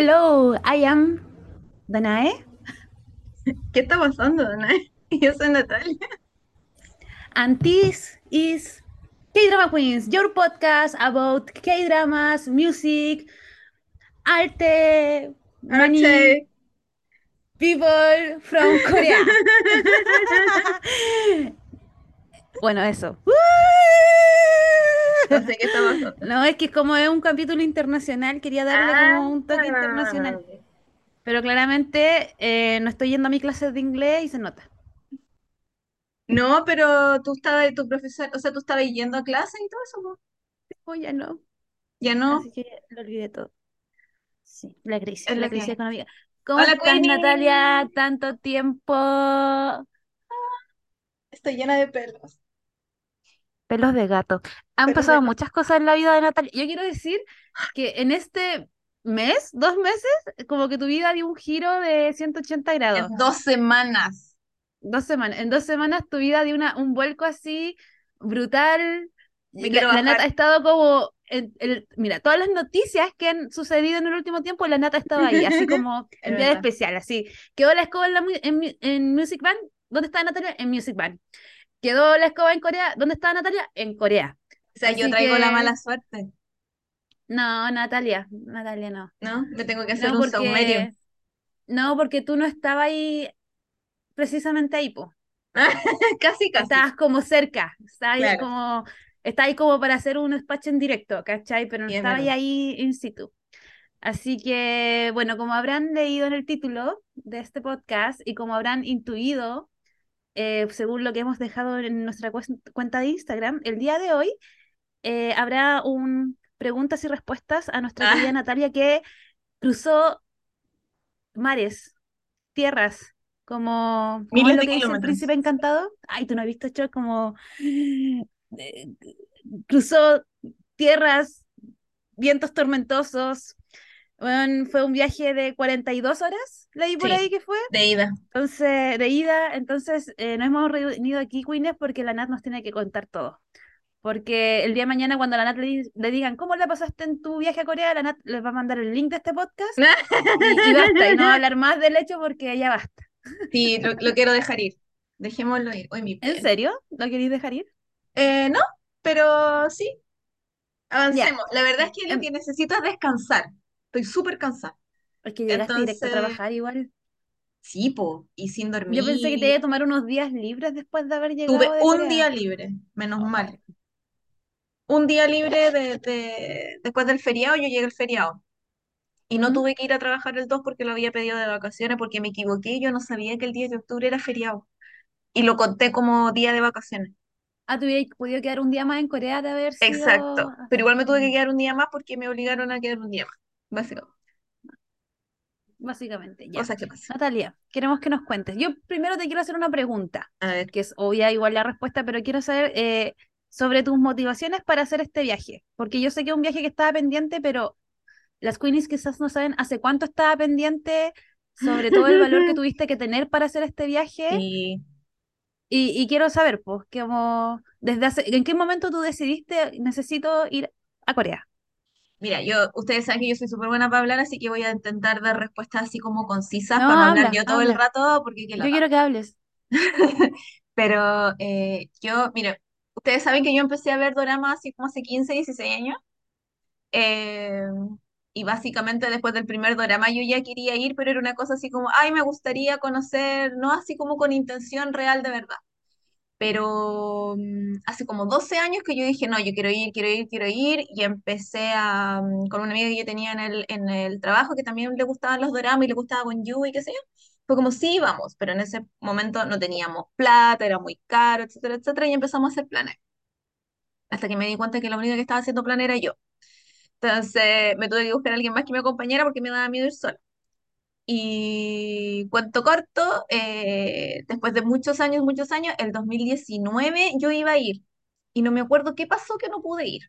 Hello, I am Danae, ¿Qué está pasando, Danae? Yo soy Natalia. and this is K-Drama Queens, your podcast about K-dramas, music, arte, money, Arte. people from Korea. bueno, eso. No sé qué. No, es que como es un capítulo internacional, quería darle como un toque internacional. Pero claramente eh, no estoy yendo a mi clase de inglés y se nota. No, pero tú estabas, tu profesor, o sea, tú estabas yendo a clase y todo eso, po? Oh, ya no. Ya no. Así que lo olvidé todo. Sí, la crisis, Es la crisis económica. ¿Cómo Hola, estás, Queenie. Natalia? Tanto tiempo. Estoy llena de pelos. Pelos de gato. Han pasado muchas cosas en la vida de Natalia. Yo quiero decir que en este mes, dos meses, como que tu vida dio un giro de 180 grados. En dos semanas. Dos semanas. En dos semanas tu vida dio una, un vuelco así brutal. Me La, la Nata ha estado como. en- el- mira, todas las noticias que han sucedido en el último tiempo, la Nata estaba ahí, así como enviada verdad. especial, así. Quedó la escoba en, la, en, en Music Band. ¿Dónde está Natalia? En Music Band. Quedó la escoba en Corea. ¿Dónde está Natalia? En Corea. O sea, yo Así traigo la mala suerte, No, Natalia. Natalia no. ¿no? Me tengo que hacer No, un porque. No, porque tú no estabas ahí precisamente ahí, po. Casi, casi. Estabas como cerca, estabas ahí como, estabas ahí como para hacer un despacho en directo, ¿cachai? Pero no estabas ahí in situ. Así que, bueno, como habrán leído en el título de este podcast y como habrán intuido, eh, según lo que hemos dejado en nuestra cuenta de Instagram, el día de hoy eh, habrá un preguntas y respuestas a nuestra Ah. querida Natalia que cruzó mares, tierras, como, ¿cómo Miles es lo de que dice el príncipe encantado? Ay, tú no has visto hecho como eh, cruzó tierras, vientos tormentosos. Bueno, fue un viaje de 42 horas, leí por Sí. ahí que fue. De ida. Entonces, de ida, entonces eh, nos hemos reunido aquí, Queens, porque la Nat nos tiene que contar todo. Porque el día de mañana, cuando a la Nat le, di- le digan cómo la pasaste en tu viaje a Corea, la Nat les va a mandar el link de este podcast y, y basta, y no va a hablar más del hecho porque ya basta. Sí, lo, lo quiero dejar ir. Dejémoslo ir. Hoy mi ¿En serio? ¿Lo queréis dejar ir? Eh, no, pero sí, avancemos. La verdad es que lo Em, que necesito es descansar. Estoy súper cansada. Es que llegaste directo a trabajar igual. sí, po, y sin Yo pensé que te dormir. iba a tomar unos días libres después de haber Tuve llegado de un Corea. día libre, menos mal. Un día libre de, de- después del feriado, yo llegué el feriado. Y no tuve que ir a trabajar el 2 porque lo había pedido de vacaciones, porque me equivoqué. Yo no sabía que el 10 de octubre era feriado. Y lo conté como día de vacaciones. Ah, te hubierais podido quedar un día más en Corea de haber sido... Exacto. Pero igual me tuve que quedar un día más porque me obligaron a quedar un día más, básicamente. Básicamente, ya. Que pasan. Natalia, queremos que nos cuentes. Yo primero te quiero hacer una pregunta, A ver. que es obvia igual la respuesta, pero quiero saber eh, sobre tus motivaciones para hacer este viaje. Porque yo sé que es un viaje que estaba pendiente, pero las queenies quizás no saben hace cuánto estaba pendiente, sobre todo el valor que tuviste que tener para hacer este viaje. Sí. Y, y quiero saber, pues, como, desde hace, ¿en qué momento tú decidiste necesito ir a Corea? Mira, yo, ustedes saben que yo soy súper buena para hablar, así que voy a intentar dar respuestas así como concisas No, para no hablar habla, yo todo el habla. rato, porque Yo quiero que hables. Pero eh, yo, mire, ustedes saben que yo empecé a ver doramas así como hace 15, 16 años. eh, y básicamente después del primer dorama yo ya quería ir, pero era una cosa así como, ay, me gustaría conocer, no así como con intención real de verdad. Pero mm, hace como 12 años que yo dije, no, yo quiero ir, quiero ir, quiero ir, y empecé a, mm, con una amiga que yo tenía en el, en el trabajo que también le gustaban los doramas y le gustaba Yu y qué sé yo. Fue como, sí, vamos, pero en ese momento no teníamos plata, era muy caro, etcétera, etcétera, y empezamos a hacer planes. Hasta que me di cuenta que la única que estaba haciendo plan era yo. Entonces me tuve que buscar a alguien más que me acompañara porque me daba miedo ir sola. Y cuento corto, eh, después de muchos años, muchos años, el 2019 yo iba a ir y no me acuerdo qué pasó que no pude ir.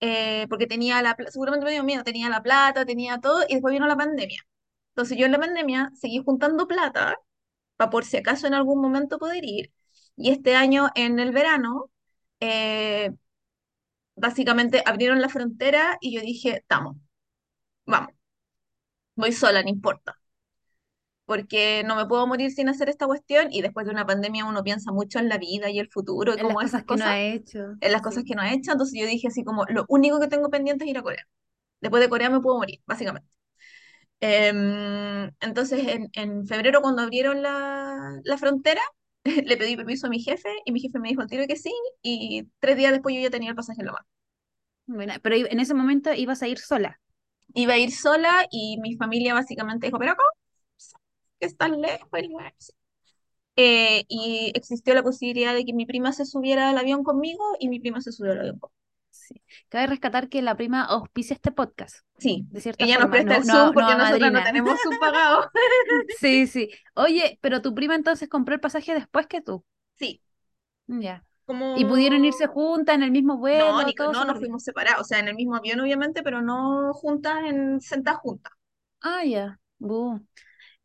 Eh, porque tenía la, pla- seguramente me dio miedo, tenía la plata, tenía todo y después vino la pandemia. Entonces yo en la pandemia seguí juntando plata para por si acaso en algún momento poder ir. Y este año en el verano, eh, básicamente abrieron la frontera y yo dije, estamos, vamos. voy sola, no importa. Porque no me puedo morir sin hacer esta cuestión y después de una pandemia uno piensa mucho en la vida y el futuro y En las como esas cosas que no cosas, ha hecho. en las cosas Sí. que no he hecho. Entonces yo dije así como, lo único que tengo pendiente es ir a Corea. Después de Corea me puedo morir, básicamente. Em, entonces, en, en febrero, cuando abrieron la, la frontera, le pedí permiso a mi jefe y mi jefe me dijo al tiro que sí. Y tres días después yo ya tenía el pasaje en la mano. Bueno, pero i- en ese momento ibas a ir sola. Iba a ir sola y mi familia básicamente dijo, pero ¿cómo? Que estás lejos, el lugar?". Eh, y existió la posibilidad de que mi prima se subiera al avión conmigo y mi prima se subió al avión conmigo. Sí. Cabe rescatar que la prima auspicia este podcast, Sí, de cierta ella nos presta no, el Zoom no, no porque nosotras no tenemos Zoom pagado. Sí, sí. Oye, pero tu prima entonces compró el pasaje después que tú. Sí, Ya. Y pudieron irse como juntas en el mismo No, vuelo, ni, todo no nos bien. fuimos separados, o sea, en el mismo avión obviamente, pero no juntas, en, sentadas juntas. Ah, ya. Bu.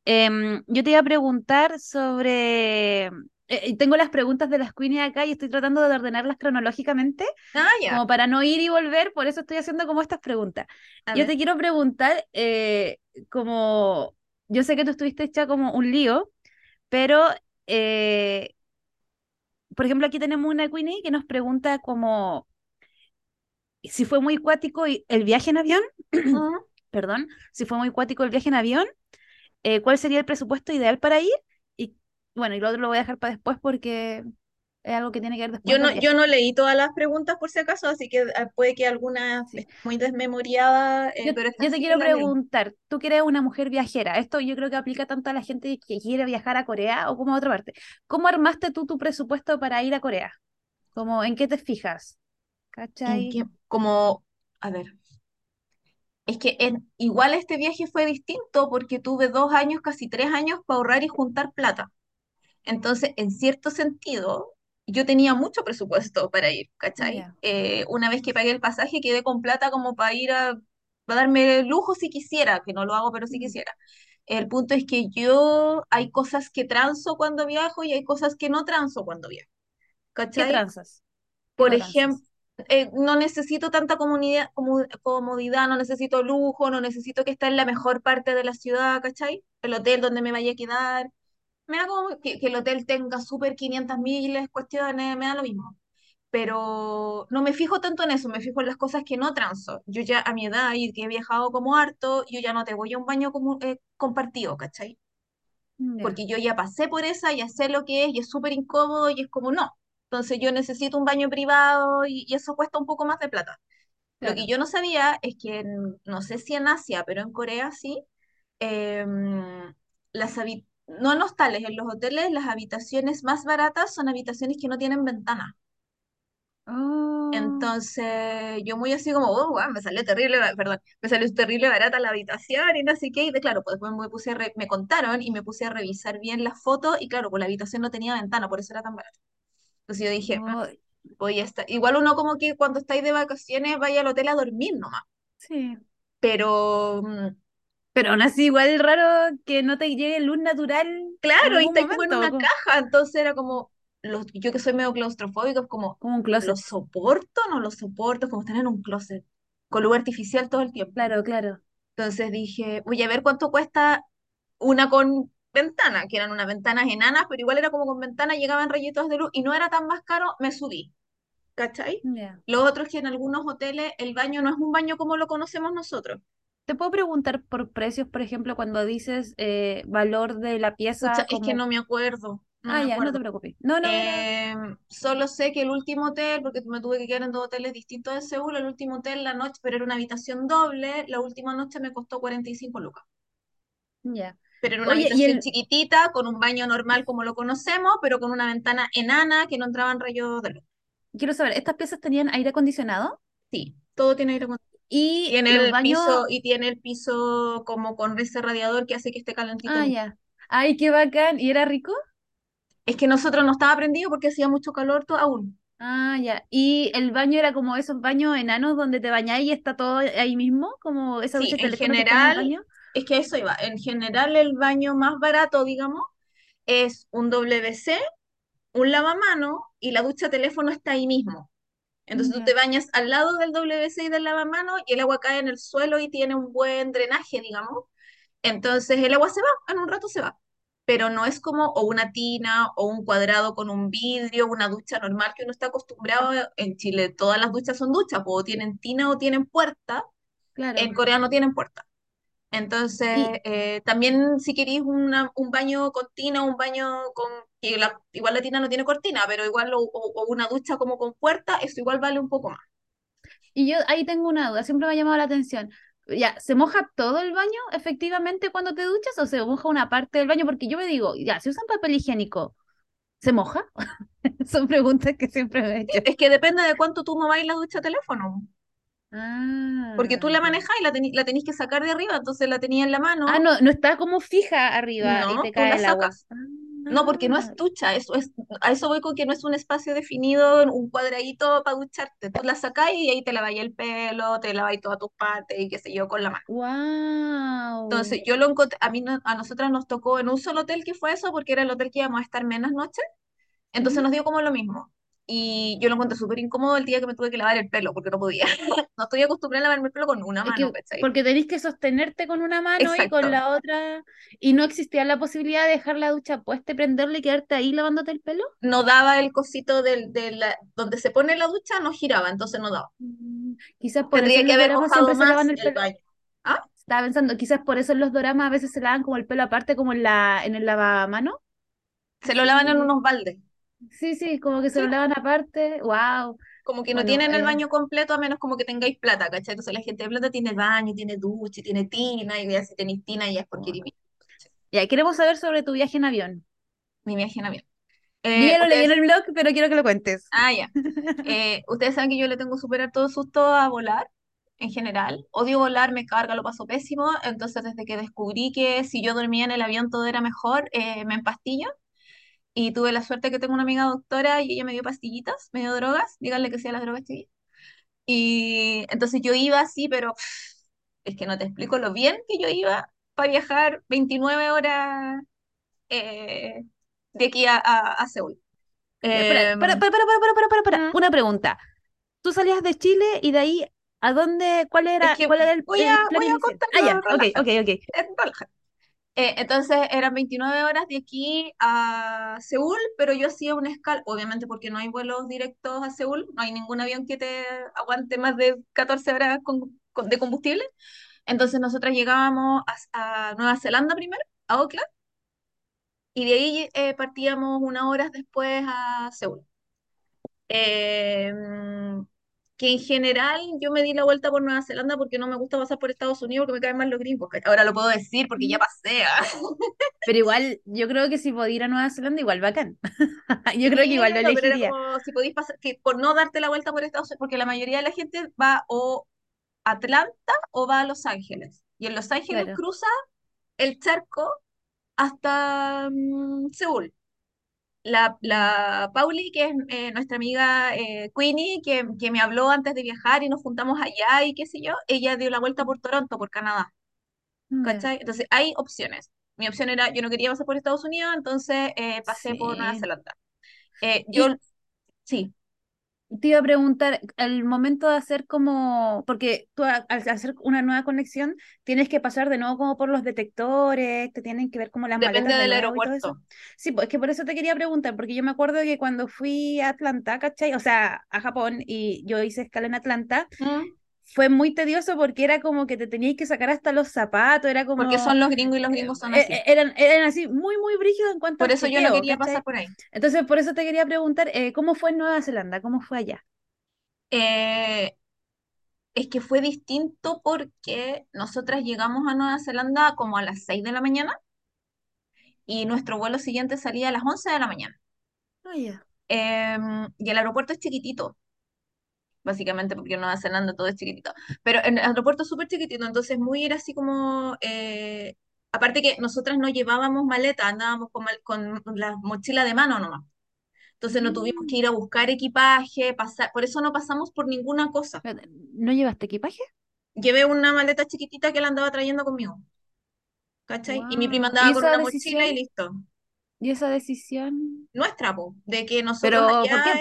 Em, yo te iba a preguntar sobre... eh, tengo las preguntas de las Queenie acá y estoy tratando de ordenarlas cronológicamente, Ah, ya, como para no ir y volver, por eso estoy haciendo como estas preguntas. a Yo ver. te quiero preguntar, eh, como... Yo sé que tú estuviste hecha como un lío, pero, eh, por ejemplo, aquí tenemos una Queenie que nos pregunta como si fue muy cuático y- el viaje en avión, perdón, si fue muy cuático el viaje en avión eh, cuál sería el presupuesto ideal para ir bueno, y lo otro lo voy a dejar para después porque es algo que tiene que ver Yo después no, del yo no leí todas las preguntas por si acaso, así que ah, puede que alguna Sí. muy desmemoriada, eh, Yo, pero yo te quiero preguntar, tú que eres una mujer viajera, esto yo creo que aplica tanto a la gente que quiere viajar a Corea o como a otra parte. ¿Cómo armaste tú tu presupuesto para ir a Corea? ¿Cómo, en qué te fijas? ¿Cachai? como, a ver, es que en, igual este viaje fue distinto porque tuve dos años, casi tres años para ahorrar y juntar plata. Entonces, en cierto sentido, yo tenía mucho presupuesto para ir, ¿cachai? Eh, una vez que pagué el pasaje, quedé con plata como para ir a, para darme lujo si quisiera, que no lo hago, pero si quisiera. El punto es que yo, hay cosas que transo cuando viajo y hay cosas que no transo cuando viajo, ¿Qué ¿cachai? ¿Qué Por no ejemplo, tranzas? no necesito tanta comunidad, comu- comodidad, no necesito lujo, no necesito que esté en la mejor parte de la ciudad, ¿cachai? El hotel donde me vaya a quedar me da como que, que el hotel tenga súper 500 miles cuestiones, me da lo mismo. Pero no me fijo tanto en eso, me fijo en las cosas que no transo. Yo ya a mi edad y que he viajado como harto, yo ya no te voy a un baño como, eh, compartido, ¿cachai? Ya, Porque yo ya pasé por esa, ya sé lo que es y es súper incómodo y es como no. Entonces yo necesito un baño privado y, y eso cuesta un poco más de plata. Lo que claro. yo no sabía es que, en- no sé si en Asia, pero en Corea sí, em, las habi- no en hostales, en los hoteles las habitaciones más baratas son habitaciones que no tienen ventana. Oh, Entonces, yo muy así como, oh, guau, me salió terrible, perdón, me salió terrible barata la habitación y no sé qué, y de claro, pues después me puse a re- me contaron y me puse a revisar bien las fotos y claro, pues la habitación no tenía ventana, por eso era tan barata. Entonces yo dije, oh, "Mm, voy a estar, igual uno como que cuando estáis de vacaciones vaya al hotel a dormir nomás, sí. pero mm, Pero aún así, igual raro que no te llegue luz natural Claro, y estáis como en una caja, entonces era como, los, yo que soy medio claustrofóbica, es como, como un ¿lo closet. soporto? ¿No lo soporto? Es como estar en un closet, con luz artificial todo el tiempo. Claro, claro. Entonces dije, voy a ver cuánto cuesta una con ventana, que eran unas ventanas enanas, pero igual era como con ventana, llegaban rayitos de luz y no era tan más caro, me subí, ¿cachai? Ya. Lo otro es que en algunos hoteles el baño no es un baño como lo conocemos nosotros. Te puedo preguntar por precios, por ejemplo, cuando dices eh, valor de la pieza es que no me acuerdo, no Ah, me ya, no te acuerdo. preocupes. No, no era... Eh, solo sé que el último hotel, porque me tuve que quedar en dos hoteles distintos de Seúl, el último hotel la noche, pero era una habitación doble, la última noche me costó 45 lucas. Ya. Pero era una Oye, habitación el... chiquitita, con un baño normal como lo conocemos, pero con una ventana enana que no entraban rayos de luz. Quiero saber, ¿estas piezas tenían aire acondicionado? Sí, todo tiene aire acondicionado. Y Tiene el piso, y tiene el piso como con ese radiador que hace que esté calentito. Ah, ya. Ay, qué bacán. ¿Y era rico? Es que nosotros no estaba prendido porque hacía mucho calor aún. Ah, ya. ¿Y el baño era como esos baños enanos donde te bañáis y está todo ahí mismo? ¿Como esa Sí, en que general, baño? es que eso iba. En general, el baño más barato, digamos, es un WC, un lavamano y la ducha teléfono está ahí mismo. Entonces tú te bañas al lado del WC y del lavamano y el agua cae en el suelo y tiene un buen drenaje, digamos. Entonces el agua se va, en un rato se va. Pero no es como o una tina o un cuadrado con un vidrio, una ducha normal que uno está acostumbrado. En Chile todas las duchas son duchas, o tienen tina o tienen puerta. En Claro. Corea no tienen puerta. Entonces, Y, eh, también si queréis una- un baño con tina, un baño con... que la- igual la tina no tiene cortina, pero igual o, o- o una ducha como con puerta, eso igual vale un poco más. y yo ahí tengo una duda, siempre me ha llamado la atención. Ya, ¿se moja todo el baño efectivamente cuando te duchas o se moja una parte del baño? Porque yo me digo, ya, si usan papel higiénico, ¿se moja? Son preguntas que siempre me he hecho. Es que depende de cuánto tú mováis la ducha a teléfono. Porque tú Ah, la ya. manejas y la, la tenéis que sacar de arriba, entonces la tenías en la Ah, mano. no, no está como fija arriba y No, te tú cae la el agua. No, porque no es Ah, ducha, eso es, a eso voy con que no es un espacio definido, un cuadradito para ducharte. Tú la sacás y ahí te laváis el pelo, te laváis todas tus partes y qué sé yo con la mano. wow. Entonces, yo lo encontré, a mí no- a nosotras nos tocó en un solo hotel que fue eso, porque era el hotel que íbamos a estar menos noches, entonces nos dio como lo mismo. Y yo lo encontré súper incómodo el día que me tuve que lavar el pelo, porque no podía. No estoy acostumbrada a lavarme el pelo con una Es mano, que, ¿cachai? porque tenés que sostenerte con una mano y con la otra, y no existía la posibilidad de dejar la ducha puesta y prenderle y quedarte ahí lavándote el pelo. No daba el cosito del, de la, donde se pone la ducha, no giraba, entonces no daba. Mm, Quizás por eso Tendría en que haber mojado más el el baño. ¿Ah? Estaba pensando, quizás por eso en los doramas a veces se lavan como el pelo aparte, como en la, en el lavamano. Se lo lavan en unos baldes. Sí, sí, como que se Sí, lo lavan aparte. Wow. como que no Bueno, tienen el eh, baño completo a menos como que tengáis plata, ¿cachai? Entonces la gente de plata tiene baño, tiene ducha, tiene tina, y ya si tenéis tina ya es porque wow. Ya, queremos saber sobre tu viaje en avión. Mi viaje en avión. Yo Eh, ya lo leí en el blog, pero quiero que lo cuentes. ah, ya. Eh, ustedes saben que yo le tengo súper todo susto a volar, en general. Odio volar, me carga, lo paso pésimo. Entonces, desde que descubrí que si yo dormía en el avión todo era mejor, eh, me empastillo. Y tuve la suerte que tengo una amiga doctora y ella me dio pastillitas, me dio drogas. Díganle que sea las drogas, chiquillas. Y entonces yo iba así, pero es que no te explico lo bien que yo iba para viajar 29 horas eh, de aquí a, a, a Seúl. Eh, para, para, para, para, para, para, mm, Una pregunta. Tú salías de Chile y de ahí, ¿a dónde? ¿Cuál es era, que cuál era el, voy a, el plan voy a? Ah, ya, ok, ok, ok. eh, entonces eran 29 horas de aquí a Seúl, pero yo hacía una escala, obviamente porque no hay vuelos directos a Seúl, no hay ningún avión que te aguante más de 14 horas con- con- de combustible. Entonces nosotras llegábamos a, a Nueva Zelanda primero, a Auckland, y de ahí eh, partíamos unas horas después a Seúl. Eh, que en general yo me di la vuelta por Nueva Zelanda porque no me gusta pasar por Estados Unidos porque me caen mal los gringos. Ahora lo puedo decir porque ya Mm. pasé. ¿ah? Pero igual, yo creo que si podía ir a Nueva Zelanda, igual bacán. Yo creo que igual lo no, pero elegiría. como si podéis pasar, que por no darte la vuelta por Estados Unidos, porque la mayoría de la gente va o a Atlanta o va a Los Ángeles. Y en Los Ángeles Claro. cruza el charco hasta mm, Seúl. La, la Pauli, que es eh, nuestra amiga eh, Queenie, que, que me habló antes de viajar y nos juntamos allá y qué sé yo, ella dio la vuelta por Toronto, por Canadá, Mm. ¿cachai? Entonces hay opciones. Mi opción era, yo no quería pasar por Estados Unidos, entonces eh, pasé por Nueva Sí. Zelanda. Eh, yo, sí, te iba a preguntar, al momento de hacer como, porque tú a- al hacer una nueva conexión, tienes que pasar de nuevo como por los detectores, te tienen que ver como las depende maletas de del y todo eso. aeropuerto. Sí, pues es que por eso te quería preguntar, porque yo me acuerdo que cuando fui a Atlanta, ¿cachai? O sea, a Japón, y yo hice escala en Atlanta, ¿Mm? Fue muy tedioso porque era como que te tenías que sacar hasta los zapatos, era Porque como, son los gringos y los eh, gringos son eh, así. eran, eran así muy, muy brígidos en cuanto Por al eso yo no quería pasar por ahí. Entonces, por eso te quería preguntar, eh, ¿cómo fue en Nueva Zelanda? ¿Cómo fue allá? Eh, es que fue distinto porque nosotras llegamos a Nueva Zelanda como a las 6 de la mañana y nuestro vuelo siguiente salía a las 11 de la mañana. Em, y el aeropuerto es chiquitito, básicamente porque Nueva Zelanda todo es chiquitito. Pero en el aeropuerto es súper chiquitito, entonces muy era así como... eh, aparte que nosotras no llevábamos maleta, andábamos con, mal- con la mochila de mano nomás. Entonces no tuvimos que Mm. ir a buscar equipaje, pasar, por eso no pasamos por ninguna cosa. ¿No llevaste equipaje? Llevé una maleta chiquitita que la andaba trayendo conmigo, ¿cachai? Y mi prima Wow. ¿Y andaba con una mochila y listo. ¿Y esa decisión? Nuestra, po, de que nosotros ¿Pero por qué?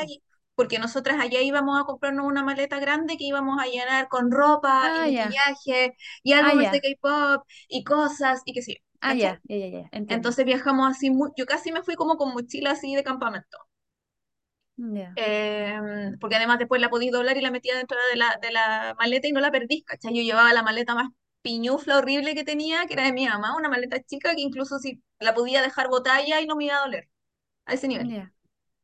Porque nosotras allá íbamos a comprarnos una maleta grande que íbamos a llenar con ropa y Ah, maquillaje y Ah, álbumes de. K-pop y cosas y qué sé yo, Ah, ya. Ya, ya. Entonces viajamos así, yo casi me fui como con mochila así de campamento. Ya. Em, porque además después la podí doblar y la metía dentro de la, de la maleta y no la perdí, ¿cachai? Yo llevaba la maleta más piñufla horrible que tenía, que era de mi mamá, una maleta chica que incluso si la podía dejar botalla y no me iba a doler, a ese nivel.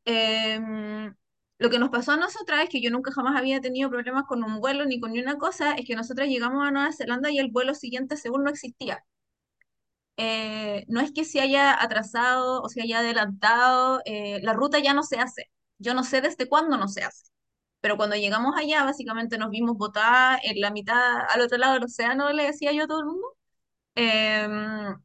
Em, lo que nos pasó a nosotras es que yo nunca jamás había tenido problemas con un vuelo ni con ni una cosa, es que nosotras llegamos a Nueva Zelanda y el vuelo siguiente según no existía. Eh, no es que se haya atrasado o se haya adelantado, eh, la ruta ya no se hace. Yo no sé desde cuándo no se hace. Pero cuando llegamos allá, básicamente nos vimos botadas en la mitad, al otro lado del océano, le decía yo a todo el mundo. Em,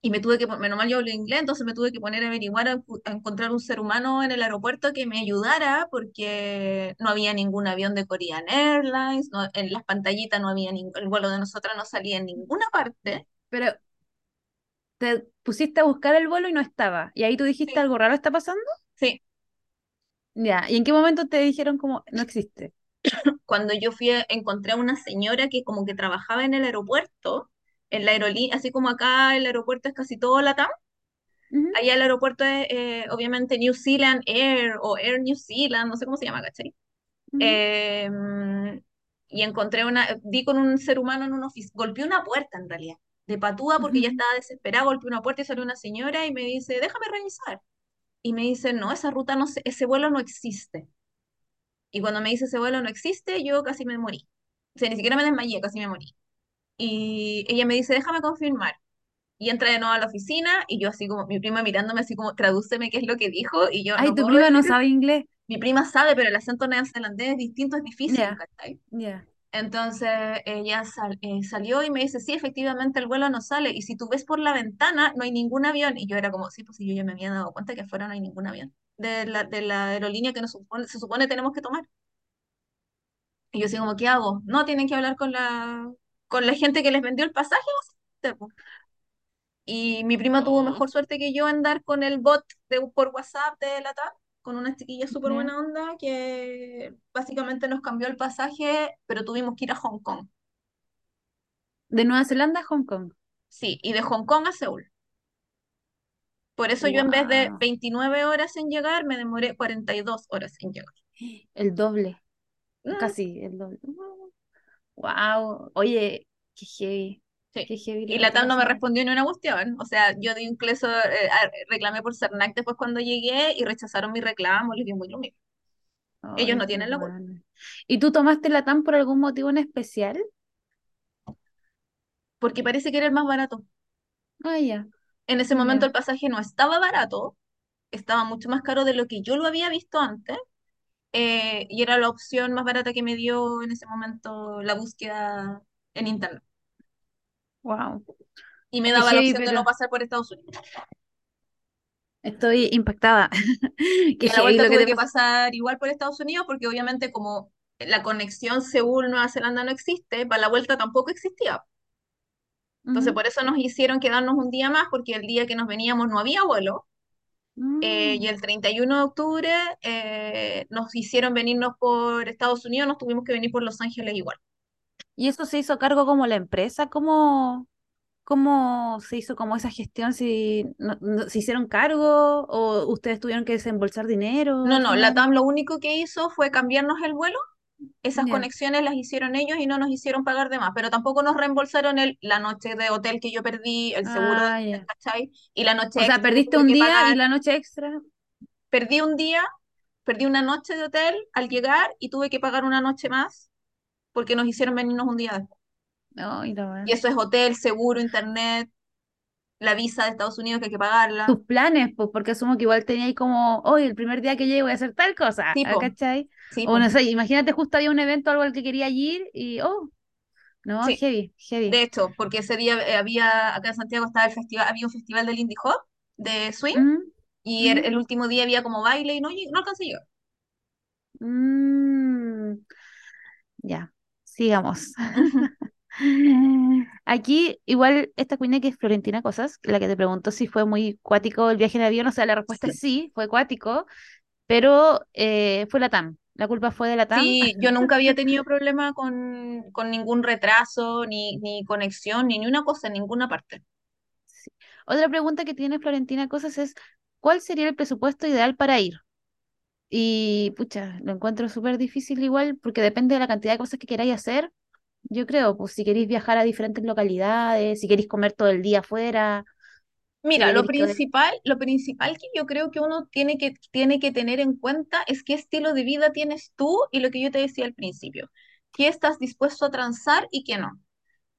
y me tuve que, menos mal yo hablo inglés, entonces me tuve que poner a averiguar, a, encontrar un ser humano en el aeropuerto que me ayudara, porque no había ningún avión de Korean Airlines, no- en las pantallitas no había ningún, el vuelo de nosotras no salía en ninguna parte. Pero te pusiste a buscar el vuelo y no estaba. Y ahí tú dijiste Sí, algo raro está pasando. sí. Ya. ¿Y en qué momento te dijeron como no existe? Cuando yo fui, a- encontré a una señora que como que trabajaba en el aeropuerto, en la aerolínea, así como acá el aeropuerto es casi todo LATAM, Ujú, allá el aeropuerto es eh, obviamente New Zealand Air o Air New Zealand, no sé cómo se llama, ¿cachai? Em, y encontré una, di con un ser humano en una oficina, golpeé una puerta en realidad, de patúa porque ya estaba desesperada, golpeé una puerta y salió una señora y me dice, déjame revisar. Y me dice, no, esa ruta no se- ese vuelo no existe. Y cuando me dice ese vuelo no existe, yo casi me morí. O sea, ni siquiera me desmayé, casi me morí. Y ella me dice, déjame confirmar. Y entra de nuevo a la oficina y yo así como, mi prima mirándome así como, tradúceme qué es lo que dijo y yo Ay, no tu prima no decir, sabe inglés. mi prima sabe, pero el acento neozelandés es distinto, es difícil, ¿cachai? ya. Entonces ella sal- eh, salió y me dice, sí, efectivamente el vuelo no sale y si tú ves por la ventana no hay ningún avión. Y yo era como, sí, pues sí, yo ya me había dado cuenta que afuera no hay ningún avión de la, de la aerolínea que nos supone, se supone tenemos que tomar. Y yo así como, ¿qué hago? No, tienen que hablar con la, con la gente que les vendió el pasaje. básicamente. Y mi prima tuvo Oh, mejor suerte que yo en dar con el bot de, por WhatsApp de la TAP, con una chiquilla súper buena onda, que básicamente nos cambió el pasaje, pero tuvimos que ir a Hong Kong. De Nueva Zelanda a Hong Kong. Sí, y de Hong Kong a Seúl. Por eso yo en vez de Wow. 29 horas en llegar, me demoré 42 horas en llegar. El doble. Mm, Casi el doble. Wow. Oye, qué heavy. sí. Qué heavy Y la TAP no me respondió ni una cuestión. O sea, yo di incluso, eh, reclamé por Cernac después cuando llegué y rechazaron mi reclamo, les dio muy lo mismo. Ellos no tienen la culpa. ¿Y tú tomaste la TAM por algún motivo en especial? Porque parece que era el más barato. Ah, ya, En ese momento el pasaje no estaba barato, estaba mucho más caro de lo que yo lo había visto antes. Eh, y era la opción más barata que me dio en ese momento la búsqueda en internet. Wow. Y me daba la opción de no pasar por Estados Unidos. estoy impactada. Y Qué a la vuelta lo que tuve te que pasar igual por Estados Unidos porque obviamente como la conexión Seúl-Nueva Zelanda no existe, para la vuelta tampoco existía. Entonces por eso nos hicieron quedarnos un día más porque el día que nos veníamos no había vuelo. Eh, y Mm. el 31 de octubre eh, nos hicieron venirnos por Estados Unidos, nos tuvimos que venir por Los Ángeles igual. ¿Y eso se hizo cargo como la empresa? ¿Cómo, cómo se hizo como esa gestión? ¿Si no- no- se hicieron cargo o ustedes tuvieron que desembolsar dinero No, no, la? TAM lo único que hizo fue cambiarnos el vuelo. Esas conexiones las hicieron ellos y no nos hicieron pagar de más, pero tampoco nos reembolsaron el, la noche de hotel que yo perdí, el seguro Ah. ¿cachai? Y la O noche sea, extra que perdiste un día y la noche extra. Perdí un día, perdí una noche de hotel al llegar y tuve que pagar una noche más porque nos hicieron venirnos un día después. La Y verdad. eso es hotel, seguro, internet, la visa de Estados Unidos que hay que pagarla. Tus planes, pues, porque asumo que igual teníais como, hoy el primer día que llegue voy a hacer tal cosa, ¿ah, Tipo, ¿cachai? sí, O no sé, imagínate justo había un evento algo al que quería ir y, oh, no, sí. heavy, heavy. De hecho, porque ese día eh, había, acá en Santiago estaba el festival, había un festival del Lindy Hop, de swing, Mm, y el, mm, el último día había como baile y no, no alcancé llegar. mm. Ya, sigamos. Aquí, igual, esta cuina que es Florentina Cosas, la que te preguntó si fue muy cuático el viaje en avión, o sea, la respuesta es Sí. sí, fue cuático. pero eh, fue la TAM. La culpa fue de la TAM. Sí, yo nunca había tenido problema con, con ningún retraso, ni, ni conexión, ni, ni una cosa en ninguna parte. Sí. Otra pregunta que tiene Florentina Cosas es, ¿cuál sería el presupuesto ideal para ir? Y pucha, lo encuentro súper difícil igual porque depende de la cantidad de cosas que queráis hacer. Yo creo, pues si queréis viajar a diferentes localidades, si queréis comer todo el día afuera, Mira, lo quedar... principal, lo principal que yo creo que uno tiene que, tiene que tener en cuenta es qué estilo de vida tienes tú y lo que yo te decía al principio, qué estás dispuesto a transar y qué no.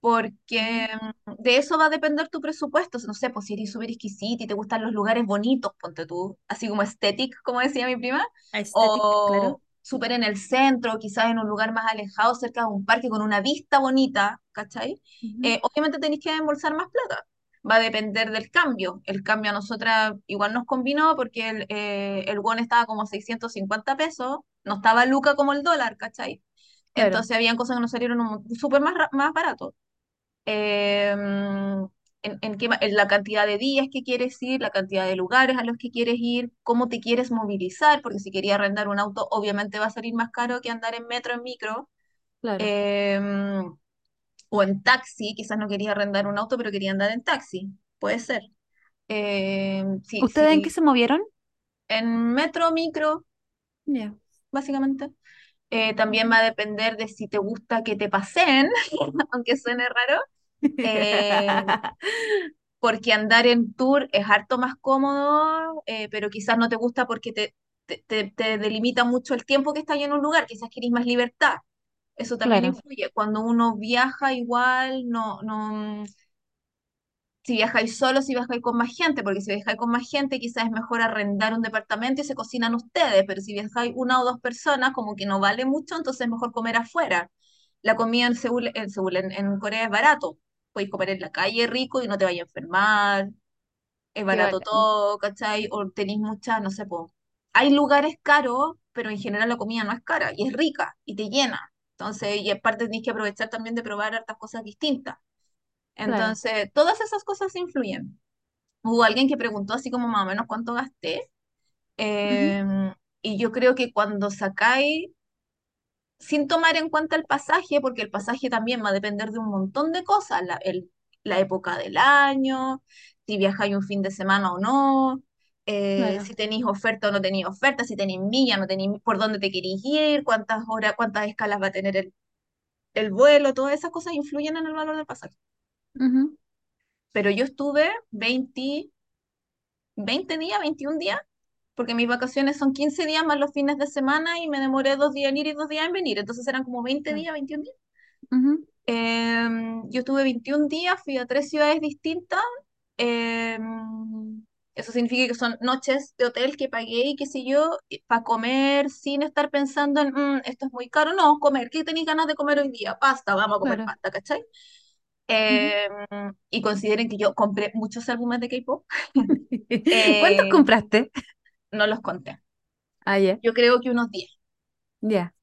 Porque mm, de eso va a depender tu presupuesto. No sé, pues si eres súper exquisita y te gustan los lugares bonitos, ponte tú, así como estético, como decía mi prima, Aesthetic, claro. Súper en el centro, quizás en un lugar más alejado, cerca de un parque con una vista bonita, ¿cachai? Eh, obviamente tenéis que embolsar más plata. Va a depender del cambio. El cambio a nosotras igual nos combinó porque el, eh, el won estaba como 650 pesos, no estaba luca como el dólar, ¿cachai? Claro, Entonces habían cosas que nos salieron un- súper más, más baratos eh, en, en qué en la cantidad de días que quieres ir, la cantidad de lugares a los que quieres ir, cómo te quieres movilizar, porque si quería arrendar un auto, obviamente va a salir más caro que andar en metro, en micro, claro. eh, o en taxi, quizás no quería arrendar un auto, pero quería andar en taxi, puede ser. Eh, sí, ¿Ustedes en qué se movieron? en metro, micro, Ya. básicamente. Eh, también va a depender de si te gusta que te pasen, aunque suene raro. Eh, porque andar en tour es harto más cómodo, eh, pero quizás no te gusta porque te, te, te- te delimita mucho el tiempo que estás en un lugar, quizás querés más libertad. Eso también Claro, influye. Cuando uno viaja igual, no, no, si viajáis solo, si viajáis con más gente, porque si viajáis con más gente, quizás es mejor arrendar un departamento y se cocinan ustedes, pero si viajáis una o dos personas, como que no vale mucho, entonces es mejor comer afuera. La comida en Seúl, en Seúl, en, en Corea es barato. Podéis comer en la calle rico y no te vayas a enfermar es barato todo, ¿cachai? O tenéis muchas, no sé, po. Hay lugares caros, pero en general la comida no es cara y es rica y te llena. Entonces, y aparte tenéis que aprovechar también de probar hartas cosas distintas. Claro. Entonces, todas esas cosas influyen. Hubo alguien que preguntó así como más o menos cuánto gasté. Ujú. em, y yo creo que cuando sacáis sin tomar en cuenta el pasaje, porque el pasaje también va a depender de un montón de cosas, la, el- la época del año, si viajáis un fin de semana o no, eh, Claro, si tenéis oferta o no tenéis oferta, si tenéis milla, no tenéis por dónde te queréis ir, cuántas horas, cuántas escalas va a tener el, el vuelo, todas esas cosas influyen en el valor del pasaje. Ujú. Pero yo estuve 20 20 días, 21 días, porque mis vacaciones son 15 días más los fines de semana y me demoré dos días en ir y dos días en venir, entonces eran como 20 Claro. días, 21 Ujú. Em, yo estuve 21 días, fui a tres ciudades distintas. em, eso significa que son noches de hotel que pagué y qué sé yo, para comer sin estar pensando en, "Mm, esto es muy caro. No, comer. ¿Qué tenéis ganas de comer hoy día? Pasta, vamos a comer Claro. pasta, ¿cachai? Em, y consideren que yo compré muchos álbumes de K-pop. ¿Cuántos Eh, compraste? No los conté. Ah. Yo creo que unos 10. Ya.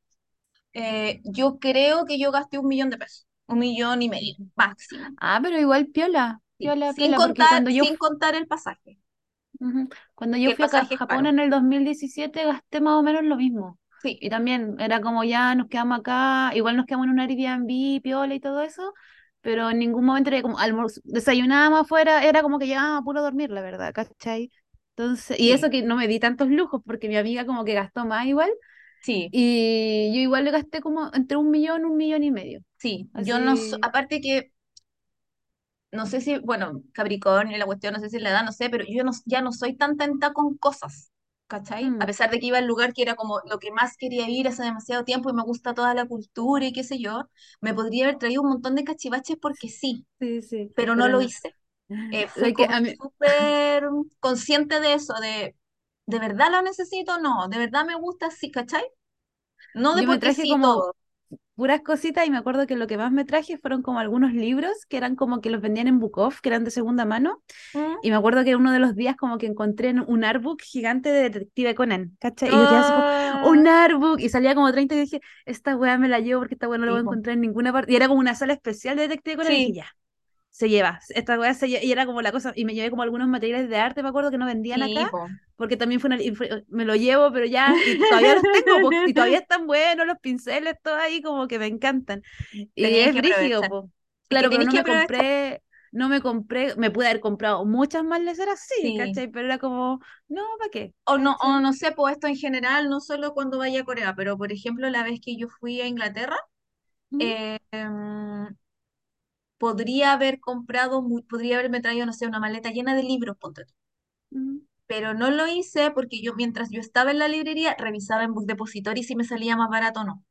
Eh, yo creo que yo gasté un millón de pesos. Un millón y medio, máximo. Ah, pero igual piola, piola, sin piola, contar, cuando yo, sin contar el pasaje, Cuando yo fui a Japón en el 2017 gasté más o menos lo mismo. Sí, Y también era como ya nos quedamos acá, igual nos quedamos en un Airbnb, piola y todo eso, pero en ningún momento era como almuerzo, desayunábamos afuera, era como que llegábamos a puro dormir, la verdad, ¿cachai? Entonces, y sí, eso que no me di tantos lujos, porque mi amiga como que gastó más igual, sí, y yo igual le gasté como entre un millón, un millón y medio. sí. Yo no, aparte que, no sé si, bueno, Capricornio, la cuestión, no sé si la edad, no sé, pero yo no, ya no soy tan tenta con cosas, ¿cachai? A mm, pesar de que iba al lugar que era como lo que más quería ir hace demasiado tiempo y me gusta toda la cultura y qué sé yo, me podría haber traído un montón de cachivaches porque sí, sí, sí, pero no lo hice. Eh, fui que como a mí, súper consciente de eso, de, ¿de verdad lo necesito? No, ¿de verdad me gusta? Sí, ¿cachai? No de yo me traje sí como todo. puras cositas y me acuerdo que lo que más me traje fueron como algunos libros que eran como que los vendían en Bukov, que eran de segunda mano. ¿Mm? Y me acuerdo que uno de los días como que encontré en un artbook gigante de Detective Conan, ¿cachai? Y yo así como, Ah, un artbook, y salía como 30 y dije, esta weá me la llevo porque esta weá no la voy a encontrar en ninguna parte. Y era como una sala especial de Detective Conan y sí, ya, se lleva, esta weá se lleva, y era como la cosa, y me llevé como algunos materiales de arte, me acuerdo que no vendían Sí, acá, po. porque también fue, una, fue- me lo llevo, pero ya, y todavía los tengo, y todavía están buenos los pinceles, todo ahí como que me encantan. Y Tenías es que aprovechar. po. que Claro, pero tenés no que me compré, no me compré, me pude haber comprado muchas más leceras, sí, Sí. ¿cachai? Pero era como, no, ¿para qué? O no, o no sé, pues esto en general, no solo cuando vaya a Corea, pero por ejemplo, la vez que yo fui a Inglaterra, Ujú, eh, podría haber comprado, podría haberme traído, no sé, una maleta llena de libros, ponte tú. Pero no lo hice porque yo, mientras yo estaba en la librería, revisaba en Book Depository si me salía más barato o no.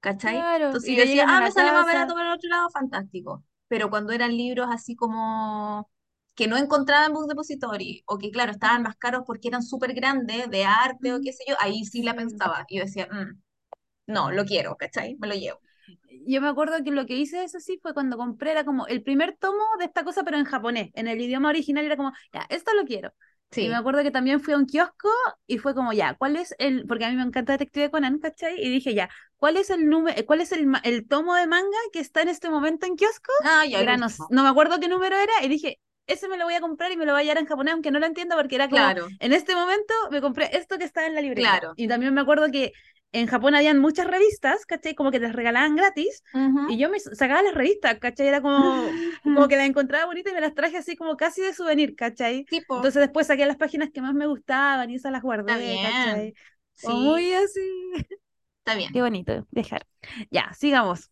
¿Cachai? Claro, Entonces yo decía, ah, me sale más barato por el otro lado, fantástico. Pero cuando eran libros así como que no encontraba en Book Depository, o que claro, estaban más caros porque eran súper grandes, de arte o qué sé yo, ahí sí la pensaba. Y yo decía, "Mm, no, lo quiero, ¿cachai? Me lo llevo. Yo me acuerdo que lo que hice, eso sí, fue cuando compré, era como el primer tomo de esta cosa, pero en japonés, en el idioma original era como, ya, esto lo quiero. Y me Sí. acuerdo que también fui a un kiosco y fue como, ya, ¿cuál es el, porque a mí me encanta Detective Conan, ¿cachai? Y dije, ya, ¿cuál es el número, cuál es el, el tomo de manga que está en este momento en kiosco? Ah, ya, era, no, no me acuerdo qué número era, y dije, ese me lo voy a comprar y me lo voy a llevar en japonés, aunque no lo entiendo, porque era como, Claro, en este momento me compré esto que estaba en la librería. claro. Y también me acuerdo que en Japón habían muchas revistas, ¿cachai? Como que te las regalaban gratis. Ujú. Y yo me sacaba las revistas, ¿cachai? Era como, como que las encontraba bonitas y me las traje así como casi de souvenir, ¿cachai? Tipo, Entonces después saqué las páginas que más me gustaban y esas las está guardé, ¿cachai? bien. Como Sí, muy así. está Qué bien. bonito, dejar. Ya, sigamos.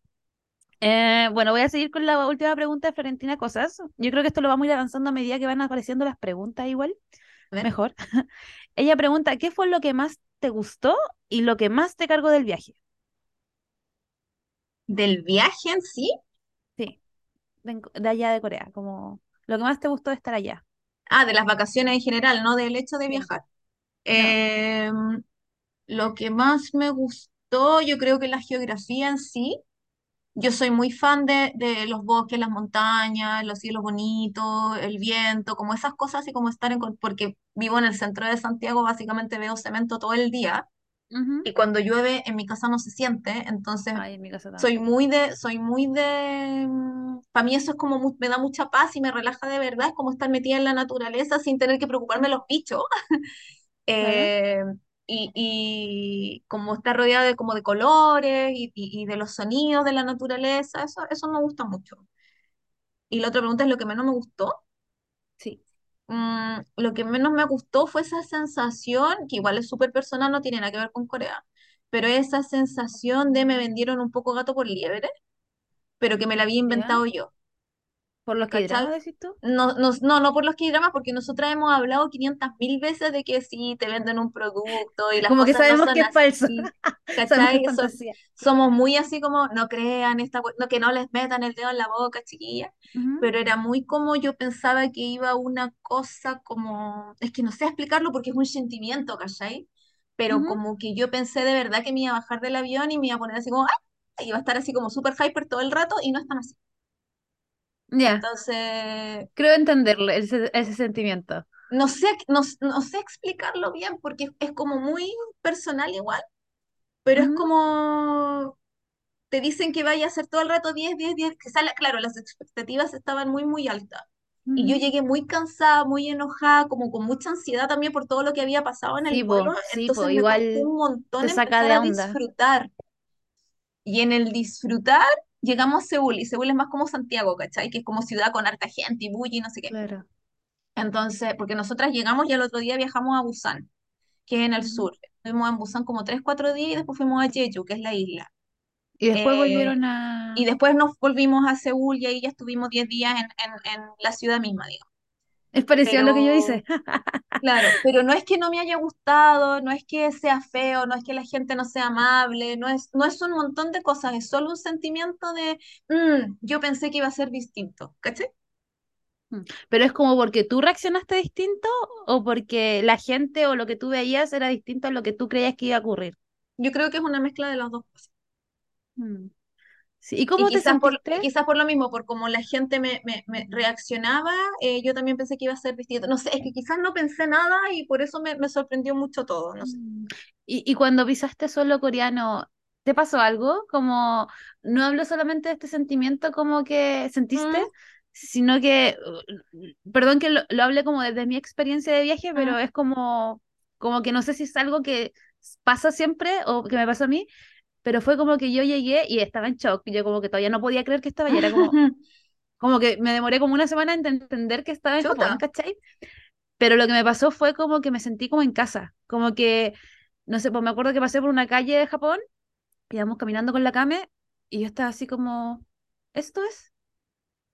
Eh, bueno, voy a seguir con la última pregunta de Florentina Cosas. Yo creo que esto lo vamos a ir avanzando a medida que van apareciendo las preguntas igual. Mejor. Ella pregunta, ¿qué fue lo que más te gustó y lo que más te cargó del viaje? Del viaje en sí. Sí, de, allá de Corea, como lo que más te gustó de estar allá. Ah, de las vacaciones en general, no del hecho de viajar. No. Em, lo que más me gustó, yo creo que la geografía en sí. Yo soy muy fan de, de los bosques, las montañas, los cielos bonitos, el viento, como esas cosas y como estar en... Porque vivo en el centro de Santiago, básicamente veo cemento todo el día Ujú. y cuando llueve en mi casa no se siente, entonces Ay, en mi casa soy muy de, soy muy de, para mí eso es como, mu- me da mucha paz y me relaja de verdad, es como estar metida en la naturaleza sin tener que preocuparme de los bichos. Eh, y, y como está rodeada de, como de colores y, y- y de los sonidos de la naturaleza, eso, eso me gusta mucho. Y la otra pregunta es lo que menos me gustó. Sí. Mm, lo que menos me gustó fue esa sensación, que igual es súper personal, no tiene nada que ver con Corea, pero esa sensación de me vendieron un poco gato por liebre, pero que me la había ¿Ya? inventado yo. ¿Por los que ¿Cachai? decís tú? No, no, no, no por los K-dramas, porque nosotras hemos hablado 500 mil veces de que sí, te venden un producto y las Como que cosas no sabemos son que es falso. así, Sabemos que es ¿cachai? Somos muy así como, no crean esta, no, que no les metan el dedo en la boca, chiquilla, pero era muy como yo pensaba que iba una cosa como, es que no sé explicarlo porque es un sentimiento, ¿cachai? Pero como que yo pensé de verdad que me iba a bajar del avión y me iba a poner así como, ¡ay! iba a estar así como súper hyper todo el rato y no es tan así. Ya, Entonces, creo entenderlo, ese, ese sentimiento. no sé, no, no sé explicarlo bien porque es como muy personal igual, pero es Ujú, como te dicen que vaya a ser todo el rato 10 10 10 que sale, claro, las expectativas estaban muy, muy altas. Y yo ujú. llegué muy cansada, muy enojada, como con mucha ansiedad también por todo lo que había pasado en el Sí, po, sí, po, entonces me costó igual un montón te saca empezar de a onda. disfrutar. Y en el disfrutar llegamos a Seúl, y Seúl es más como Santiago, ¿cachai? Que es como ciudad con harta gente y bulli y no sé qué. Claro. Entonces, porque nosotras llegamos y al otro día viajamos a Busan, que es en el sur. Estuvimos en Busan como 3 4 días y después fuimos a Jeju, que es la isla. Y después Eh, volvieron y a... después nos volvimos a Seúl y ahí ya estuvimos 10 días en, en, en la ciudad misma, digamos. Es parecido a lo que yo hice. claro, pero no es que no me haya gustado, no es que sea feo, no es que la gente no sea amable, no es, no es un montón de cosas, es solo un sentimiento de, "Mm, yo pensé que iba a ser distinto, ¿cachai? Mm. Pero es como porque tú reaccionaste distinto o porque la gente o lo que tú veías era distinto a lo que tú creías que iba a ocurrir. Yo creo que es una mezcla de las dos cosas. Mm. Sí, ¿Y Y cómo te quizás por, y sentiste? quizás por lo mismo, por como la gente me, me, me reaccionaba, eh, yo también pensé que iba a ser distinto. No sé, es que quizás no pensé nada y por eso me, me sorprendió mucho todo, no sé. Mm. Y, y cuando pisaste solo coreano, ¿te pasó algo? Como, no hablo solamente de este sentimiento como que sentiste, Mm, sino que, uh, perdón que lo, lo hable como desde mi experiencia de viaje, Mm, pero es como, como que no sé si es algo que pasa siempre o que me pasó a mí, pero fue como que yo llegué y estaba en shock, yo como que todavía no podía creer que estaba allá, era como, como que me demoré como una semana en entender que estaba en Japón. ¿cachai? Pero lo que me pasó fue como que me sentí como en casa, como que, no sé, pues me acuerdo que pasé por una calle de Japón, íbamos caminando con la Kame y yo estaba así como, ¿esto es?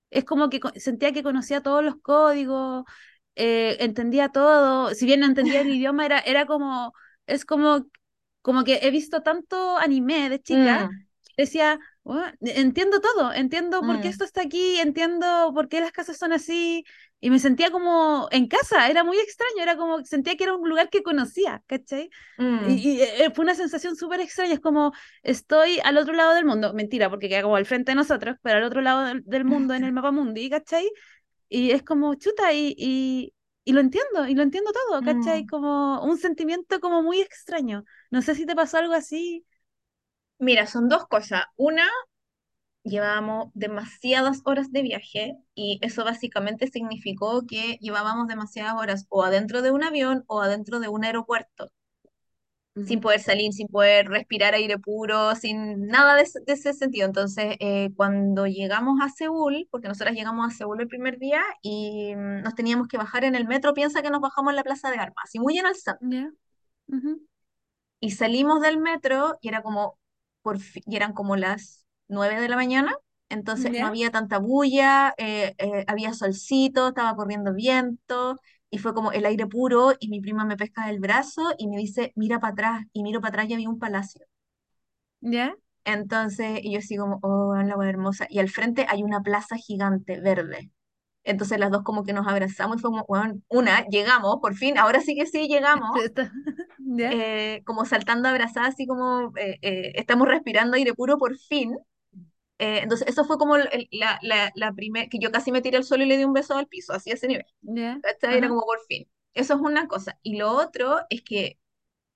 Es como que sentía que conocía todos los códigos, eh, entendía todo, si bien no entendía el idioma, era, era como, es como, como que he visto tanto anime de chica, Mm, decía, "Oh, entiendo todo, entiendo por qué mm, esto está aquí, entiendo por qué las casas son así, y me sentía como en casa, era muy extraño, era como, sentía que era un lugar que conocía, ¿cachai? mm, Y, y, eh, fue una sensación súper extraña, es como estoy al otro lado del mundo, mentira, porque queda como al frente de nosotros, pero al otro lado del, del mundo en el mapa mundi, ¿cachai? Y es como chuta y, y, y lo entiendo, y lo entiendo todo, ¿cachai? mm. Como un sentimiento como muy extraño. No sé si te pasó algo así. Mira, son dos cosas. Una, llevábamos demasiadas horas de viaje y eso básicamente significó que llevábamos demasiadas horas o adentro de un avión o adentro de un aeropuerto, sin poder salir, sin poder respirar aire puro, sin nada de, ese de ese sentido. Entonces, eh, cuando llegamos a Seúl, porque nosotras llegamos a Seúl el primer día y mm, nos teníamos que bajar en el metro, piensa que nos bajamos en la Plaza de Armas, y muy en el centro. Ya. ujú, Y salimos del metro y era como, por y eran como las nueve de la mañana, entonces no Ya. había tanta bulla, eh, eh, había solcito, estaba corriendo viento, y fue como el aire puro, y mi prima me pesca del brazo y me dice, mira para atrás, y miro para atrás y había un palacio. Ya. Entonces, y yo así como, oh, la wea hermosa, y al frente hay una plaza gigante, verde. Entonces las dos como que nos abrazamos y fue como, "Weón, una, llegamos, por fin, ahora sí que sí llegamos, Ya. eh, como saltando abrazadas, así como eh, eh, estamos respirando aire puro por fin. Eh, entonces, eso fue como el- la, la, la primera, que yo casi me tiré al suelo y le di un beso al piso, así a ese nivel. ¿Cachai? Era como por fin. Eso es una cosa. Y lo otro es que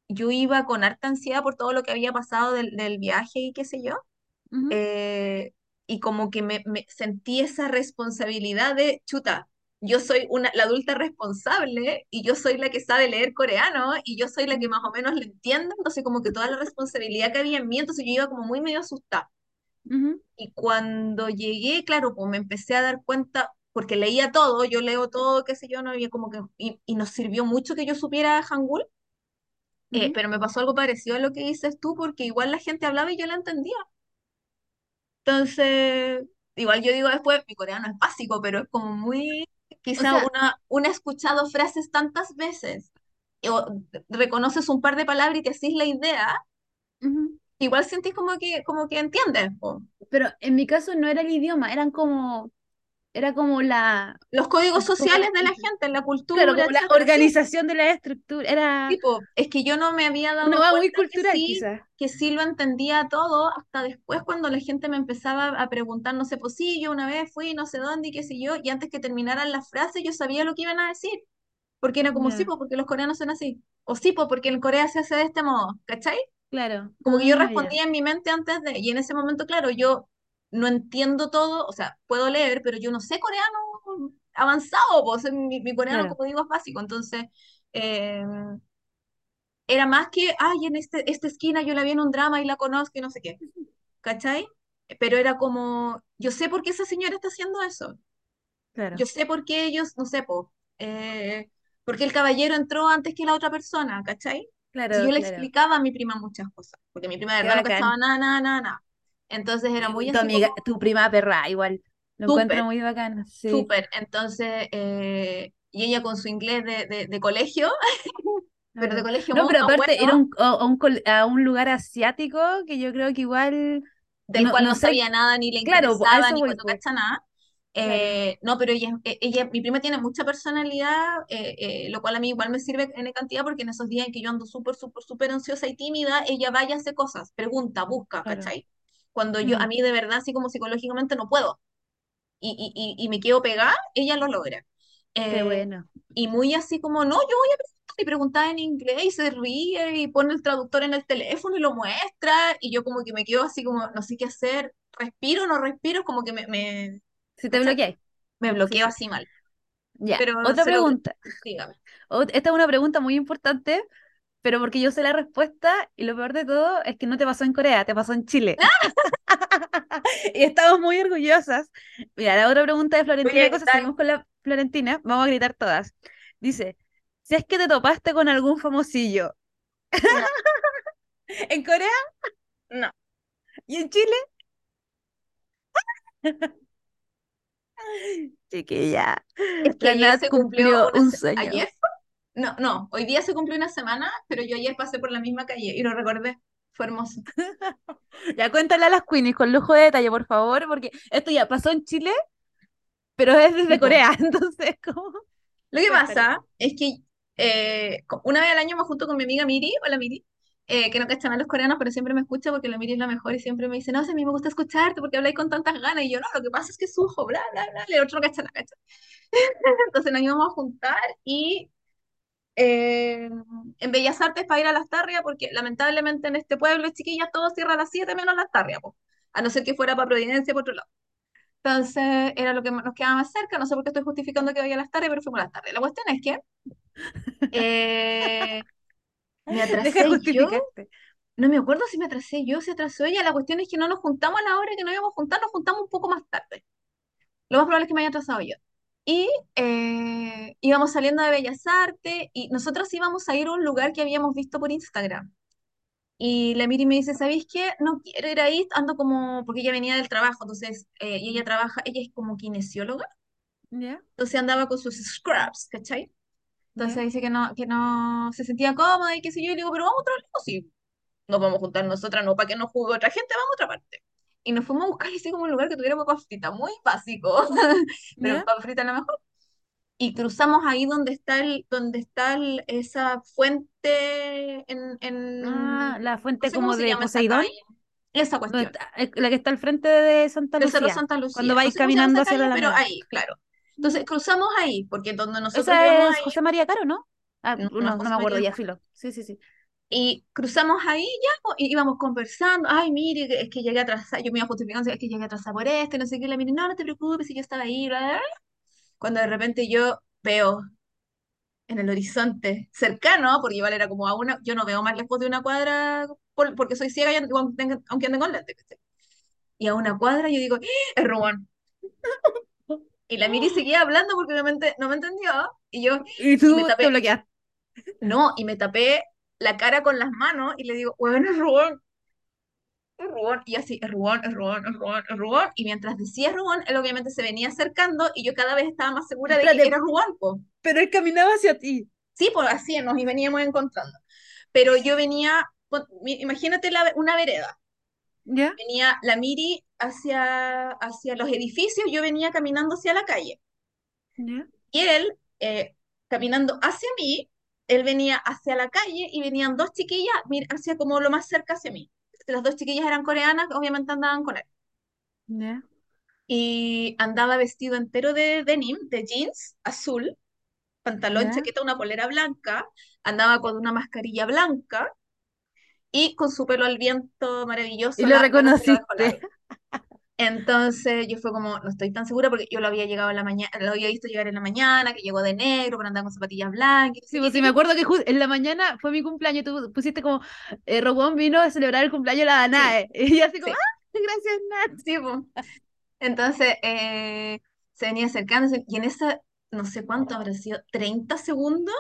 yo iba con harta ansiedad por todo lo que había pasado del, del viaje y qué sé yo. ujú, eh, y como que me, me sentí esa responsabilidad de, chuta, yo soy una, la adulta responsable y yo soy la que sabe leer coreano y yo soy la que más o menos le entiende, entonces como que toda la responsabilidad que había en mí, entonces yo iba como muy medio asustada. Y cuando llegué, claro, pues me empecé a dar cuenta, porque leía todo, yo leo todo, qué sé yo, no había como que, y, y nos sirvió mucho que yo supiera Hangul, eh, ujú, pero me pasó algo parecido a lo que dices tú, porque igual la gente hablaba y yo la entendía. Entonces, igual yo digo después, mi coreano es básico, pero es como muy, O quizá sea, una, una ha escuchado frases tantas veces, o reconoces un par de palabras y te haces la idea, ujú. Igual sentís como que, como que entiendes, po. Pero en mi caso no era el idioma, eran como, era como la, Los códigos como la, sociales de la gente, la claro, cultura, como la etcétera, sí. organización de la estructura, era Tipo, es que yo no me había dado muy cuenta que cultural sí, quizás. que sí lo entendía todo hasta después cuando la gente me empezaba a preguntar, no sé, pues sí, yo una vez fui no sé dónde y qué sé yo, y antes que terminaran las frases yo sabía lo que iban a decir. Porque era como, sí, Ya, pues porque los coreanos son así. O sí, porque en Corea se hace de este modo, ¿cachai? Claro. Como que yo Ah, respondía en mi mente antes de, y en ese momento, claro, yo no entiendo todo, o sea, puedo leer, pero yo no sé coreano avanzado, pues mi, mi coreano, claro, como digo, es básico. Entonces, eh, era más que, ay, en este, esta esquina yo la vi en un drama y la conozco y no sé qué, ¿cachai? Pero era como, yo sé por qué esa señora está haciendo eso. claro, Yo sé por qué ellos, no sé, po, eh, porque el caballero entró antes que la otra persona, ¿cachai? Si yo claro, le claro. explicaba a mi prima muchas cosas, porque mi prima de verdad no cachaba nada, nada, nada, nada. Entonces era muy tu amiga, como tu prima perra, igual. Lo encuentro súper, muy bacán, sí. súper. Entonces, eh, y ella con su inglés de, de, de colegio, pero de Claro. colegio No, pero aparte ir a bueno, un, a un, a un lugar asiático que yo creo que igual, del no, cual no no sé, sabía nada, ni le claro, interesaba, eso ni cuando cacha nada. Claro, Eh, no, pero ella, eh, ella, mi prima tiene mucha personalidad, eh, eh, lo cual a mí igual me sirve en cantidad porque en esos días en que yo ando súper, súper, súper ansiosa y tímida, ella vaya a hacer cosas, pregunta, busca, claro. ¿cachai? Cuando yo, a mí de verdad, así como psicológicamente no puedo y, y, y, y me quedo pegada, ella lo logra. qué bueno. y muy así como, no, yo voy a preguntar y preguntar en inglés y se ríe y pone el traductor en el teléfono y lo muestra y yo como que me quedo así como, no sé qué hacer, respiro, no respiro, como que me, me Si te bloqueáis. me bloqueo sí. así mal. Ya, Pero otra lo, pregunta. dígame. Esta es una pregunta muy importante, pero porque yo sé la respuesta y lo peor de todo es que no te pasó en Corea, te pasó en Chile. Y estamos muy orgullosas. Mira, la otra pregunta de Florentina a de Cosas, gritar. seguimos con la Florentina, vamos a gritar todas. Dice, si es que te topaste con algún famosillo No, en Corea no. y en Chile, chiquilla, Es que ayer se cumplió un sueño. ¿Ayer? No, no, hoy día se cumplió una semana, pero yo ayer pasé por la misma calle y lo recordé. Fue hermoso. Ya cuéntale a las Queenies con lujo de detalle, por favor, porque esto ya pasó en Chile, pero es desde Corea, entonces, ¿cómo? Lo que pasa es que eh, una vez al año me junto con mi amiga Miri, hola Miri, eh, que no cachan a los coreanos, pero siempre me escucha porque la Miri es la mejor y siempre me dice, no, si a mí me gusta escucharte porque habláis con tantas ganas. Y yo, no, lo que pasa es que sujo, bla, bla, bla, y el otro no cacha nada, cacha. Entonces nos íbamos a juntar y eh, en Bellas Artes para ir a las tarrias, porque lamentablemente en este pueblo, chiquillas, todo cierra a las 7 menos las tarrias, po. A no ser que fuera para Providencia por otro lado. Entonces era lo que nos quedaba más cerca, no sé por qué estoy justificando que vaya a las tardes, pero fuimos a las tardes. La cuestión es que eh, me Deja atrasé yo, no me acuerdo si me atrasé yo, si atrasó ella, la cuestión es que no nos juntamos a la hora que nos íbamos a juntar, nos juntamos un poco más tarde. Lo más probable es que me haya atrasado yo. Y eh, íbamos saliendo de Bellas Artes y nosotros íbamos a ir a un lugar que habíamos visto por Instagram. Y la Miri me dice, ¿sabéis qué? No quiero ir ahí, ando como, porque ella venía del trabajo, entonces, eh, y ella trabaja, ella es como kinesióloga, ¿Ya? entonces andaba con sus scrubs, ¿cachai? Entonces dice que no, que no se sentía cómoda y qué sé yo, y le digo, pero vamos a otro lado, sí, nos vamos a juntar nosotras, no para que nos juegue otra gente, vamos a otra parte. Y nos fuimos a buscar así como un lugar que tuviera papas fritas, muy básico, pero ¿Ya? papas fritas a lo mejor. Y cruzamos ahí donde está el, donde está el- esa fuente en, Ah, en, la no fuente sé como de esa Poseidón, esa cuestión, está- eh, la que está al frente de Santa Lucía, Santa cuando Lucía, no vais sé caminando hacia la pero ahí, claro. Entonces cruzamos ahí, porque donde nosotros Esa es José María Caro, ¿no? Ah, no, no no, me acuerdo María ya, filo. Sí, sí, sí. Y cruzamos ahí ya, y íbamos conversando, ay, mire, es que llegué atrasada, yo me iba justificando, es que llegué atrasada por esto, no sé qué, la mire, no, no te preocupes, si yo estaba ahí, bla, bla, bla. Cuando de repente yo veo en el horizonte cercano, porque igual era como a una, yo no veo más lejos de una cuadra, por- porque soy ciega, y aunque ande con lentes. Y a una cuadra yo digo, ¡Ah! es Rubén. Y la Miri seguía hablando porque no me, ente- no me entendió, y yo, Y y me tú te tapé, bloqueaste. no, y me tapé la cara con las manos, y le digo, bueno, es Rubén. es Rubón, y así, es Rubón, es Rubón, es Rubón, es Rubón, y mientras decía Rubón, él obviamente se venía acercando, y yo cada vez estaba más segura de que Espérate, era Rubón, po. pero él caminaba hacia ti. Sí, pues así nos y veníamos encontrando. Pero yo venía, imagínate la- una vereda, ¿Ya? venía la Miri hacia, hacia los edificios, yo venía caminando hacia la calle, y él, eh, caminando hacia mí, él venía hacia la calle, y venían dos chiquillas, mir- hacia como lo más cerca hacia mí. Las dos chiquillas eran coreanas, obviamente andaban con él. Y andaba vestido entero de denim, de jeans azul, pantalón, chaqueta, una polera blanca, andaba con una mascarilla blanca y con su pelo al viento Y maravilloso, se lo reconociste. Entonces yo fue como, no estoy tan segura porque yo lo había llegado en la mañana, lo había visto llegar en la mañana, que llegó de negro, pero andaba con zapatillas blancas, y Sí, pues sí, y me acuerdo que en la mañana fue mi cumpleaños, tú pusiste como, eh, Robón vino a celebrar el cumpleaños de la sí, Danae. Y yo así como, sí, ¡ah! Gracias, Nat. sí, po. Entonces eh, se venía acercándose y en esa, no sé cuánto habrá sido, 30 segundos,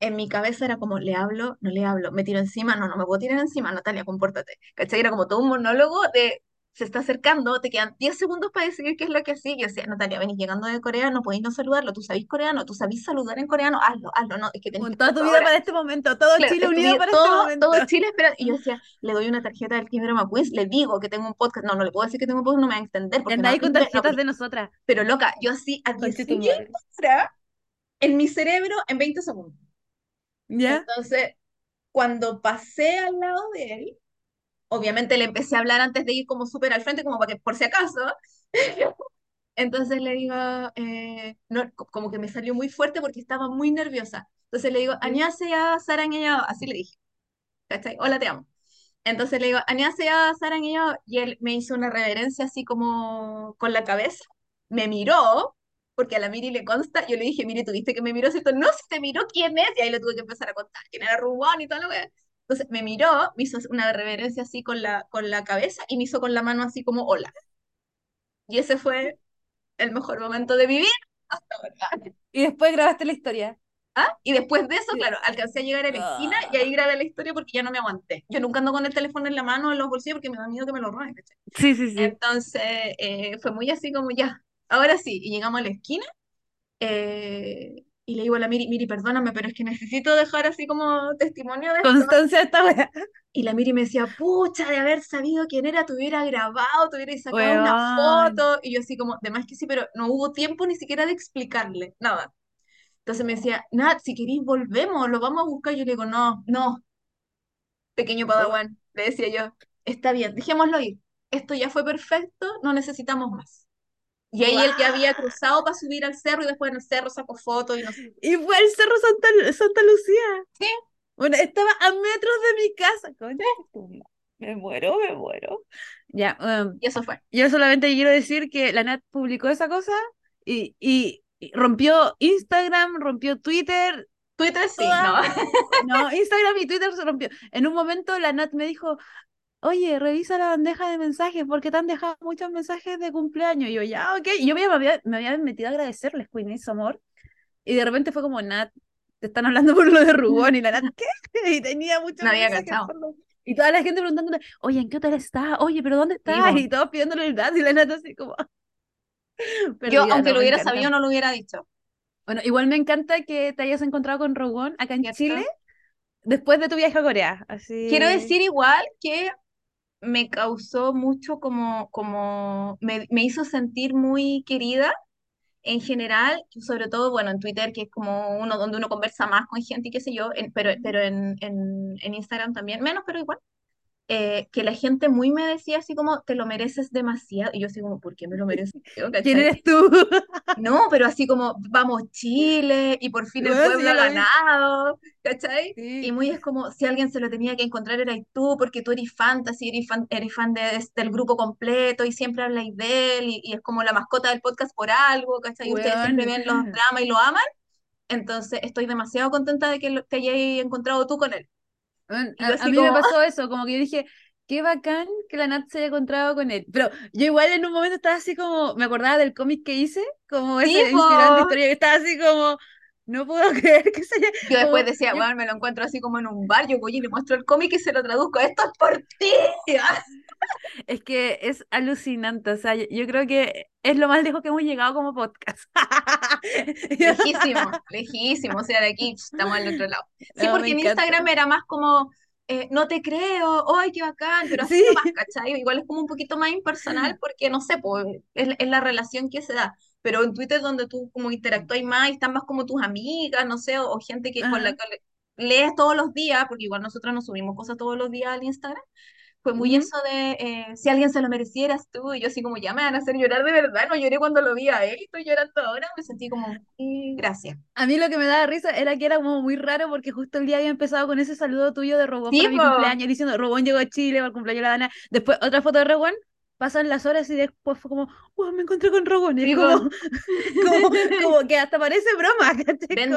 en mi cabeza era como, le hablo, no le hablo, me tiro encima, no, no me puedo tirar encima, Natalia, compórtate. ¿Cachai? Era como todo un monólogo de, se está acercando, te quedan 10 segundos para decidir qué es lo que. Y yo decía, Natalia, venís llegando de Corea, no podéis no saludarlo, tú sabís coreano, tú sabís saludar en coreano, hazlo, hazlo, no, es que tenés Con toda tu vida ahora. para este momento, todo Claro, Chile unido para este todo, momento. todo Chile esperando. Y yo decía, le doy una tarjeta del Kimber McQueen, le digo que tengo un podcast. No, no le puedo decir que tengo un podcast, no me va a entender, porque no con entiende, no, tarjetas de nosotras. pero loca, yo así a Conche 18 tu madre. horas en mi cerebro en 20 segundos. ¿Ya? Entonces, cuando pasé al lado de él, obviamente le empecé a hablar antes de ir como súper al frente, como para que por si acaso. Entonces le digo, eh, no, co- como que me salió muy fuerte porque estaba muy nerviosa. Entonces le digo. Añasea, Sarañeño, así le dije, ¿cachai? Hola, te amo. Entonces le digo, Añasea, Sarañeño, y él me hizo una reverencia así como con la cabeza, me miró, porque a la Miri le consta, yo le dije, Miri, ¿tuviste que me miró? ¿Cierto? No, si te miró, ¿quién es? Y ahí le tuve que empezar a contar quién era Rubón y todo lo que... Entonces me miró, me hizo una reverencia así con la, con la cabeza y me hizo con la mano así como hola. Y ese fue el mejor momento de mi vida hasta ahora. Y después grabaste la historia. ¿Ah? Y después de eso, claro, alcancé a llegar a la esquina y ahí grabé la historia porque ya no me aguanté. Yo nunca ando con el teléfono en la mano o en los bolsillos porque me da miedo que me lo roben, ¿cachai? Sí, sí, sí. Entonces, eh, fue muy así como ya, ahora sí, y llegamos a la esquina eh, y le digo a la Miri, Miri, perdóname, pero es que necesito dejar así como testimonio de esto. Constancia de esta wea. Y la Miri me decía, pucha, de haber sabido quién era, te hubiera grabado, te hubiera sacado una foto. Y yo así como, de más que sí, pero no hubo tiempo ni siquiera de explicarle, nada. Entonces me decía, Nat, si queréis volvemos, lo vamos a buscar. Yo le digo, no, no, pequeño padawan, le decía yo, está bien, dejémoslo ir. Esto ya fue perfecto, no necesitamos más. Y ahí el que había cruzado para subir al cerro y después en el cerro sacó fotos y no sé. Y fue al Cerro Santa, Santa Lucía. Sí. Bueno, estaba a metros de mi casa. Concha. Me muero, me muero. Ya, um, Y eso fue. yo solamente quiero decir que la Nat publicó esa cosa y, y, y rompió Instagram, rompió Twitter. Twitter sí, Toda- no. No, Instagram y Twitter se rompió. En un momento la Nat me dijo, oye, revisa la bandeja de mensajes porque te han dejado muchos mensajes de cumpleaños. Y yo, ya, ok. Y yo me había, me había metido a agradecerles, Queen, su amor. Y de repente fue como, Nat, te están hablando por lo de Rubón. Y la Nat, ¿qué? Y tenía muchos No había mensajes cachado. por lo- Y toda la gente preguntándole, oye, ¿en qué hotel estás? Oye, ¿pero dónde estás? po. Y todos pidiéndole el dato y la Nat así como... Yo, Perdida, aunque no, lo hubiera encanta. sabido, no lo hubiera dicho. Bueno, igual me encanta que te hayas encontrado con Rubón acá en. Chile después de tu viaje a Corea. Así... Quiero decir igual que me causó mucho como, como me, me hizo sentir muy querida en general, sobre todo, bueno, en Twitter, que es como uno donde uno conversa más con gente y qué sé yo, en- pero, pero en, en, en Instagram también, menos, pero igual, eh, que la gente muy me decía así como, te lo mereces demasiado, y yo así como, ¿por qué me lo merezco? yo?", ¿Quién eres tú? No, pero así como, vamos Chile, y por fin el sí, pueblo ha ganado, ¿cachai? Sí. Y muy es como, si alguien se lo tenía que encontrar eras tú, porque tú eres fantasy, eres fan, eres fan de, del grupo completo, y siempre habláis de él, y, y es como la mascota del podcast por algo, ¿cachai? Y ustedes siempre ven los dramas y lo aman, entonces estoy demasiado contenta de que te hayas encontrado tú con él. A, a mí como, me pasó eso, como que yo dije, qué bacán que la Nat se haya encontrado con él. Pero yo igual en un momento estaba así como, me acordaba del cómic que hice, como esa po. inspirante historia que estaba así como, no puedo creer que se haya... Yo después decía, bueno, me lo encuentro así como en un bar, yo voy y le muestro el cómic y se lo traduzco, esto es por ti. Es que es alucinante, o sea, yo, creo que es lo más lejos que hemos llegado como podcast. Lejísimo, lejísimo, o sea, de aquí estamos al otro lado. Sí, No, porque en. Instagram era más como, eh, no te creo, ¡ay, qué bacán! Pero así Sí. nomás, ¿cachai? Igual es como un poquito más impersonal porque, no sé, pues, es, es la relación que se da. Pero en Twitter donde tú como interactúas más y están más como tus amigas, no sé, o, o gente que, con la que le- lees todos los días, porque igual nosotros nos subimos cosas todos los días al Instagram, fue muy Ujú. eso de, eh, si alguien se lo merecieras tú, y yo así como, ya me van a hacer llorar de verdad, no lloré cuando lo vi a él, estoy llorando ahora, me sentí como, "Mm, gracias. A mí lo que me daba risa era que era como muy raro porque justo el día había empezado con ese saludo tuyo de Robón Sí, para mi cumpleaños diciendo Robón llegó a Chile para el cumpleaños de la Dana. Después otra foto de Robón, pasan las horas y después fue como, wow, me encontré con Robón. Y como, como, como que hasta parece broma.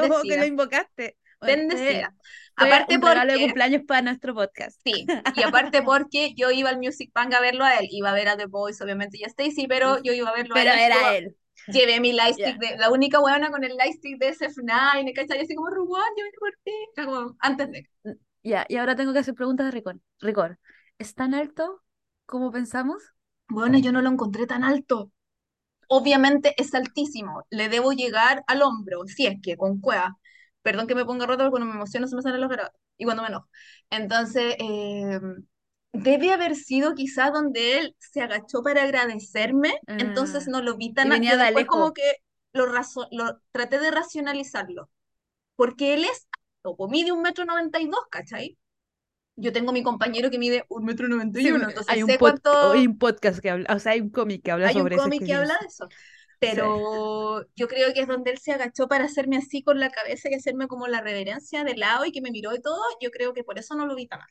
Como que lo invocaste. Bendecida. fue Aparte un regalo de porque, cumpleaños para nuestro podcast. sí, y aparte porque yo iba al Music Bank a verlo a él, iba a ver a The Boys, obviamente, y a Stacy, pero yo iba a verlo Pero a él. era yo él. Llevé mi lightstick, Ya. de, la única buena con el lightstick de SF9, ¿cachai? Así como, Rubón, yo vine por ti. Era como, antes de. Ya, y ahora tengo que hacer preguntas de Ricor. Ricor, ¿es tan alto como pensamos? Bueno, yo no lo encontré tan alto. Obviamente es altísimo. Le debo llegar al hombro, si es que con cueva. Perdón que me ponga rota porque cuando me emociono se me salen los grados. Y cuando me enojo. Entonces, eh, debe haber sido quizás donde él se agachó para agradecerme. Entonces Ah, no lo vi tan de después como que lo, lo traté de racionalizarlo. Porque él es alto, mide un metro noventa y dos, ¿cachai? Yo tengo mi compañero que mide un metro noventa y Sí, uno, entonces hay un, sé pod- cuánto hay un podcast que habla, o sea, hay un cómic que habla hay un sobre esa cómic que habla de eso. Pero yo creo que es donde él se agachó para hacerme así con la cabeza y hacerme como la reverencia de lado y que me miró y todo. Yo creo que por eso no lo vi tan mal.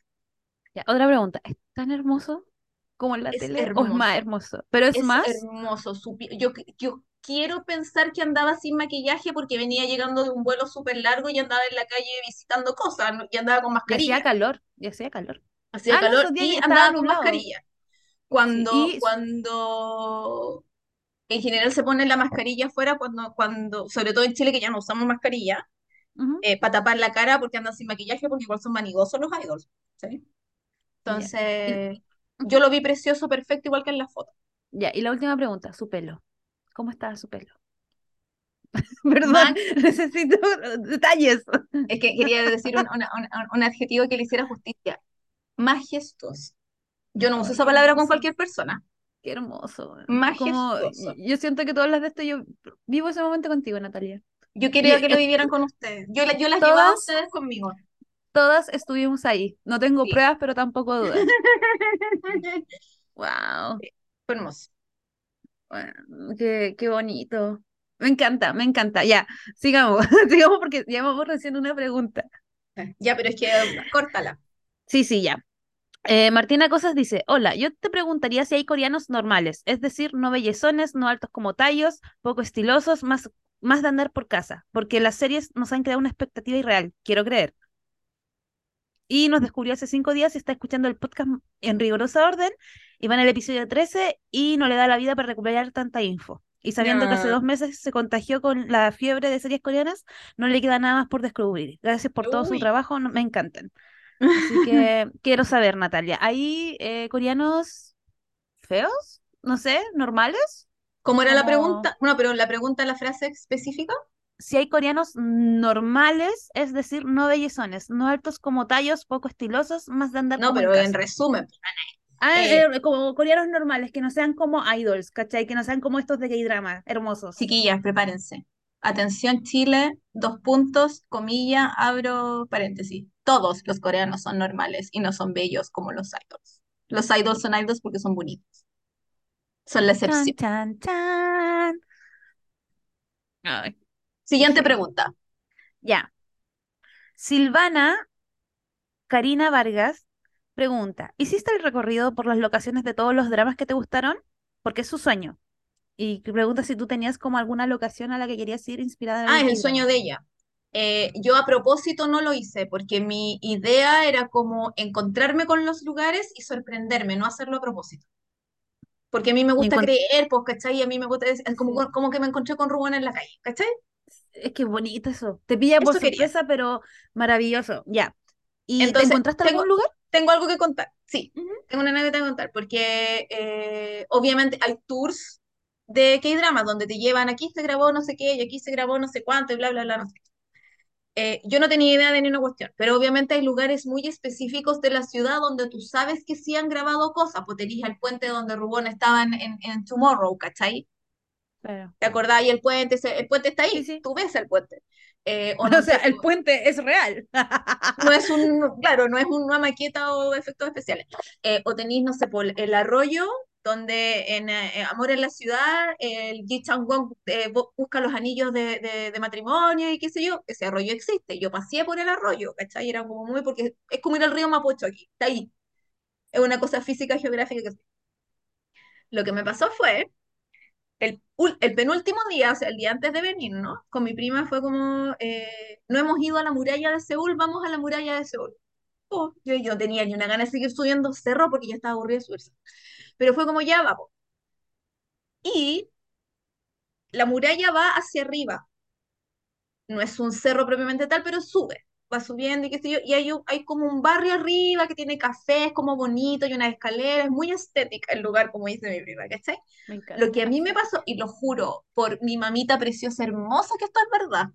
Ya, otra pregunta, ¿es tan hermoso como en la Es tele o es más hermoso. hermoso? Pero es Es más, hermoso. Yo, yo quiero pensar que andaba sin maquillaje porque venía llegando de un vuelo súper largo y andaba en la calle visitando cosas ¿no? y andaba con y hacía mascarilla. calor, y hacía calor. Hacía Ah, calor y andaba con mascarilla. Sí, Cuando, y cuando en general se pone la mascarilla afuera, cuando, cuando, sobre todo en Chile que ya no usamos mascarilla, ujú, para tapar la cara porque andan sin maquillaje porque igual son manigosos los idols. Entonces, yo lo vi precioso, perfecto, igual que en la foto. ya. Y la última pregunta, su pelo. ¿Cómo estaba su pelo? Perdón, necesito detalles. es que quería decir un, una- un- un adjetivo que le hiciera justicia. Majestuoso. Yo no uso esa palabra con cualquier persona. qué hermoso. Como Majestuoso. yo siento que todas las de esto yo vivo ese momento contigo, Natalia. Yo Y quería que lo vivieran con ustedes. Yo, yo las llevaba a ustedes conmigo. Todas estuvimos ahí. No tengo Sí. pruebas, pero tampoco dudas. Wow, Fue hermoso. qué, qué bonito. Me encanta, me encanta. Ya, sigamos, sigamos porque llevamos recién una pregunta. Ya, pero es que córtala. Sí, sí, ya. Eh, Martina Cosas dice, hola, yo te preguntaría si hay coreanos normales, es decir, no bellezones, no altos como tallos, poco estilosos, más, más de andar por casa, porque las series nos han creado una expectativa irreal, quiero creer. Y nos descubrió hace cinco días y está escuchando el podcast en rigurosa orden y va en el episodio 13 y no le da la vida para recuperar tanta info. Y sabiendo que hace No. dos meses se contagió con la fiebre de series coreanas, no le queda nada más por descubrir. Gracias por todo su Uy. trabajo, no- me encantan. Así que quiero saber, Natalia, ¿hay eh, coreanos feos? No sé, normales. ¿Cómo era la pregunta? No, pero la pregunta, la frase específica. Si hay coreanos normales, es decir, no bellezones, no altos como tallos, poco estilosos, más de andar No, como en pero en resumen, Ah, eh, eh, como coreanos normales, que no sean como idols, ¿cachai? Que no sean como estos de K-drama, hermosos. chiquillas, prepárense. Atención, Chile, dos puntos, comilla, abro paréntesis. Todos los coreanos son normales y no son bellos como los idols. Los idols son idols porque son bonitos. Son la excepción. chan, chan. Ay, qué Siguiente pregunta. Ya. Silvana Karina Vargas pregunta, ¿hiciste el recorrido por las locaciones de todos los dramas que te gustaron? Porque es su sueño. Y pregunta si tú tenías como alguna locación a la que querías ir inspirada en Ah, es el sueño de ella. Eh, yo a propósito no lo hice porque mi idea era como encontrarme con los lugares y sorprenderme, no hacerlo a propósito. Porque a mí me gusta creer, pues, ¿cachai? Y a mí me gusta, es como, como que me encontré con Rubén en la calle, ¿cachai? Es que bonito eso. Te pilla por Eso quería. sorpresa, pero maravilloso. Ya. ¿Y te Entonces, encontraste tengo, algún lugar? tengo algo que contar, sí, Ujú. tengo una anécdota que contar, porque eh, obviamente hay tours de K-dramas donde te llevan aquí se grabó no sé qué y aquí se grabó no sé cuánto y bla, bla, bla, no sé. Eh, yo no tenía idea de ni una cuestión, pero obviamente hay lugares muy específicos de la ciudad donde tú sabes que sí han grabado cosas, pues tenías el puente donde Rubón estaba en, en, en Tomorrow, ¿cachai? Claro. ¿Te acordás? Y el puente, el puente está Sí, ahí, sí. tú ves el puente. Eh, o O no sea, sé, el pues, puente es real. no es un, claro, no es una maqueta o efectos especiales. Eh, o tenéis, no sé, por el arroyo, donde en eh, Amor en la Ciudad, el Ji Chang-won eh, bu- busca los anillos de, de- de matrimonio y qué sé yo, ese arroyo existe. Yo pasé por el arroyo, ¿cachai? Era como muy, porque es como ir al río Mapocho aquí, está ahí. Es una cosa física, geográfica que Lo que me pasó fue, el, penúltimo día, o sea, el día antes de venir, ¿no? Con mi prima fue como, eh, no hemos ido a la muralla de Seúl, vamos a la muralla de Seúl. Oh, yo, yo no tenía ni una gana de seguir subiendo cerro porque ya estaba aburrida de subirse. Pero fue como ya vamos. Y la muralla va hacia arriba. No es un cerro propiamente tal, pero sube. Va subiendo y qué sé yo. Y hay, un- hay como un barrio arriba que tiene cafés, como bonito, y una escalera. Es muy estética el lugar, como dice mi prima, ¿cachai? Me Lo encanta. que a mí me pasó, y lo juro por mi mamita preciosa, hermosa, que esto es verdad.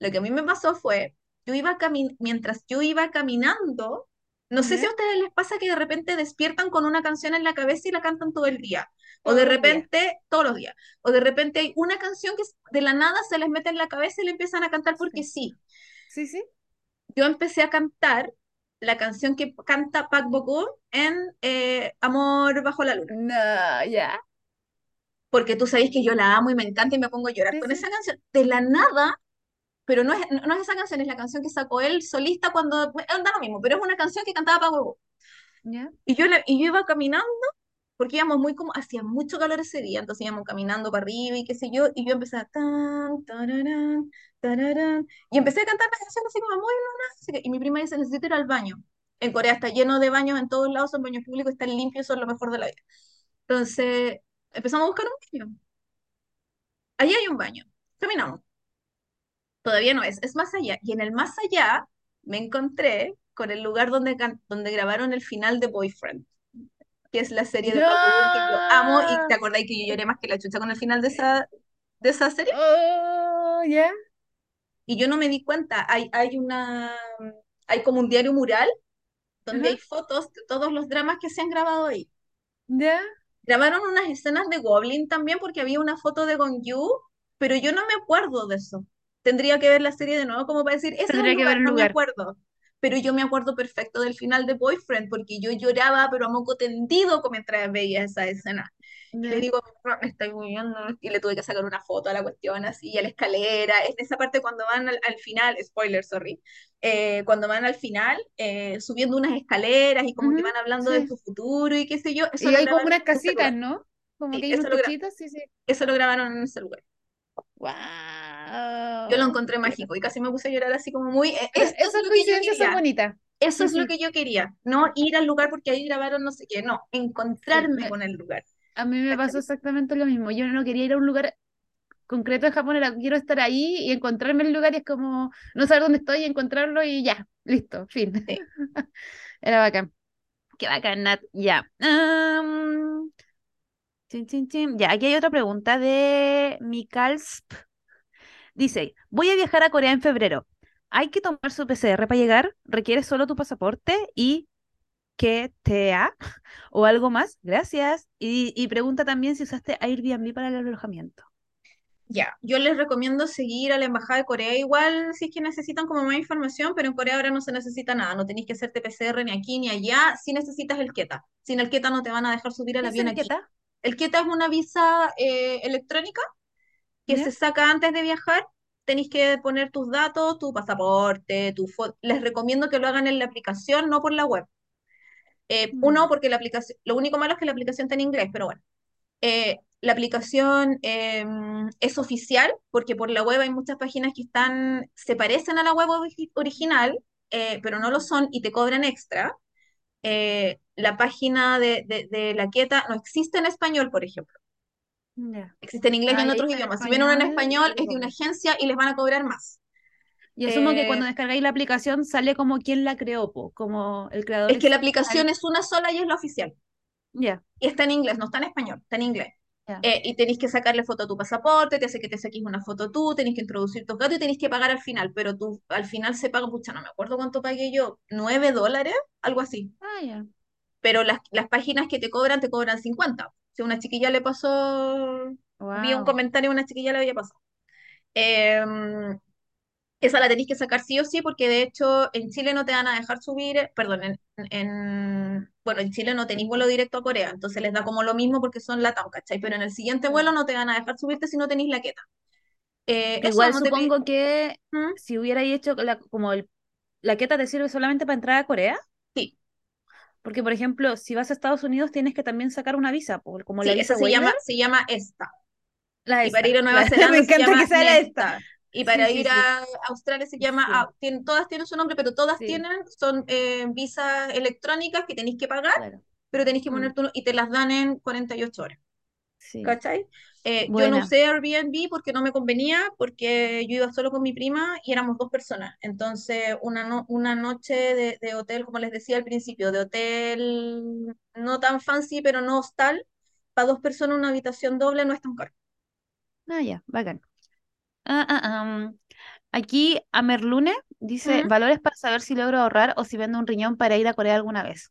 Lo que a mí me pasó fue, yo iba camin mientras yo iba caminando, no sé si a ustedes les pasa que de repente despiertan con una canción en la cabeza y la cantan todo el día, o de repente, todos los días, o de repente hay una canción que de la nada se les mete en la cabeza y le empiezan a cantar porque sí. Sí, sí. Yo empecé a cantar la canción que canta Park Bo-gum en eh, Amor bajo la luna, No, ya. porque tú sabes que yo la amo y me encanta y me pongo a llorar Sí, con sí. esa canción. De la nada pero no es, no es esa canción, es la canción que sacó él solista cuando, da lo mismo, pero es una canción que cantaba Pago Ya. Y yo, la- y yo iba caminando porque íbamos muy como, hacía mucho calor ese día, entonces íbamos caminando para arriba y qué sé yo, y yo empecé a tan, tararán, tararán, y empecé a cantar la canción así como muy, no, y mi prima dice, necesito ir al baño. En Corea está lleno de baños en todos lados, son baños públicos, están limpios, son lo mejor de la vida. Entonces empezamos a buscar un baño. Allí hay un baño. Caminamos. Todavía no es, es más allá. Y en el más allá me encontré con el lugar donde, donde grabaron el final de Boyfriend, que es la serie de Bo-gum que yo amo. Y te acordáis que yo lloré más que la chucha con el final de esa, de esa serie. Oh, ¿ya? Y yo no me di cuenta. Hay, hay una. Hay como un diario mural donde hay fotos de todos los dramas que se han grabado ahí. ¿Ya? Grabaron unas escenas de Goblin también porque había una foto de Gongyu, pero yo no me acuerdo de eso. Tendría que ver la serie de nuevo como para decir, ese es el lugar, no me acuerdo. Pero yo me acuerdo perfecto del final de Boyfriend porque yo lloraba, pero a moco tendido mientras veía esa escena. Y le digo, me estoy muriendo, y le tuve que sacar una foto a la cuestión, así, a la escalera. Es esa parte cuando van al, final, spoiler, sorry, eh, cuando van al final, eh, subiendo unas escaleras y como que van hablando de su futuro y qué sé yo. Eso y hay como unas casitas, ¿no? Como que hay unos cochitos, sí, sí. Eso lo grabaron en ese lugar. Wow. Yo lo encontré mágico y casi me puse a llorar así como muy... Eh, Esas coincidencias son bonitas. Eso es lo que yo quería, no ir al lugar porque ahí grabaron no sé qué, no, encontrarme con el lugar. A mí me pasó exactamente lo mismo. Yo no quería ir a un lugar concreto en Japón, era quiero estar ahí y encontrarme el lugar y es como no saber dónde estoy y encontrarlo y ya, listo, fin. era bacán. Qué bacán, Nat. Ya. Ya, aquí hay otra pregunta de Mikalsp. Dice, voy a viajar a Corea en febrero. ¿Hay que tomar su PCR para llegar? ¿Requiere solo tu pasaporte? ¿Y que TEA o algo más? Gracias. Y, pregunta también si usaste Airbnb para el alojamiento. Ya, yo les recomiendo seguir a la Embajada de Corea igual si es que necesitan como más información, pero en Corea ahora no se necesita nada, no tenéis que hacerte PCR ni aquí ni allá, si necesitas el KETA. Sin el KETA no te van a dejar subir al avión aquí. KETA? El KETA es una visa eh, electrónica que se saca antes de viajar. Tenéis que poner tus datos, tu pasaporte, tu foto. Les recomiendo que lo hagan en la aplicación, no por la web. Eh, uno, mm. porque la aplicación, lo único malo es que la aplicación está en inglés, pero bueno. Eh, la aplicación em, es oficial porque por la web hay muchas páginas que están, se parecen a la web original, pero no lo son y te cobran extra. la página de, de, la quieta no existe en español, por ejemplo. Existe en inglés y en otros idiomas. Si ven uno en español, es de una agencia y les van a cobrar más. Y asumo que cuando eh, descargáis la aplicación sale como quien la creó, como el creador. Es que la aplicación es una sola y es la oficial. Ya. Y está en inglés, no está en español, está en inglés. Eh, y tenéis que sacarle foto a tu pasaporte, te hace que te saques una foto tú, tenéis que introducir tus datos y tenéis que pagar al final, pero tú al final se paga, pucha, no me acuerdo cuánto pagué yo, nueve dólares, algo así. Ah, ya. Pero las, las páginas que te cobran, te cobran 50. Si a una chiquilla le pasó, vi un comentario, una chiquilla le había pasado. Em, esa la tenéis que sacar sí o sí, porque de hecho en Chile no te van a dejar subir, perdón, en, en bueno, en Chile no tenéis vuelo directo a Corea, entonces les da como lo mismo porque son LATAM, ¿cachai? Pero en el siguiente vuelo no te van a dejar subirte si no tenéis la queta. Eh, Igual supongo que ¿Mm? si hubierais hecho la, como el, la queta te sirve solamente para entrar a Corea. Sí. Porque, por ejemplo, si vas a Estados Unidos tienes que también sacar una visa, como la visa se llama, se llama esta. La y para ir a Nueva Zelanda me encanta que sea la esta. Y para ir a Australia se llama, todas tienen su nombre, pero todas tienen, son eh, visas electrónicas que tenéis que pagar, pero tenéis que poner mm. tu, y te las dan en 48 horas. ¿Cachai? Eh, yo no usé Airbnb porque no me convenía, porque yo iba solo con mi prima y éramos dos personas. Entonces, una, una noche de, de, hotel, como les decía al principio, de hotel no tan fancy, pero no hostal, para dos personas una habitación doble no es tan caro. Ah, ya, bacán. Ah, ah, Aquí Amerlune dice, valores para saber si logro ahorrar o si vendo un riñón para ir a Corea alguna vez.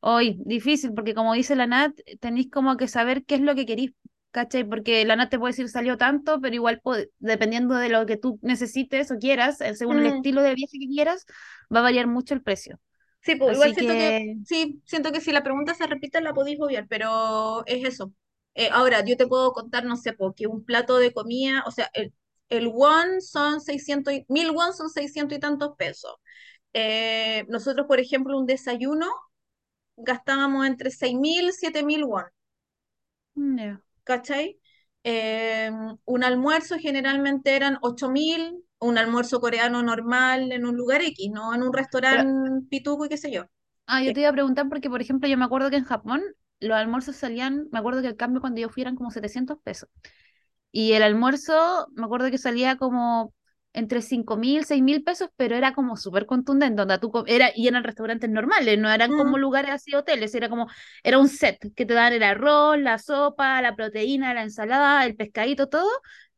Hoy, difícil, porque como dice la Nat, tenéis como que saber qué es lo que queréis, ¿cachai? Porque la Nat te puede decir salió tanto, pero igual dependiendo de lo que tú necesites o quieras, eh, según el mm. estilo de viaje que quieras, va a variar mucho el precio. Sí, pues, igual siento que... sí, siento que si la pregunta se repite la podéis obviar, pero es eso. Eh, ahora, yo te puedo contar, no sé, porque un plato de comida, o sea, el, el won son 600, y, mil won son 600 y tantos pesos. Eh, nosotros, por ejemplo, un desayuno gastábamos entre 6.000 y 7.000 won. Mm. ¿Cachai? Eh, un almuerzo generalmente eran 8.000, un almuerzo coreano normal en un lugar X, no en un Pero, restaurante pituco y qué sé yo. ah, yo te iba a preguntar porque, por ejemplo, yo me acuerdo que en Japón los almuerzos salían, me acuerdo que el cambio cuando yo fui eran como 700 pesos. Y el almuerzo, me acuerdo que salía como entre cinco mil, seis mil pesos, pero era como súper contundente, donde tú, era, y eran restaurantes normales, no eran como mm, lugares así, hoteles, era como, era un set que te daban el arroz, la sopa, la proteína, la ensalada, el pescadito, todo,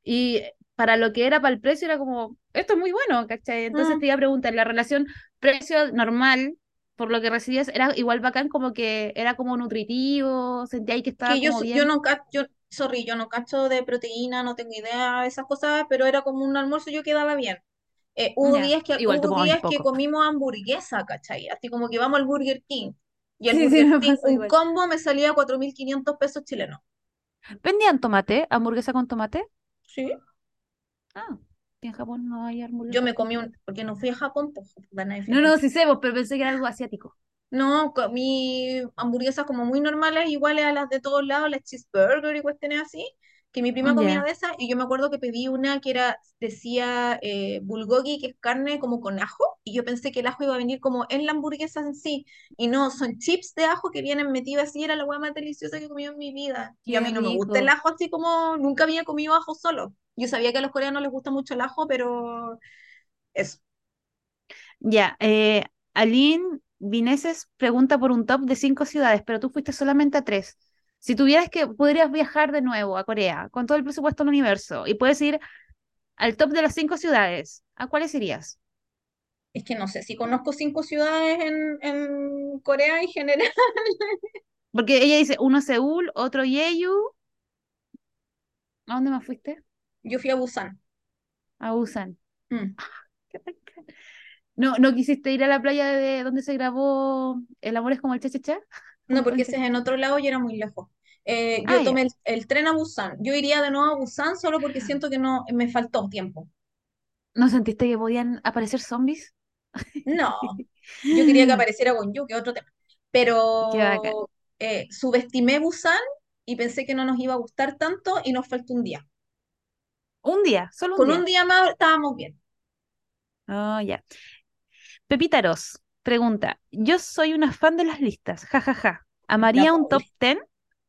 y para lo que era para el precio era como, esto es muy bueno, ¿cachai? Entonces mm. te iba a preguntar, la relación precio normal, por lo que recibías, era igual bacán, como que era como nutritivo, sentía ahí que estaba que yo, como yo bien. no cacho, yo, sorry, yo no cacho de proteína, no tengo idea de esas cosas, pero era como un almuerzo y yo quedaba bien. Eh, hubo Ya, días que, igual hubo días que comimos hamburguesa, ¿cachai? Así como que vamos al Burger King. Y el Sí, Burger King, un igual. combo me salía 4.500 pesos chilenos. ¿Vendían tomate? ¿Hamburguesa con tomate? Sí. Ah, en Japón no hay Yo hamburguesas me comí un, porque no fui a Japón, pues, No, no, sí sé, vos, pero pensé que era algo asiático. No, comí hamburguesas como muy normales, iguales a las de todos lados, las cheeseburger y cuestiones así, que mi prima comía de esas, y yo me acuerdo que pedí una que era, decía eh, bulgogi, que es carne como con ajo, y yo pensé que el ajo iba a venir como en la hamburguesa en sí, y no, son chips de ajo que vienen metidos así, era la hueá más deliciosa que he comido en mi vida. Y a qué mí no me gusta el ajo así como, nunca había comido ajo solo. Yo sabía que a los coreanos les gusta mucho el ajo, pero eso. Ya, eh, Aline Vineses pregunta por un top de cinco ciudades, pero tú fuiste solamente a tres. Si tuvieras que, podrías viajar de nuevo a Corea con todo el presupuesto del universo y puedes ir al top de las cinco ciudades, ¿a cuáles irías? Es que no sé si conozco cinco ciudades en, en Corea en general. Porque ella dice uno Seúl, otro Jeju. ¿A dónde más fuiste? Yo fui a Busan. A Busan. Mm. ¿No, no quisiste ir a la playa de donde se grabó El amor es como el cha-cha-cha? No, porque ese es en otro lado y era muy lejos. Eh, Ah, yo ya. tomé el, el tren a Busan. Yo iría de nuevo a Busan solo porque siento que no me faltó tiempo. ¿No sentiste que podían aparecer zombies? No, yo quería que apareciera Gonju, que otro tema. Pero eh, subestimé Busan y pensé que no nos iba a gustar tanto y nos faltó un día. Un día, solo un Con un día. más estábamos bien. Oh, ya. Ros pregunta, yo soy una fan de las listas, jajaja. La ¿Amaría un top Pauli. 10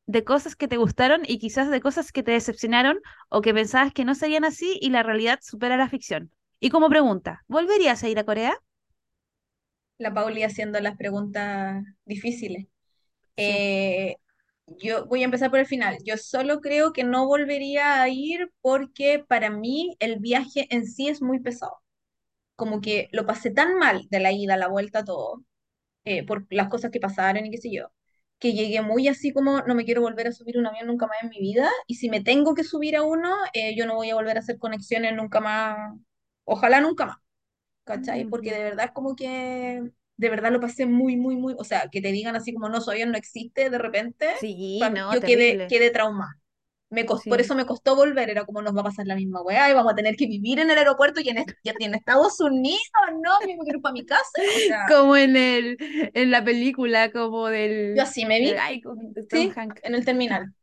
de cosas que te gustaron y quizás de cosas que te decepcionaron o que pensabas que no serían así y la realidad supera la ficción? Y como pregunta, ¿volverías a ir a Corea? La Pauli haciendo las preguntas difíciles. Sí. Eh, yo voy a empezar por el final. Yo solo creo que no volvería a ir porque para mí el viaje en sí es muy pesado. Como que lo pasé tan mal de la ida, la vuelta, todo, eh, por las cosas que pasaron y qué sé yo, que llegué muy así como no me quiero volver a subir un avión nunca más en mi vida. Y si me tengo que subir a uno, eh, yo no voy a volver a hacer conexiones nunca más. Ojalá nunca más. ¿cachai? Porque Ujú. de verdad como que, de verdad lo pasé muy, muy, muy, o sea, que te digan así como no, soy no existe de repente, Sí, no, yo quedé, terrible. quedé traumada. Me por Sí. eso me costó volver, era como nos va a pasar la misma weá y vamos a tener que vivir en el aeropuerto y en, est- y en Estados Unidos, no, yo me quiero ir para mi casa, o sea, Como en el, en la película, como yo del, así me del vi, ay, con de Tom ¿sí? En el terminal.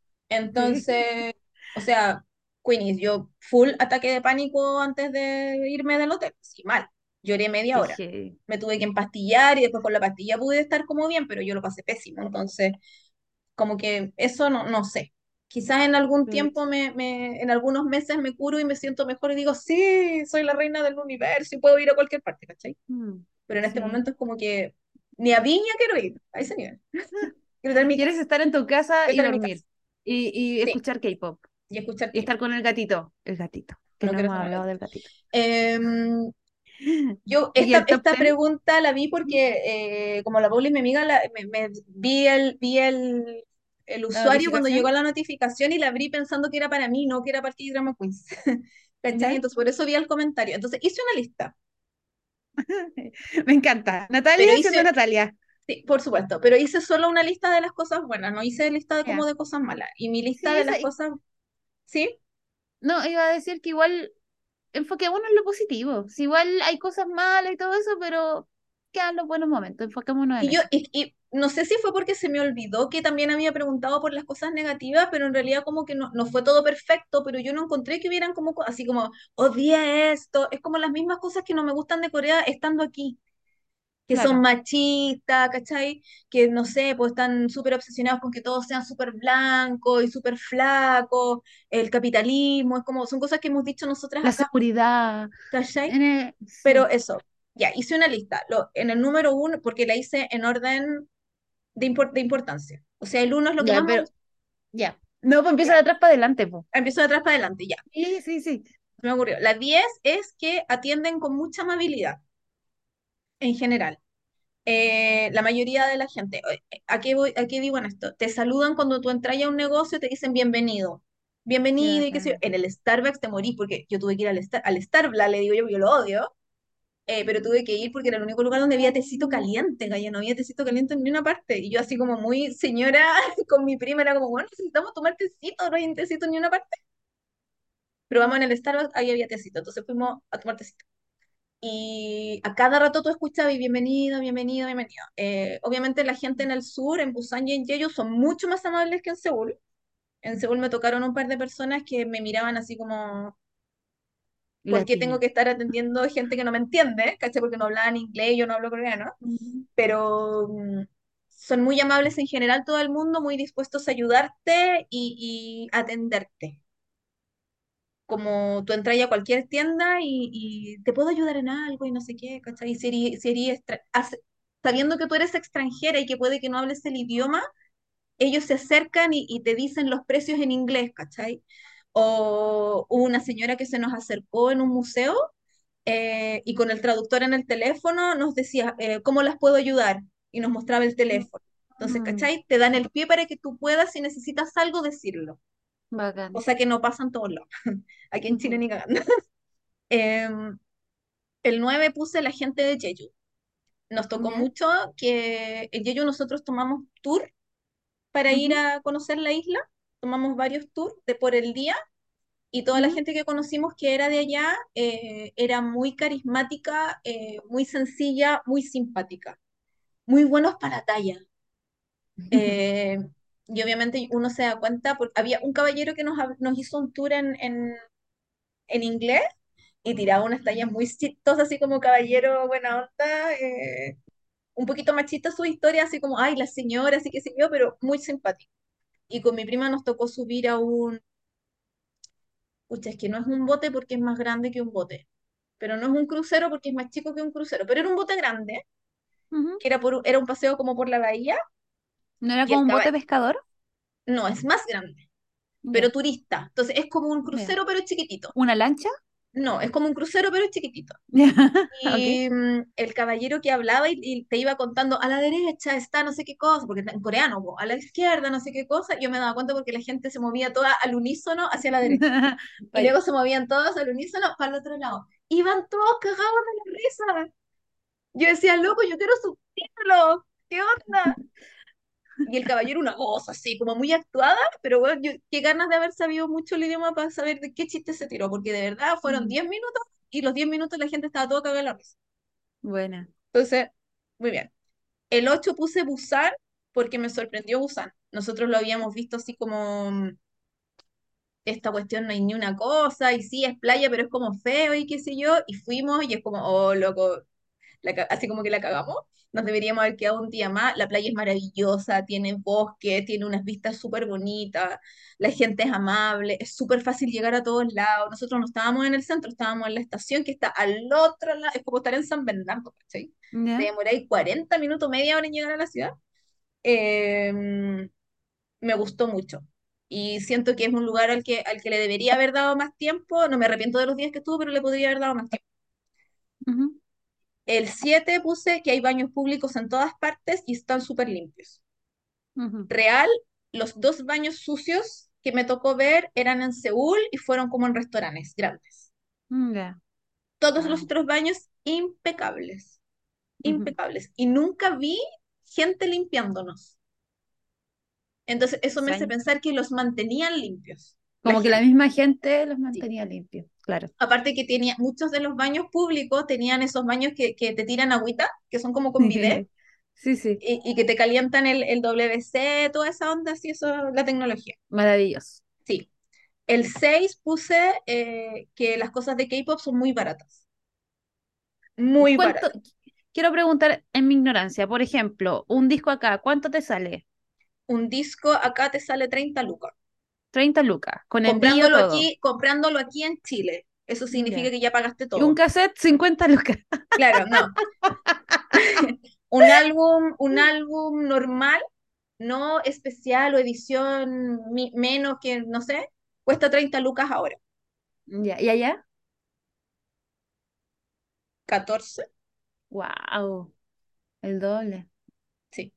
Sí. Entonces, o sea, Queenies, yo full ataque de pánico antes de irme del hotel, sí, mal. Lloré media hora. heavy. Me tuve que empastillar y después con la pastilla pude estar como bien, pero yo lo pasé pésimo. Entonces, como que eso no, no sé. Quizás en algún tiempo, me, me, en algunos meses me curo y me siento mejor y digo, sí, soy la reina del universo y puedo ir a cualquier parte, ¿cachai? Mm, Pero en este momento es como que ni a Viña quiero ir, a ese nivel. Quiero mi ¿Quieres estar en tu casa quiero y casa. dormir? Y, y Sí, escuchar K-pop. y escuchar Y estar con el gatito. El gatito. Que No hemos hablado el del gatito. Em, yo ¿Y esta, esta 10? pregunta la vi porque eh, como la Pauli es mi amiga, la- me, me- vi el, vi el, el ¿La usuario cuando llegó la notificación y la abrí pensando que era para mí, no que era para el Drama Quiz. ¿Cachai? Entonces por eso vi el comentario. Entonces hice una lista, Me encanta. Natalia hice, Natalia. sí, por supuesto, pero hice solo una lista de las cosas buenas, no hice lista de como Ya. de cosas malas. Y mi lista Sí, de las cosas, ¿sí? no, iba a decir que igual enfoquémonos en lo positivo. Si igual hay cosas malas y todo eso, pero quedan los buenos momentos. Enfoquémonos en Y yo, eso. y, y no sé si fue porque se me olvidó que también había preguntado por las cosas negativas, pero en realidad como que no, no fue todo perfecto, pero yo no encontré que hubieran como, co- así como, odié esto, es como las mismas cosas que no me gustan de Corea estando aquí, que son Claro. machistas, ¿cachai? Que no sé, pues están súper obsesionados con que todos sean súper blancos y súper flacos, el capitalismo, es como, son cosas que hemos dicho nosotras La acá, seguridad. ¿cachai? el- Pero Sí, eso, ya, hice una lista, lo, en el número uno, porque la hice en orden de, impor- de importancia. O sea, el uno es lo que ya, más pero, ya. No, pues empieza Ya, de atrás para adelante, pues. empiezo de atrás para adelante, ya. Sí, sí, sí. Se me ocurrió. La 10 es que atienden con mucha amabilidad, en general. Eh, la mayoría de la gente, ¿a qué voy, a qué digo en esto? Te saludan cuando tú entras a un negocio, te dicen bienvenido. Bienvenido y qué sé yo. En el Starbucks te morís porque yo tuve que ir al, Star, al Starbucks, le digo yo, porque yo lo odio. Eh, pero tuve que ir porque era el único lugar donde había tecito caliente, gaya, no había tecito caliente en ninguna parte. Y yo así como muy señora con mi prima, era como, bueno, necesitamos tomar tecito, no hay tecito en ninguna parte. Pero vamos en el Starbucks, ahí había tecito, entonces fuimos a tomar tecito. Y a cada rato tú escuchabas y bienvenido, bienvenido, bienvenido. Eh, obviamente la gente en el sur, en Busan y en Jeju, son mucho más amables que en Seúl. En Seúl me tocaron un par de personas que me miraban así como, ¿por qué tengo que estar atendiendo gente que no me entiende? ¿Cachai? Porque no hablaban inglés, yo no hablo coreano. Pero mm, son muy amables en general todo el mundo, muy dispuestos a ayudarte y, y atenderte. Como tú entras a cualquier tienda y, y te puedo ayudar en algo y no sé qué, ¿cachai? Y si si extra- sabiendo que tú eres extranjera y que puede que no hables el idioma, ellos se acercan y, y te dicen los precios en inglés, ¿cachai? O una señora que se nos acercó en un museo eh, y con el traductor en el teléfono nos decía, eh, ¿cómo las puedo ayudar? Y nos mostraba el teléfono. Entonces, Mm, ¿cachai? Te dan el pie para que tú puedas, si necesitas algo, decirlo. bacán. Cosa que no pasa en todos lados. Aquí en Chile ni cagando. Em, el 9 puse la gente de Jeju. Nos tocó ¿Ya? mucho que en Jeju nosotros tomamos tour para ir Ujú, a conocer la isla. Tomamos varios tours de por el día y toda la gente que conocimos que era de allá eh, era muy carismática, eh, muy sencilla, muy simpática. muy buenos para la talla. Eh, y obviamente uno se da cuenta, porque había un caballero que nos, nos hizo un tour en, en, en inglés y tiraba unas tallas muy chistosas, así como caballero, buena onda, un poquito machista su historia, así como, ay, la señora, así que sé yo, pero muy simpático. Y con mi prima nos tocó subir a un, pucha, es que no es un bote porque es más grande que un bote, pero no es un crucero porque es más chico que un crucero, pero era un bote grande, que era, por, era un paseo como por la bahía, ¿No era como un bote pescador? no, es más grande pero turista. Entonces es como un crucero, pero chiquitito. ¿Una lancha? No, es como un crucero, pero chiquitito. Ya, ok. Y mm, el caballero que hablaba y, y te iba contando, a la derecha está no sé qué cosa, porque en coreano, a la izquierda no sé qué cosa, yo me daba cuenta porque la gente se movía toda al unísono hacia la derecha. Y luego se movían todos al unísono para el otro lado. Iban todos cagados de la risa. Yo decía, loco, yo quiero subtítulos. ¿Qué onda? Y el caballero una voz así, como muy actuada, pero bueno, yo, qué ganas de haber sabido mucho el idioma para saber de qué chiste se tiró, porque de verdad fueron Mm, 10 minutos y los 10 minutos la gente estaba toda cagada de la risa. Buena. Entonces, muy bien. El 8 puse Busan porque me sorprendió Busan. Nosotros lo habíamos visto así como mm, esta cuestión no hay ni una cosa, y sí es playa, pero es como feo y qué sé yo, y fuimos y es como, oh, loco, la así como que la cagamos. Nos deberíamos haber quedado un día más. La playa es maravillosa, tiene bosque, tiene unas vistas súper bonitas, la gente es amable, es súper fácil llegar a todos lados. Nosotros no estábamos en el centro, estábamos en la estación que está al otro lado, es como estar en San Bernardo, ¿cachai? Te ¿Ya? demoráis 40 minutos, media hora en llegar a la ciudad. Eh, me gustó mucho. Y siento que es un lugar al que, al que le debería haber dado más tiempo. No me arrepiento de los días que estuve, pero le podría haber dado más tiempo. Ujú, El 7 puse que hay baños públicos en todas partes y están súper limpios. Real, los dos baños sucios que me tocó ver eran en Seúl y fueron como en restaurantes grandes. Mm. Todos los Ah, otros baños impecables, impecables. Y nunca vi gente limpiándonos. Entonces, eso me hace pensar que los mantenían limpios, Como que la misma gente los Sí. mantenía limpios, claro. Aparte que tenía, muchos de los baños públicos tenían esos baños que, que te tiran agüita, que son como con bidet. Sí, sí, y, y que te calientan el, el WC, toda esa onda, sí, eso es la tecnología. maravilloso. Sí. El 6 puse eh, que las cosas de K-pop son muy baratas. Muy baratas. Quiero preguntar en mi ignorancia, por ejemplo, un disco acá, ¿cuánto te sale? Un disco acá te sale 30 lucas. 30 lucas, con envío Comprándolo todo. aquí, comprándolo aquí en Chile. Eso significa que ya pagaste Y un todo. cassette, 50 lucas. Claro, no. Un álbum, un álbum normal, no especial o edición menos que, no sé, cuesta 30 lucas ahora. Ya, ¿y allá? 14, Wow, el doble. sí.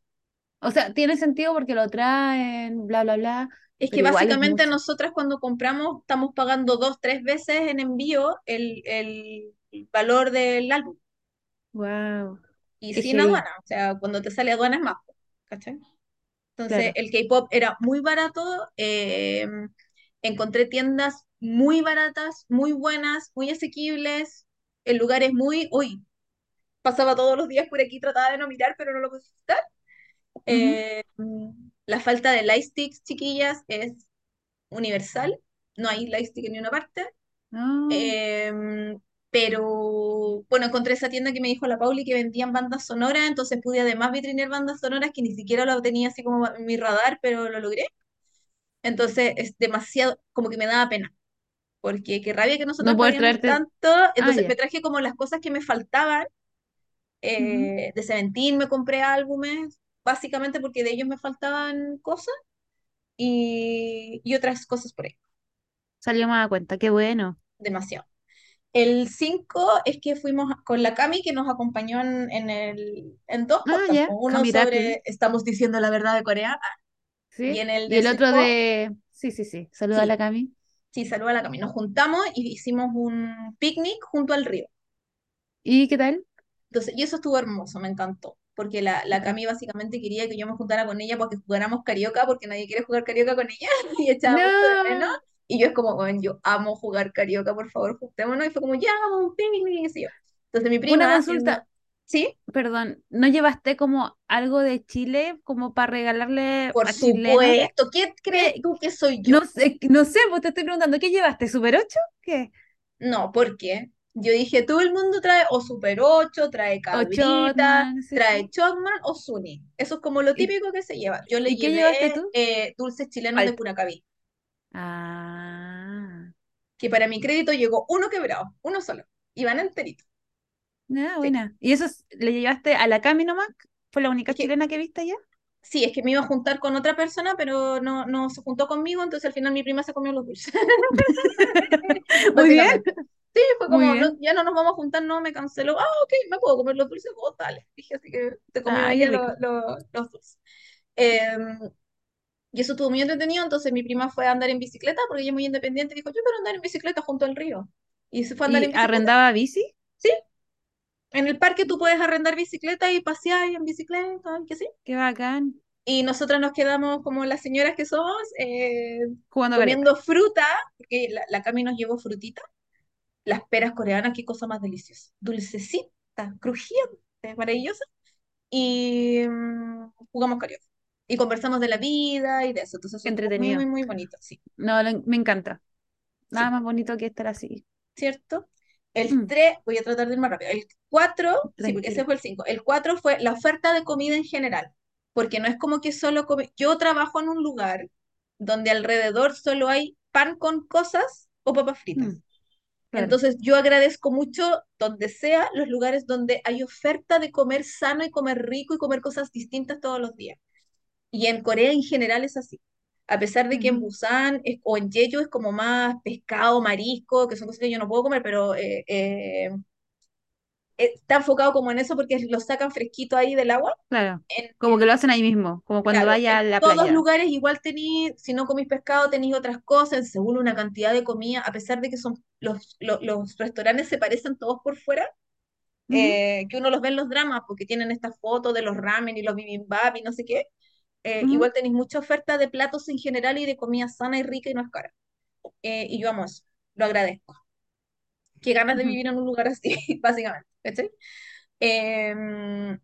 O sea, tiene sentido porque lo traen, bla, bla, bla, Es que es básicamente mucho. nosotras cuando compramos estamos pagando dos, tres veces en envío el, el valor del álbum Wow, y qué sin aduana. O sea, cuando te sale aduana es más, ¿cachai? Entonces Claro. el K-pop era muy barato. eh, encontré tiendas muy baratas, muy buenas, muy asequibles, en lugares muy... Uy, pasaba todos los días por aquí, trataba de no mirar, pero no lo pude quitar. Ujú. Eh, la falta de light sticks, chiquillas, es universal. No hay light stick en ninguna parte. No, Eh, pero bueno, encontré esa tienda que me dijo la Pauli que vendían bandas sonoras, entonces pude además vitrinear bandas sonoras que ni siquiera lo tenía así como en mi radar, pero lo logré. Entonces es demasiado, como que me daba pena, porque qué rabia que no nosotros paguemos traerte. tanto. Ah, Entonces me ya. traje como las cosas que me faltaban. Eh, de Seventeen me compré álbumes, básicamente porque de ellos me faltaban cosas y, y otras cosas por ahí, Salió más a cuenta, qué bueno. demasiado. El 5 es que fuimos con la Cami que nos acompañó en, en, el, en dos Ah, uno sobre Estamos diciendo la verdad de Corea ah, y ¿sí? en el Y de el otro de. Sí, sí, sí. Saluda a la Cami. sí, saluda a la Cami. Nos juntamos y hicimos un picnic junto al río. ¿Y qué tal? Entonces, y eso estuvo hermoso, me encantó, porque la, la. Cami básicamente quería que yo me juntara con ella porque jugáramos carioca, porque nadie quiere jugar carioca con ella y de menos. No, Y yo es como, bueno, yo amo jugar carioca, por favor, juntémonos. Y fue como, ya, un picnic, y yo. Entonces mi una prima, siendo, consulta. sí, Perdón, ¿no llevaste como algo de Chile como para regalarle por a supuesto, ¿qué crees tú que soy No yo? sé, no sé, pues te estoy preguntando, ¿qué llevaste? ¿Super 8? ¿Qué? No, ¿por qué? Yo dije, todo el mundo trae o Super 8, trae ¿O cabrita, Chotman? Sí, trae. Chocman o Suni. Eso es como lo ¿Y, típico que se lleva. Yo le y qué llevaste llevé tú? eh, dulces chilenos de Palta. Curacaví, Ah, que para mi crédito llegó uno quebrado, uno solo. Iban enteritos. ah, Sí. buena. ¿Y eso es- le llevaste a la Cami nomás? ¿Fue la única Es que, chilena que viste allá? sí, es que me iba a juntar con otra persona, pero no, no se juntó conmigo, entonces al final mi prima se comió los dulces, Muy bien. Sí, fue como, no, ya no nos vamos a juntar, no, me canceló. Ah, ok, me puedo comer los dulces, vos dale. Dije, así que te qué ella lo- los dulces. Em, y eso estuvo muy entretenido, entonces mi prima fue a andar en bicicleta, porque ella es muy independiente, dijo, yo quiero andar en bicicleta junto al río. Y se fue a andar ¿Y en bicicleta. arrendaba bici? Sí, en el parque tú puedes arrendar bicicleta y pasear en bicicleta, que sí. Qué bacán. Y nosotras nos quedamos como las señoras que somos, eh, Jugando comiendo fruta, porque la, la Cami nos llevó frutita. Las peras coreanas, qué cosa más deliciosa. Dulcecita, crujiente, maravillosa. Y mm, jugamos karaoke. Y conversamos de la vida y de eso. Entonces estuvo muy, muy, Entretenido. muy bonito, sí. No, lo- me encanta. Nada Sí, más bonito que estar así. ¿cierto? El Mm, 3 voy a tratar de ir más rápido. El 4 sí, porque ese fue el 5. El 4 fue la oferta de comida en general. Porque no es como que solo come... Yo trabajo en un lugar donde alrededor solo hay pan con cosas o papas Mm, fritas. Claro. Entonces yo agradezco mucho donde sea los lugares donde hay oferta de comer sano y comer rico y comer cosas distintas todos los días. Y en Corea en general es así. A pesar de que en Busan es- o en Jeju es como más pescado, marisco, que son cosas que yo no puedo comer, pero eh, eh, está enfocado como en eso porque lo sacan fresquito ahí del agua. Claro. En, Como que lo en- hacen ahí mismo, como cuando claro, vaya a en la todos playa. lugares igual tení, si no comís pescado, tenéis otras cosas, según una cantidad de comida, a pesar de que son los, los, los restaurantes se parecen todos por fuera, eh, que uno los ve en los dramas porque tienen estas fotos de los ramen y los bibimbap y no sé qué. eh, igual tenéis mucha oferta de platos en general y de comida sana y rica y no es cara. Eh, y yo amo eso, lo agradezco. Qué ganas de vivir en un lugar así, básicamente. ¿cachai? Em,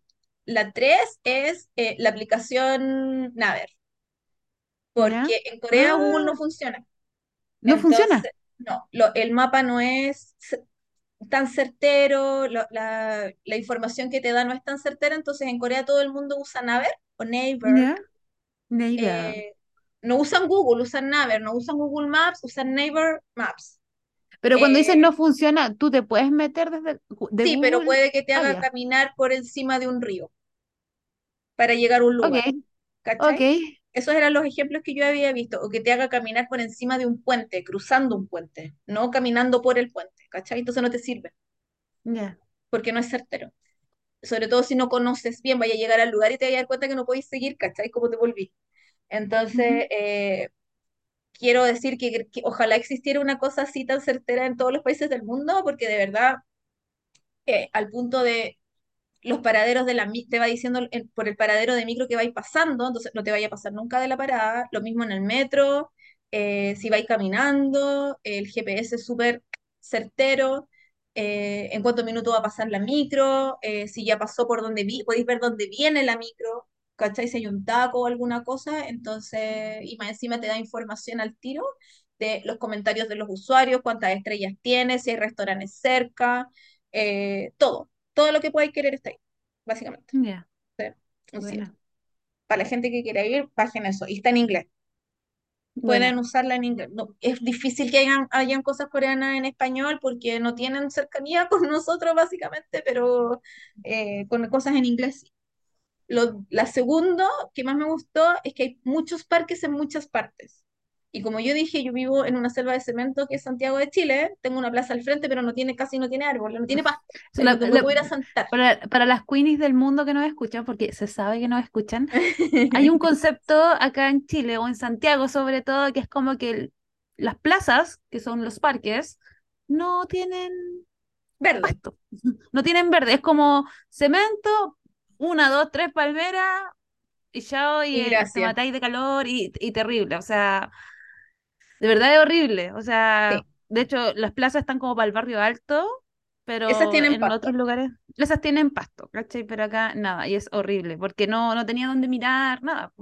La 3 es eh, la aplicación Naver, ¿Ya? porque en Corea Google no Ah, funciona. no funciona. No, lo- el mapa no es tan certero, lo- la, la información que te da no es tan certera, entonces en Corea todo el mundo usa Naver o Naver. Eh, no usan Google, usan Naver, no usan Google Maps, usan Naver Maps. Pero cuando dices Eh, no funciona, tú te puedes meter desde de sí, pero puede que te Ah, haga caminar por encima de un río para llegar a un lugar, ok. ¿cachai? Esos eran los ejemplos que yo había visto, o que te haga caminar por encima de un puente, cruzando un puente, no caminando por el puente, ¿cachai? Entonces no te sirve, Ya. porque no es certero. Sobre todo si no conoces bien, vaya a llegar al lugar y te vas a dar cuenta que no podéis seguir, ¿cachai? Como te volví. Entonces, eh, quiero decir que, ojalá existiera una cosa así tan certera en todos los países del mundo, porque de verdad, eh, al punto de los paraderos de la te va diciendo por el paradero de micro que vais pasando, entonces no te vaya a pasar nunca de la parada, lo mismo en el metro, eh, si vais caminando, el GPS es súper certero, eh, en cuántos minutos va a pasar la micro, si ya pasó por donde vi, podéis ver dónde viene la micro, ¿cachai? Si hay un taco o alguna cosa, entonces, y más encima te da información al tiro de los comentarios de los usuarios, cuántas estrellas tiene, si hay restaurantes cerca, eh, todo todo lo que podáis querer está ahí, básicamente. Sí. Para la gente que quiera ir, bajen eso. Y está en inglés. Pueden usarla en inglés. No, es difícil que hayan, hayan cosas coreanas en español porque no tienen cercanía con nosotros, básicamente, pero eh, con cosas en inglés sí. Lo, la segunda que más me gustó es que hay muchos parques en muchas partes. Y como yo dije, yo vivo en una selva de cemento que es Santiago de Chile, tengo una plaza al frente, pero no tiene casi no tiene árboles, no tiene pasto, sentar. para, para las queenies del mundo que nos escuchan, porque se sabe que nos escuchan, hay un concepto acá en Chile o en Santiago sobre todo que es como que el- las plazas, que son los parques, no tienen Verde. pasto, no tienen verde, es como cemento, una, dos, tres palmeras y ya y, Y eh, te matáis de calor y, y terrible, o sea, de verdad es horrible, o sea, Sí. de hecho las plazas están como para el barrio alto, Esas pero tienen en otros pasto. lugares, esas tienen pasto, ¿cachai? Pero acá nada, y es horrible, porque no, no tenía dónde mirar, nada.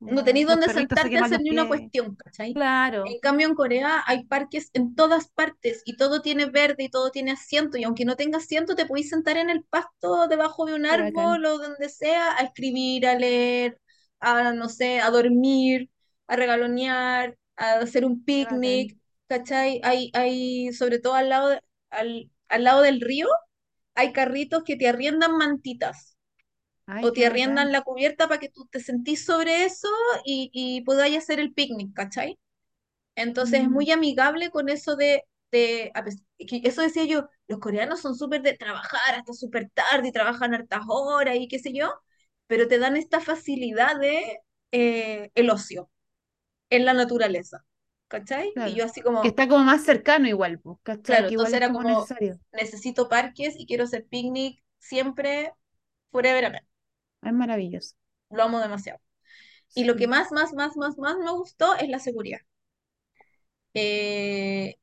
No tenéis se sentarte a hacer ni una cuestión, ¿cachai? Claro, En cambio, en Corea hay parques en todas partes y todo tiene verde y todo tiene asiento. Y aunque no tenga asiento, te podéis sentar en el pasto debajo de un bacán, árbol o donde sea a escribir, a leer, a no sé, a dormir, a regalonear, a hacer un picnic, bacán. ¿cachai? Hay, hay, sobre todo al lado, de- al, al lado del río, hay carritos que te arriendan mantitas. Ay, o te arriendan bacán. la cubierta para que tú te sentís sobre eso y, y podáis hacer el picnic, ¿cachai? Entonces es Mm, muy amigable con eso de, de que eso decía yo, los coreanos son súper de trabajar hasta súper tarde y trabajan hartas horas y qué sé yo, pero te dan esta facilidad de eh, el ocio en la naturaleza, ¿cachai? Y yo así Que como, está como más cercano igual, pues, ¿cachai? claro, Que igual entonces es era como como, necesito parques y quiero hacer picnic siempre, forever. Es maravilloso. Lo amo demasiado. Y lo que más, más, más, más, más me gustó es la seguridad. Eh,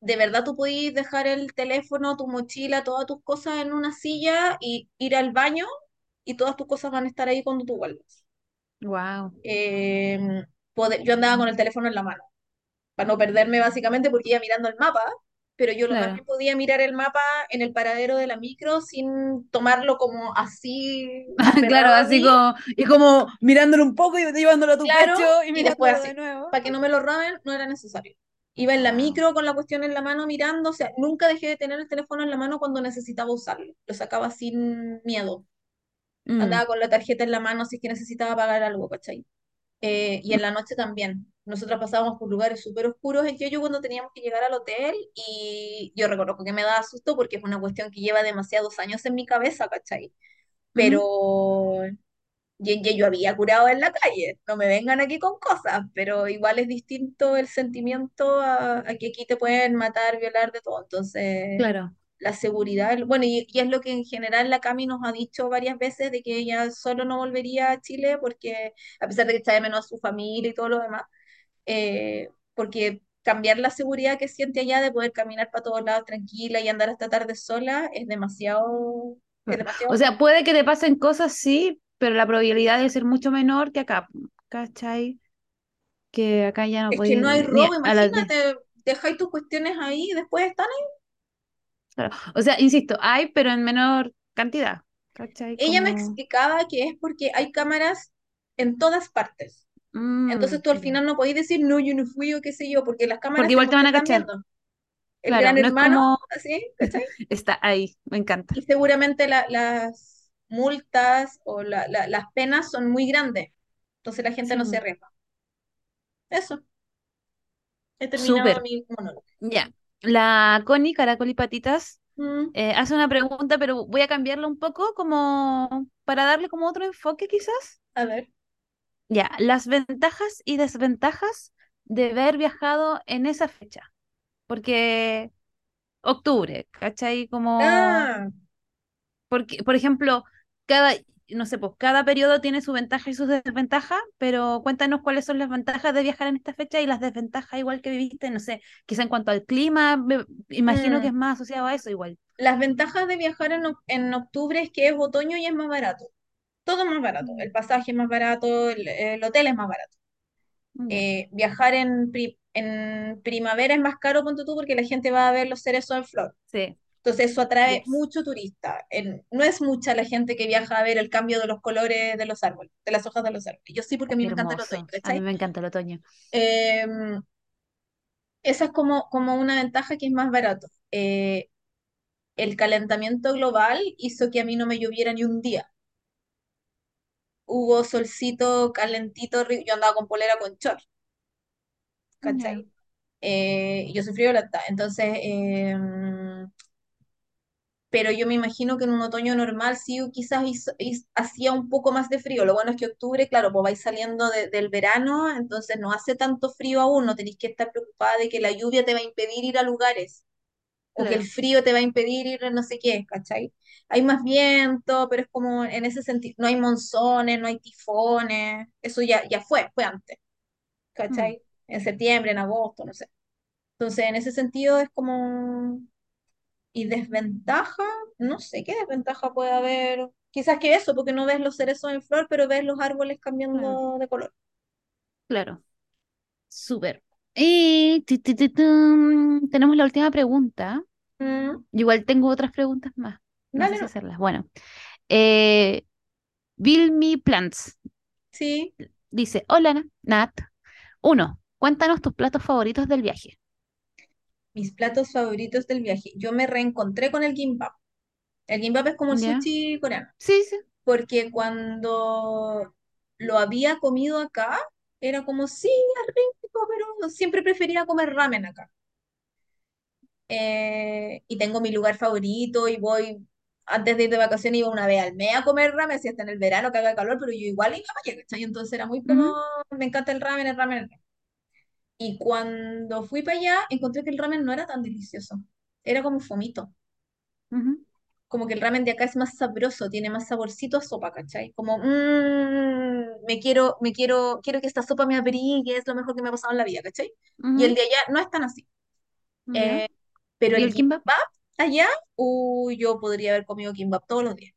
de verdad tú podís dejar el teléfono, tu mochila, todas tus cosas en una silla y ir al baño y todas tus cosas van a estar ahí cuando tú vuelvas. Wow, Eh, pode- yo andaba con el teléfono en la mano para no perderme básicamente porque iba mirando el mapa, pero yo claro. bien podía mirar el mapa en el paradero de la micro sin tomarlo como así Claro, así como, y como mirándolo un poco y llevándolo a tu claro, pecho y y después de nuevo. Para que no me lo roben, no era necesario. Iba en la Wow. micro con la cuestión en la mano mirando, o sea, nunca dejé de tener el teléfono en la mano cuando necesitaba usarlo. Lo sacaba sin miedo. Mm, Andaba con la tarjeta en la mano si es que necesitaba pagar algo, ¿cachai? Eh, y en la noche también. Nosotros pasábamos por lugares súper oscuros en Jeju cuando teníamos que llegar al hotel y yo reconozco que me daba susto porque es una cuestión que lleva demasiados años en mi cabeza, ¿cachai? Pero y yo había curado en la calle, no me vengan aquí con cosas, pero igual es distinto el sentimiento a, a que aquí te pueden matar, violar, de todo. Entonces, Claro. La seguridad, bueno, y, y es lo que en general la Cami nos ha dicho varias veces, de que ella solo no volvería a Chile porque, a pesar de que está de menos a su familia y todo lo demás, eh, porque cambiar la seguridad que siente allá de poder caminar para todos lados tranquila y andar hasta tarde sola es demasiado Es Claro. O sea, puede que te pasen cosas, sí, pero la probabilidad de ser mucho menor que acá, ¿cachai? Que acá ya no Es que no hay robo, a las 10. imagínate, dejáis tus cuestiones ahí y después están ahí. Claro. O sea, insisto, hay, pero en menor cantidad, ¿cachai? Ella me Como... explicaba que es porque hay cámaras en todas partes. mm, Entonces tú al final no podéis decir, no, yo no fui o qué sé yo, porque las Porque cámaras te, igual te van a cachar. viendo. El Claro, gran no es hermano, como así, ¿cachai? está ahí, me encanta. Y seguramente la- las multas o la- la- las penas son muy grandes. Entonces la gente Sí, no se arriesga. Eso, he terminado súper. mi monólogo. Ya. La Connie, Caracol y Patitas, Mm, eh, hace una pregunta, pero voy a cambiarla un poco como para darle como otro enfoque quizás. a ver. Ya, las ventajas y desventajas de haber viajado en esa fecha. Porque octubre, ¿cachai? Como, Ah, porque, por ejemplo, cada, no sé, pues cada periodo tiene su ventaja y sus desventajas, pero cuéntanos cuáles son las ventajas de viajar en esta fecha y las desventajas igual que viviste, no sé, quizá en cuanto al clima, me- imagino que mm. es más asociado a eso igual. Las ventajas de viajar en, en octubre es que es otoño y es más barato. Todo es más barato. Mm, El pasaje es más barato, el, el hotel es más barato. Ya, Eh, viajar en, pri- en primavera es más caro, ponte tú, porque la gente va a ver los cerezos en flor. sí, Entonces eso atrae yes. mucho turista. En- no es mucha la gente que viaja a ver el cambio de los colores de los árboles, de las hojas de los árboles. Yo sí, porque a mí me encanta el otoño, Hermoso. A mí ¿cachai? me encanta el otoño. Em, esa es como, como una ventaja que es más barato. Eh, el calentamiento global hizo que a mí no me lloviera ni un día. Hubo solcito, calentito, yo andaba con polera con short, ¿cachai? Eh, yo soy friolenta, entonces, em, pero yo me imagino que en un otoño normal sí quizás hizo- hacía un poco más de frío. Lo bueno es que octubre, claro, pues vais saliendo de- del verano, entonces no hace tanto frío aún, no tenéis que estar preocupada de que la lluvia te va a impedir ir a lugares o que el frío te va a impedir ir a no sé qué, ¿cachai? Hay más viento, pero es como en ese sentido, no hay monzones, no hay tifones, eso ya, ya fue, fue antes, Mm, ¿cachai? En septiembre, en agosto, no sé. Entonces, en ese sentido es como ¿Y desventaja? No sé qué desventaja puede haber. Quizás que eso, porque no ves los cerezos en flor, pero ves los árboles claro, cambiando de color. claro. Súper. Y tenemos la última pregunta. Mm, Igual tengo otras preguntas más. No sé dale, si no. hacerlas. Bueno, eh, Bill Me Plants Sí, dice: Hola, Nat. Uno, cuéntanos tus platos favoritos del viaje. Mis platos favoritos del viaje. Yo me reencontré con el gimbap. El gimbap es como el sushi coreano, Sí, sí. porque cuando lo había comido acá, era como, sí, es rico, pero siempre prefería comer ramen acá. eh, y tengo mi lugar favorito y voy, antes de ir de vacaciones iba una vez al mes a comer ramen, si hasta en el verano que haga calor, pero yo igual iba para allá. Entonces era muy como, Ujú, me encanta el ramen, el ramen, el ramen. Y cuando fui para allá, encontré que el ramen no era tan delicioso, era como fomito. ujú, Como que el ramen de acá es más sabroso, tiene más saborcito a sopa, ¿cachai? Como, mmm, me quiero, me quiero, quiero que esta sopa me abrigue, es lo mejor que me ha pasado en la vida, ¿cachai? Y el de allá no es tan así. Eh, pero ¿Y el el kimbap? kimbap allá, uy, yo podría haber comido kimbap todos los días.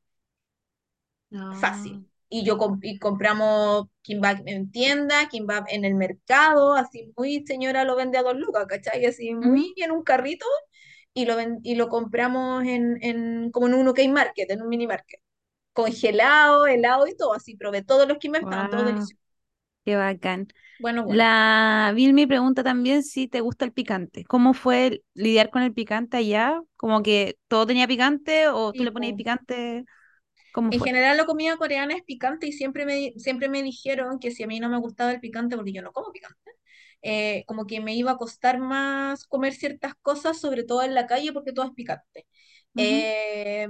Ah, Fácil. Y yo y compramos kimbap en tienda, kimbap en el mercado, así muy señora lo vende a dos lucas, ¿cachai? Así muy en un carrito y lo, y lo compramos en, en, como en un OK Market, en un mini market. Congelado, helado y todo, así probé todos los kimbap, estaban todos Wow, deliciosos. qué bacán. Bueno, bueno. La Bill me pregunta también si te gusta el picante. ¿Cómo fue el- lidiar con el picante allá? ¿Como que todo tenía picante o tú Sí, le ponías po. picante? ¿Cómo En fue? general la comida coreana es picante y siempre me, siempre me dijeron que si a mí no me gustaba el picante, porque yo no como picante, eh, como que me iba a costar más comer ciertas cosas, sobre todo en la calle, porque todo es picante. Ujú, Eh,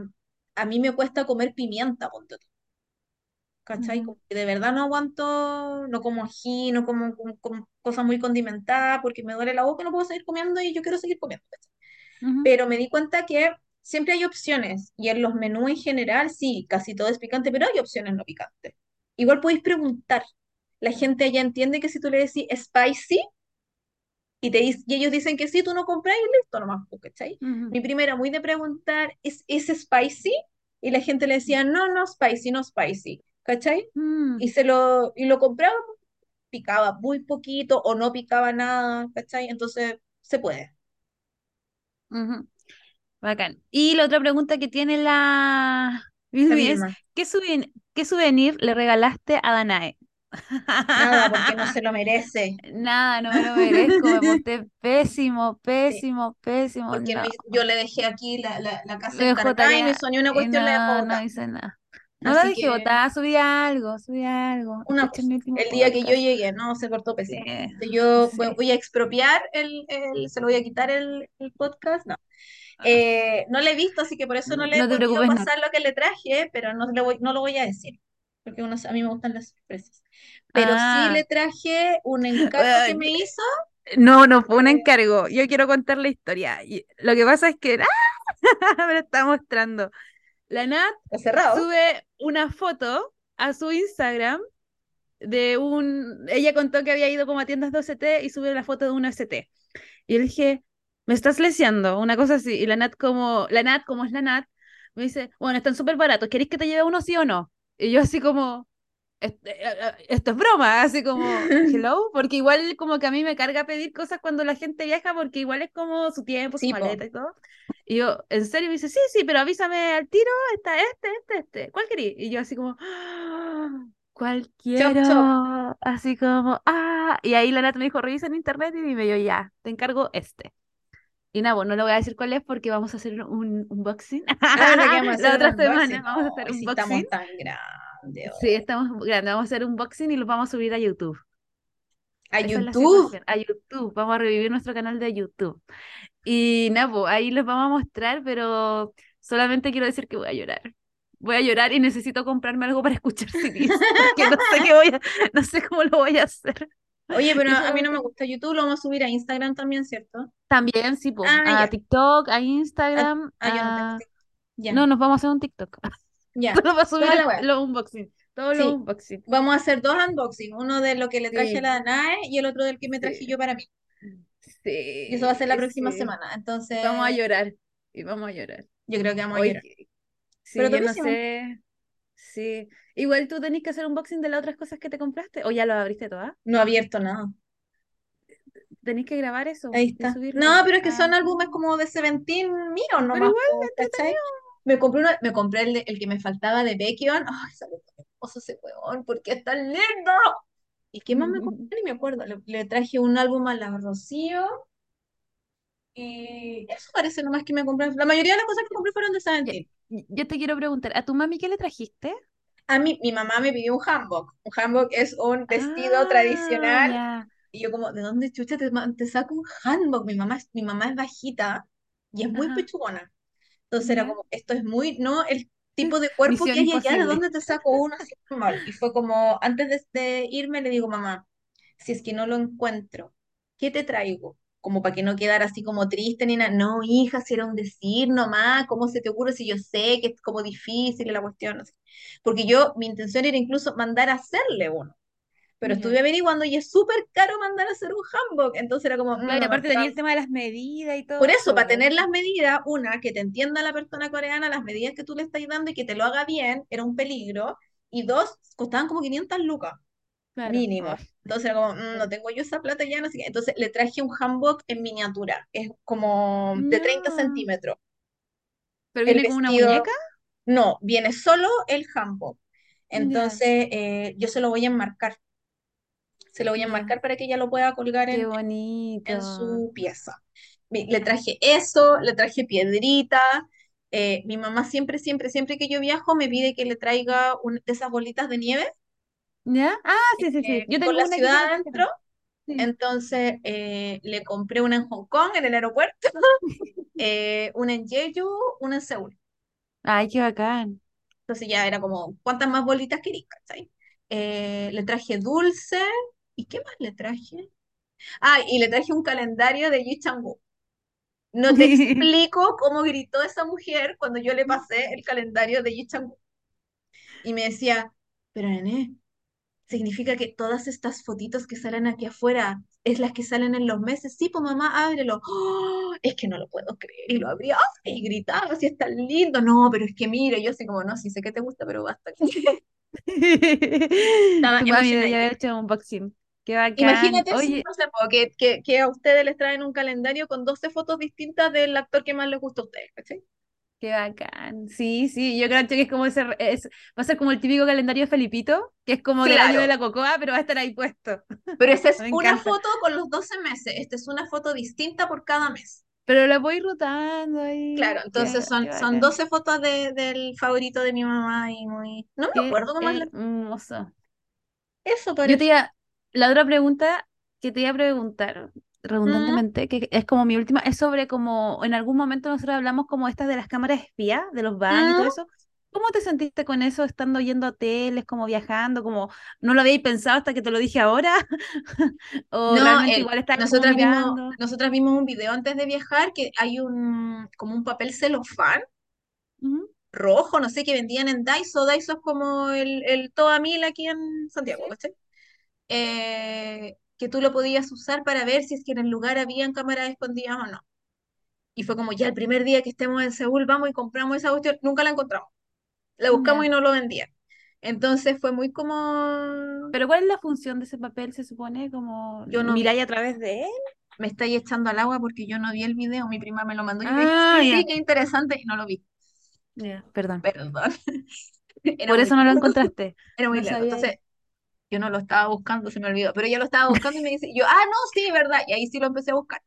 a mí me cuesta comer pimienta, ponte tú, ¿cachai? ujú, Como que de verdad no aguanto, no como ají, no como, como- como cosas muy condimentadas, porque me duele la boca, no puedo seguir comiendo y yo quiero seguir comiendo. ¿cachai? ujú, Pero me di cuenta que siempre hay opciones, y en los menús en general, sí, casi todo es picante, pero hay opciones no picantes. Igual podéis preguntar. La gente allá entiende que si tú le decís spicy, y, te, y ellos dicen que sí, tú no compras y listo nomás, pues, ¿cachai? ujú, Mi primera, muy de preguntar, ¿es, ¿es spicy? y la gente le decía, no, no spicy, no spicy, ¿cachai? Mm, Y se lo, y lo compraba, picaba muy poquito o no picaba nada, ¿cachai? Entonces se puede. ujú, Bacán. Y la otra pregunta que tiene la Mimi es. ¿qué souven- qué souvenir le regalaste a Danae? Nada, porque no se lo merece. Nada, no me lo merezco, me porté pésimo, Sí, pésimo, pésimo, porque no. me- yo le dejé aquí la, la, la casa encargada y no hizo ni una cuestión, la dejó no, no hice nada. No la Así dejé que botada, subí algo, subí algo. una último El día que yo llegué, no, se cortó pésimo. Yo voy sí. voy a expropiar el, el- se lo voy a quitar el, el podcast. No. Eh, no lo he visto, así que por eso no le he No te podido preocupes, no. pasar lo que le traje, pero no, le voy, no lo voy a decir, porque uno, a mí me gustan las sorpresas. Pero sí Ah, le traje un encargo que me hizo. no, no fue un eh, encargo. Yo quiero contar la historia. Y lo que pasa es que, ¡ah! me lo está mostrando. La Nat cerrado. sube una foto a su Instagram de un... Ella contó que había ido como a tiendas de OCT y sube la foto de un OCT. Y yo le dije, me estás leseando, una cosa así. Y la Nat como, la Nat, como es la Nat, me dice, bueno, están súper baratos, ¿queréis que te lleve uno sí o no? Y yo así como, "Est- eh, eh, esto es broma, así como, hello, porque igual como que a mí me carga pedir cosas cuando la gente viaja, porque igual es como su tiempo, su Sí, po. maleta y todo. Y yo, en serio, me dice, sí, sí, pero avísame al tiro, está este, este, este, ¿cuál querí? Y yo así como, "Ah, ¿cuál Chop, chop. quiero? Así como, ah, y ahí la Nat me dijo, revisa en internet y dime yo, ya, te encargo este. Y nada, pues no le voy a decir cuál es porque vamos a hacer un unboxing. Ah, ¿verdad que vamos a hacer La otra semana vamos a hacer Ay, un si unboxing. estamos tan grandes. Sí, estamos grandes, vamos a hacer un unboxing y lo vamos a subir a YouTube. A Esa YouTube. a YouTube. Vamos a revivir nuestro canal de YouTube. Y nada, pues ahí les vamos a mostrar, pero solamente quiero decir que voy a llorar. Voy a llorar y necesito comprarme algo para escuchar CDs, porque no sé qué voy a, no sé cómo lo voy a hacer. Oye, pero a mí no me gusta YouTube, lo vamos a subir a Instagram también, ¿cierto? También, sí, pues, Ah, a ya. TikTok, a Instagram, ah, yo no tengo. Ya, No, nos vamos a hacer un TikTok. ya. Todo va a subir los unboxing. Todos los Sí, unboxing. vamos a hacer dos unboxing, uno de lo que le traje a Sí, la Danae y el otro del que me traje yo sí, para mí. Y eso va a ser la sí, próxima sí. semana. Entonces, Vamos a llorar. Y vamos a llorar. yo creo que vamos a llorar. Pero sí, yo no sé. Sí. Igual tú tenés que hacer unboxing de las otras cosas que te compraste. ¿O ya lo abriste todas? No he abierto nada. Tenés que grabar eso Ahí está. No, pero es que Ah, son álbumes como de Seventeen míos pero nomás, igual. Me compré, uno- me compré el, de- el que me faltaba de Baekhyun. Ay, salió hermoso ese weón, porque es tan lindo. ¿Y qué más me compré? Ni me acuerdo. Le, le traje un álbum a la Rocío. Y eso parece nomás que me compré. La mayoría de las cosas que compré fueron de Seventeen. Yo te quiero preguntar, ¿a tu mami qué le trajiste? A mí, mi mamá me pidió un hanbok. Un hanbok es un vestido Ah, tradicional. ya. Y yo como, ¿de dónde chucha te, te saco un hanbok? Mi mamá, mi mamá es bajita y es muy Ajá, pechugona. Entonces era ya. como, esto es muy, no, el tipo de cuerpo Misión que hay allá, ¿de dónde te saco uno así normal? Y fue como, antes de, de irme le digo, mamá, si es que no lo encuentro, ¿qué te traigo? Como para que no quedara así como triste ni nada. No, hija, si era un decir nomás, ¿cómo se te ocurre si yo sé que es como difícil la cuestión? No sé. Porque yo, mi intención era incluso mandar a hacerle uno. Pero estuve averiguando y es súper caro mandar a hacer un hanbok. Entonces era como, "Mm, Claro, y no me aparte tenía el tema de las medidas y todo Por eso, para tener las medidas, una, que te entienda la persona coreana las medidas que tú le estás dando y que te lo haga bien, era un peligro. Y dos, costaban como 500 lucas, Claro. mínimo. Entonces era como, "Mm, no tengo yo esa plata ya, no sé qué. Entonces le traje un hanbok en miniatura, es como de 30 No. centímetros. ¿Pero viene con una muñeca? no, viene solo el hanbok. Entonces eh, yo se lo voy a enmarcar, se lo voy a enmarcar para que ella lo pueda colgar Qué en, bonito. en su pieza. Le traje eso, le traje piedrita. eh, mi mamá siempre, siempre, siempre que yo viajo me pide que le traiga un- de esas bolitas de nieve ¿Ya? Ah, sí, sí, sí. eh, Yo con tengo la una ciudad adentro. Sí. Entonces eh, le compré una en Hong Kong, en el aeropuerto, eh, una en Jeju, una en Seúl. Ay, qué bacán. Entonces ya era como, ¿cuántas más bolitas quería? ¿cachai? Eh, le traje dulce. ¿Y qué más le traje? Ah, y le traje un calendario de Yi Chang-wook. No te explico cómo gritó esa mujer cuando yo le pasé el calendario de Yi Chang-wook. Y me decía, pero nene, significa que todas estas fotitos que salen aquí afuera es las que salen en los meses. Sí, pues mamá, ábrelo. ¡Oh! es que no lo puedo creer. Y lo abría y gritaba, así es tan lindo. No, pero es que mire, yo así como, no, sí sé que te gusta, pero basta. Estaba Tu mami hecho un unboxing. Qué bacán. Imagínate si, no sé, que, que, que a ustedes les traen un calendario con 12 fotos distintas del actor que más les gusta a ustedes, ¿cachai? Qué bacán. Sí, sí, yo creo que es como ese, es, va a ser como el típico calendario de Felipito, que es como del año de Claro, la cocoa, pero va a estar ahí puesto. pero esa es una encanta. foto con los 12 meses, esta es una foto distinta por cada mes. Pero la voy rotando ahí. Claro, entonces Qué, son, qué son bacán. 12 fotos de, del favorito de mi mamá y muy... No me Qué acuerdo cómo es la... hermoso. Eso Yo te parece. iba, la otra pregunta que te iba a preguntar redundantemente, que es como mi última, es sobre como en algún momento nosotros hablamos como estas de las cámaras espía, de los baños y todo mm. eso. ¿Cómo te sentiste con eso, estando yendo a hoteles, como viajando, como no lo habíais pensado hasta que te lo dije ahora? ¿O No, el, igual nosotras vimos, nosotras vimos un video antes de viajar que hay un, como un papel celofán rojo, no sé, que vendían en Daiso. Daiso es como el, el Toda Mil aquí en Sí. Santiago, ¿cachai? Eh, que tú lo podías usar para ver si es que en el lugar habían cámaras escondidas o no. Y fue como, ya el primer día que estemos en Seúl, vamos y compramos esa cuestión. Nunca la encontramos. La buscamos y Ya. no lo vendían. Entonces fue muy como, Pero ¿cuál es la función de ese papel? Se supone como yo no miráis a través de él. me estáis echando al agua porque yo no vi el video. Mi prima me lo mandó y yo Ah, sí, sí, ya. qué interesante. Y no lo vi. Ya, perdón. Perdón. Por muy eso no lo encontraste. Era muy No. Entonces yo no lo estaba buscando, se me olvidó. Pero ella lo estaba buscando y me dice, yo, ah, no, sí, verdad. Y ahí sí lo empecé a buscar.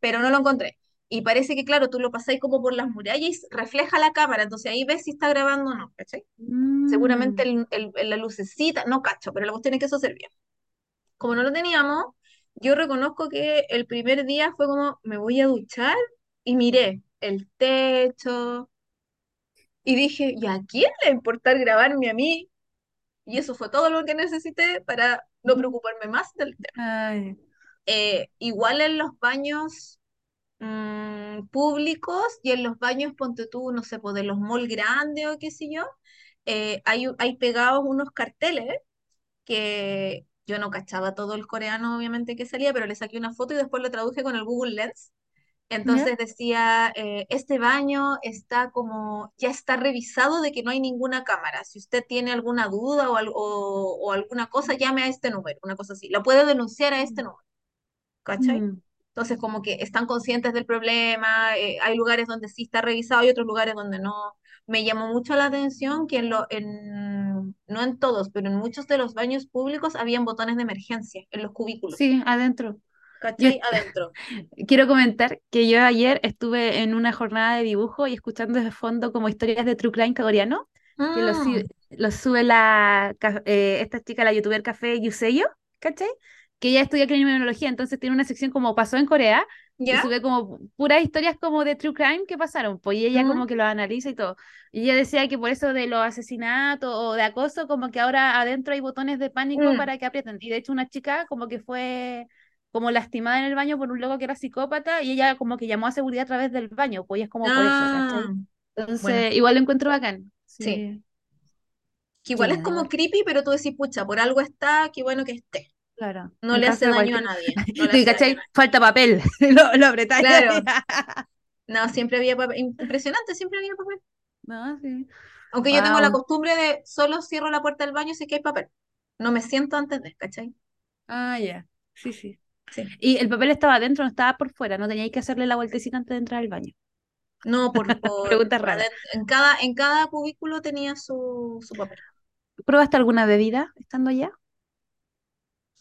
Pero no lo encontré. Y parece que, claro, tú lo pasáis como por las murallas y refleja la cámara. Entonces ahí ves si está grabando o no. ¿cachai? Seguramente Mm, el, el- la lucecita, no cacho, pero la cuestión es que eso servía. Como no lo teníamos, yo reconozco que el primer día fue como, me voy a duchar y miré el techo y dije, ¿y a quién le va a importar grabarme a mí? Y eso fue todo lo que necesité para no preocuparme más del tema. Eh, igual en los baños mm, públicos y en los baños, ponte tú, no sé, pues de los mall grandes o qué sé yo, eh, hay, hay pegados unos carteles que yo no cachaba todo el coreano, obviamente, que salía, pero le saqué una foto y después lo traduje con el Google Lens. Entonces decía, eh, este baño está como, ya está revisado de que no hay ninguna cámara. Si usted tiene alguna duda o, o- o alguna cosa, llame a este número, una cosa así. Lo puede denunciar a este número, ¿cachai? Mm, Entonces como que están conscientes del problema, eh, hay lugares donde sí está revisado y otros lugares donde no. Me llamó mucho la atención que en lo, en, no en todos, pero en muchos de los baños públicos habían botones de emergencia en los cubículos, sí, adentro. ¿Cachai? Adentro. quiero comentar que yo ayer estuve en una jornada de dibujo y escuchando de fondo como historias de True Crime coreano, que los, Mm, si- los sube la, eh, esta chica, la youtuber Café Yuseyo, ¿cachai? Que ella estudia criminología, entonces tiene una sección como pasó en Corea y ¿ya? sube como puras historias como de True Crime que pasaron, pues y ella Mm, como que lo analiza y todo. Y ella decía que por eso de los asesinatos o de acoso, como que ahora adentro hay botones de pánico mm. para que aprieten. Y de hecho una chica como que fue como lastimada en el baño por un loco que era psicópata y ella como que llamó a seguridad a través del baño, pues y es como por eso, Ah, Entonces, igual lo encuentro bacán. sí. Sí, Que igual es como creepy, pero tú decís, pucha, por algo está, qué bueno que esté. Claro, No en le hace daño a nadie. No Sí, daño ¿cachai? Falta papel, lo, lo apretáis. Claro. No, siempre había papel. Impresionante, siempre había papel. No, sí. Aunque yo tengo la costumbre de solo cierro la puerta del baño si que hay papel. No me siento antes de, ¿cachai? Ah, ya. Sí, sí. Sí. Y el papel estaba adentro, no estaba por fuera, no teníais que hacerle la vueltecita antes de entrar al baño. No, por, por Pregunta rara. adentro. En cada, en cada cubículo tenía su, su papel. ¿Probaste alguna bebida estando allá?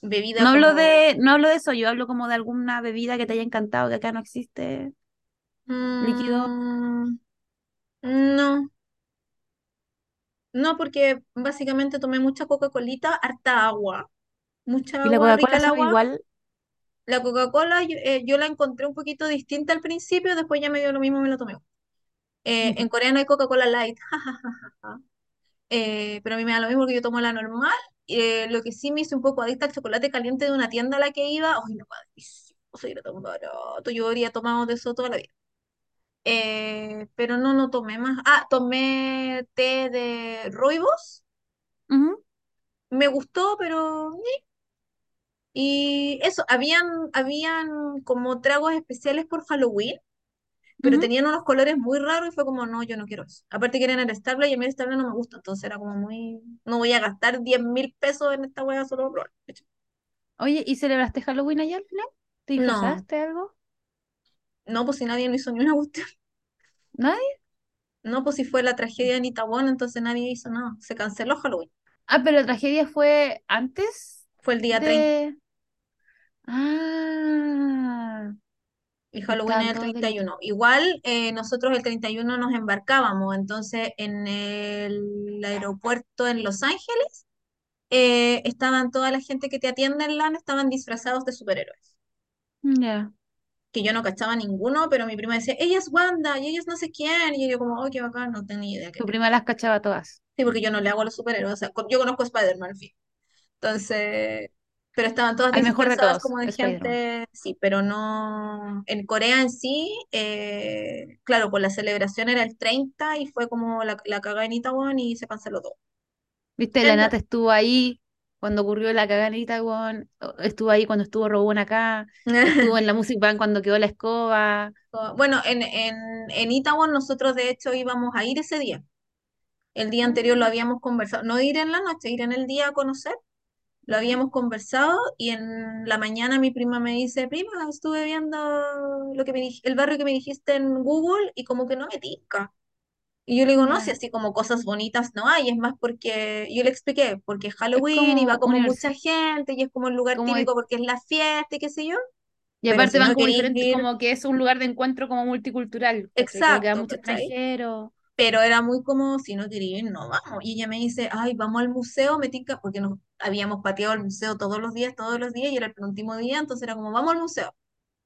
Bebida No hablo como. de, no hablo de eso, yo hablo como de alguna bebida que te haya encantado, que acá no existe, líquido. mm, no, no, porque básicamente tomé mucha Coca-Colita, harta agua. Mucha ¿Y la agua, rica Coca-Cola igual? La Coca-Cola yo, eh, yo la encontré un poquito distinta al principio, después ya me dio lo mismo, me la tomé. Eh, en Corea no hay Coca-Cola Light, Eh, pero a mí me da lo mismo porque yo tomo la normal. Eh, lo que sí me hizo un poco adicta al chocolate caliente de una tienda a la que iba. ¡Ay, no, delicioso! Era tan barato. Yo habría tomado de eso toda la vida. Pero no, no tomé más. Ah, tomé té de rooibos. Ujú. me gustó, pero... Y eso, habían, habían como tragos especiales por Halloween, pero tenían unos colores muy raros y fue como, no, yo no quiero eso. Aparte que eran el Starbucks y a mí el Starbucks no me gusta, entonces era como muy... No voy a gastar diez mil pesos en esta hueá solo por. Oye, ¿y celebraste Halloween allá al final? ¿Te No, disfrazaste algo? no, pues si nadie no hizo ni una cuestión. ¿Nadie? No, pues si fue la tragedia de Anita Bonn, entonces nadie hizo nada. Se canceló Halloween. Ah, pero la tragedia fue antes Fue el día 30 de... Ah, y Halloween estaban el y delitos. uno Igual eh, nosotros el 31 nos embarcábamos, entonces en el aeropuerto en Los Ángeles eh, estaban toda la gente que te atiende en LAN, estaban disfrazados de superhéroes. Ya. Que yo no cachaba ninguno, pero mi prima decía, ella es Wanda y ella es no sé quién. Y yo como, oh, qué bacán, no tenía idea Tu quién era. prima las cachaba todas. Sí, porque yo no le hago a los superhéroes, o sea, yo conozco a Spider-Man, en fin. Entonces, pero estaban todas Al mejor de todos, como de gente, sí, pero no, en Corea en sí, eh, claro, pues la celebración era el 30 y fue como la, la cagada en Itaewon y se canceló todo. ¿Viste? La En Nata estuvo ahí cuando ocurrió la caganita, weón. Estuvo ahí cuando estuvo Robón acá. Estuvo en la Music Bank cuando quedó la escoba. Bueno, en, en, en Itaewon nosotros de hecho íbamos a ir ese día. El día anterior lo habíamos conversado, no ir en la noche, ir en el día a conocer. Lo habíamos conversado y en la mañana mi prima me dice, prima, estuve viendo lo que me el barrio que me dijiste en Google y como que no me tinca. Y yo le digo, no, si así como cosas bonitas no hay, es más porque, yo le expliqué, porque Halloween y va como mucha gente y es como el lugar Como, típico porque es la fiesta y qué sé yo, y pero aparte si van no como ir, como que es un lugar de encuentro como multicultural, exacto, mucho ¿cachai? extranjero. Pero era muy como, si no queréis ir, no vamos. Y ella me dice, ay, vamos al museo, me tinca, porque nos habíamos pateado al museo todos los días, todos los días, y era el penúltimo día, entonces era como, vamos al museo.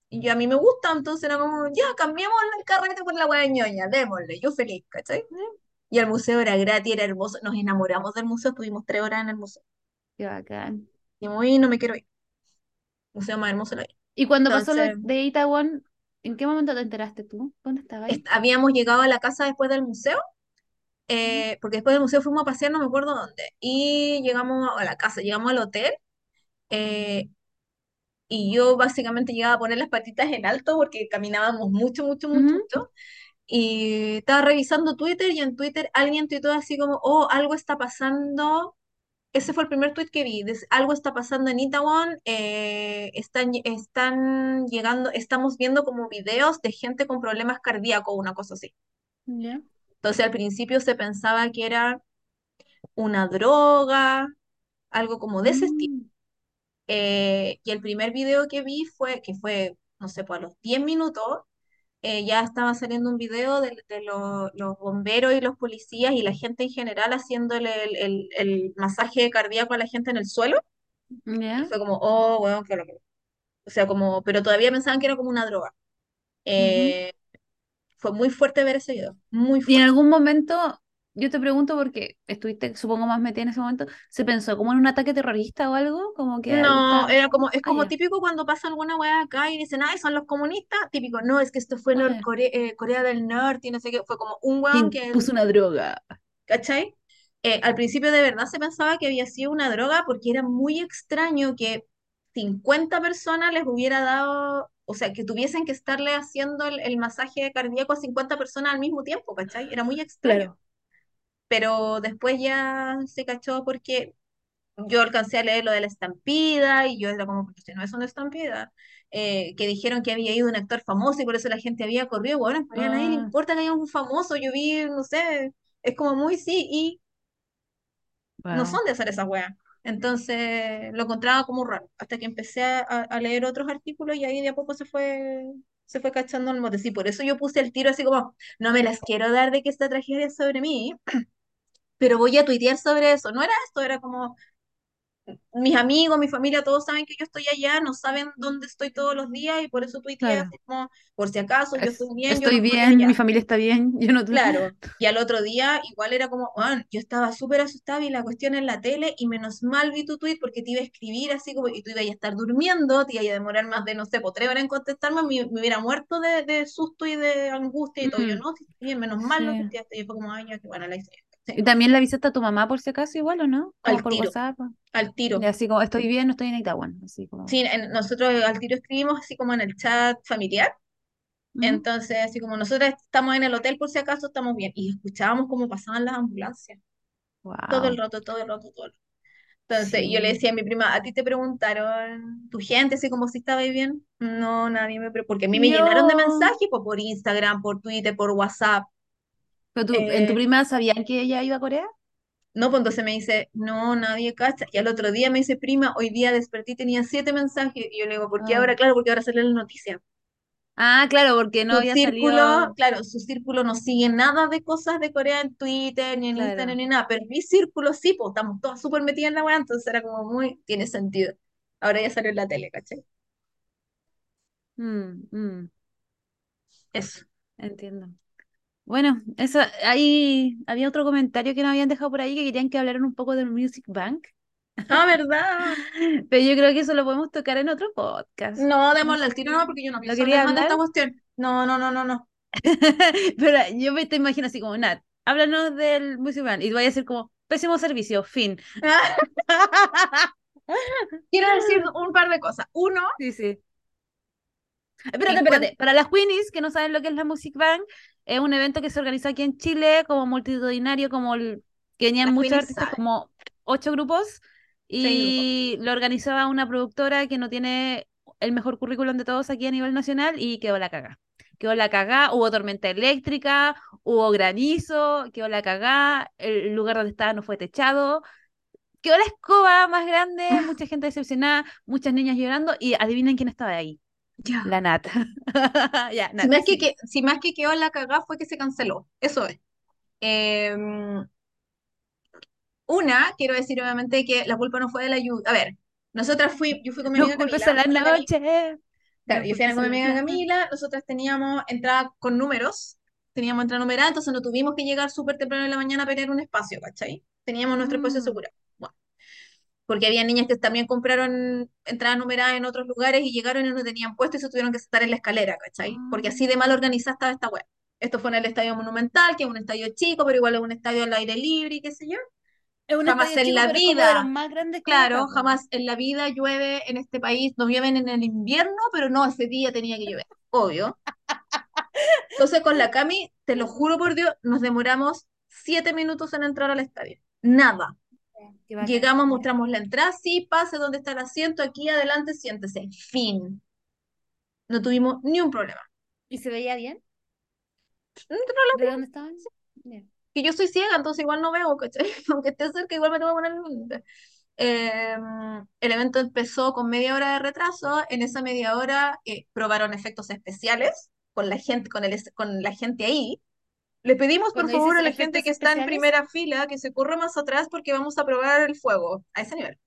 Y yo a mí me gusta, entonces era como, ya, cambiamos el carrete por la hueá ñoña, démosle, yo feliz, ¿cachai? Y el museo era gratis, era hermoso, nos enamoramos del museo, estuvimos tres horas en el museo. Qué bacán. Y muy, no me quiero ir, museo más hermoso la vida. Y cuando pasó lo de Itaewon, ¿en qué momento te enteraste tú? ¿Dónde estabas habíamos llegado a la casa después del museo, eh, porque después del museo fuimos a pasear, no me acuerdo dónde, y llegamos a la casa, llegamos al hotel, eh, y yo básicamente llegaba a poner las patitas en alto porque caminábamos mucho, mucho, mucho, mucho. Y estaba revisando Twitter y en Twitter alguien tuitó así como, oh, algo está pasando. Ese fue el primer tweet que vi. des- algo está pasando en Itaewon. eh, están, están llegando, estamos viendo como videos de gente con problemas cardíacos, una cosa así. Ya. Entonces al principio se pensaba que era una droga, algo como de ese estilo. Mm, Eh, y el primer video que vi fue, que fue, no sé, pues a los 10 minutos, eh, ya estaba saliendo un video de, de lo- los bomberos y los policías y la gente en general haciéndole el, el- el masaje cardíaco a la gente en el suelo. Y Ya. fue como, oh, weón, qué locura. O sea, como, pero todavía pensaban que era como una droga. Eh, fue muy fuerte ver ese video, muy Y en fuerte. algún momento, yo te pregunto porque estuviste, supongo, más metida en ese momento, ¿se pensó como en un ataque terrorista o algo? Como que No, era como, es como típico cuando pasa alguna weá acá y dicen, ay, son los comunistas, típico, no, es que esto fue eh, Corea del Norte y no sé qué, fue como un weón ¿Quién que puso una droga? ¿cachai? Eh, al principio de verdad se pensaba que había sido una droga porque era muy extraño que 50 personas les hubiera dado, o sea, que tuviesen que estarle haciendo el, el masaje cardíaco a 50 personas al mismo tiempo, ¿cachai? Era muy extraño. Claro. Pero después ya se cachó porque yo alcancé a leer lo de la estampida y yo era como, porque si no es una estampida, eh, que dijeron que había ido un actor famoso y por eso la gente había corrido. Bueno, en realidad a nadie le Ah, importa que haya un famoso, yo vi, no sé, es como muy sí, y no son de hacer esas weas. Entonces lo encontraba como raro, hasta que empecé a, a leer otros artículos y ahí de a poco se fue, se fue cachando el mote. Sí, por eso yo puse el tiro así como, no me las quiero dar de que esta tragedia es sobre mí, pero voy a tuitear sobre eso. No era esto, era como, mis amigos, mi familia, todos saben que yo estoy allá, no saben dónde estoy todos los días y por eso tuiteé Claro. así como, por si acaso, yo estoy Es- bien, yo no estoy estoy bien, mi familia está bien, yo no. Claro, y al otro día igual era como, "Weón, yo estaba súper asustada y la cuestión en la tele y menos mal vi tu tweet porque te iba a escribir así como, y tú ibas a estar durmiendo, te iba a demorar más de, no sé, por tres horas en contestarme, me, me hubiera muerto de, de susto y de angustia y todo. Yo no, estoy bien, menos mal lo sí. tuiteaste. Y fue como, ay, ya, que bueno, la hice. ¿Y también la avisaste a tu mamá por si acaso igual o no? Como al por tiro, WhatsApp. al Y tiro. así como, estoy bien, no estoy en Itaúan. Así como. Sí, en- nosotros al tiro escribimos así como en el chat familiar. Entonces, así como nosotros estamos en el hotel por si acaso estamos bien. Y escuchábamos cómo pasaban las ambulancias. Todo el Wow. rato, todo el rato, todo el rato. Entonces, yo le Sí. decía a mi prima, ¿a ti te preguntaron tu gente así como si estabais bien? No, nadie me preguntó. Porque a mí me llenaron de mensajes po, por Instagram, por Twitter, por WhatsApp. ¿Pero tú, en tu Eh, prima sabían que ella iba a Corea? no, pues entonces me dice, no, nadie cacha. Y al otro día me dice, prima, hoy día desperté y tenía siete mensajes. Y yo le digo, ¿por qué Ah. ahora? Claro, porque ahora sale la noticia. Ah, claro, porque no Su había círculo, salido. claro, su círculo no sigue nada de cosas de Corea en Twitter, ni en Instagram, ni nada, pero mi círculo sí, pues estamos todas súper metidas en la weá, entonces era como muy, tiene sentido. Ahora ya salió en la tele, ¿cachai? Mm, mm, Eso. entiendo. Bueno, eso, ahí había otro comentario que nos habían dejado por ahí que querían que hablaran un poco del Music Bank. Ah, ¿verdad? Pero yo creo que eso lo podemos tocar en otro podcast. No, démosle al tiro, no, porque yo no lo pienso hablar quería de esta hablar. cuestión. No, no, no, no, no. Pero yo me te imagino así como, Nat, háblanos del Music Bank. Y vayas a decir como, pésimo servicio, fin. Quiero decir un par de cosas. Uno, Sí, sí. Espérate, espérate. Para las Queenies que no saben lo que es la Music Bank, es un evento que se organizó aquí en Chile como multitudinario, como el- que venían muchos artistas, como ocho grupos, y lo organizaba una productora que no tiene el mejor currículum de todos aquí a nivel nacional y quedó la cagá. Quedó la cagá, hubo tormenta eléctrica, hubo granizo, quedó la cagá, el lugar donde estaba no fue techado, quedó la escoba más grande, mucha gente decepcionada, muchas niñas llorando, y adivinen quién estaba ahí. Ya. La Nat. Ya, Si más que, sigue. que- si más que quedó en la cagada fue que se canceló. Eso es. Em, Una, quiero decir obviamente que la culpa no fue de la lluvia. A ver, nosotras fui, yo fui con mi amiga Camila, la noche. claro, No yo fui con mi amiga. Camila, nosotras teníamos entrada con números, teníamos entrada numerada, entonces no tuvimos que llegar súper temprano en la mañana a pelear un espacio, ¿cachai? Teníamos nuestro espacio Mm. seguro. Bueno, porque había niñas que también compraron entrada numerada en otros lugares y llegaron y no tenían puesto y se tuvieron que estar en la escalera, ¿cachai? Porque así de mal Ah. organizada estaba esta web. Esto fue en el Estadio Monumental, que es un estadio chico, pero igual es un estadio al aire libre y qué sé yo. Es Jamás en chico, la vida más Claro, acá, jamás en la vida llueve en este país, no llueven en el invierno, pero no, ese día tenía que llover, obvio. Entonces con la Cami, te lo juro por Dios, nos demoramos siete minutos en entrar al estadio. Nada. Llegamos, mostramos la entrada, sí, pase donde está el asiento, aquí adelante, siéntese. Fin. No tuvimos ni un problema. ¿Y se veía bien? Mm, ¿De dónde estaban? Que yo soy ciega, entonces igual no veo, ¿cachai? Aunque esté cerca, igual me tengo que poner. Eh, el evento empezó con media hora de retraso. En esa media hora eh, probaron efectos especiales con la gente, con el, con la gente ahí. Le pedimos por Cuando favor a la gente que está en especiales, primera fila que se corra más atrás porque vamos a probar el fuego a ese nivel.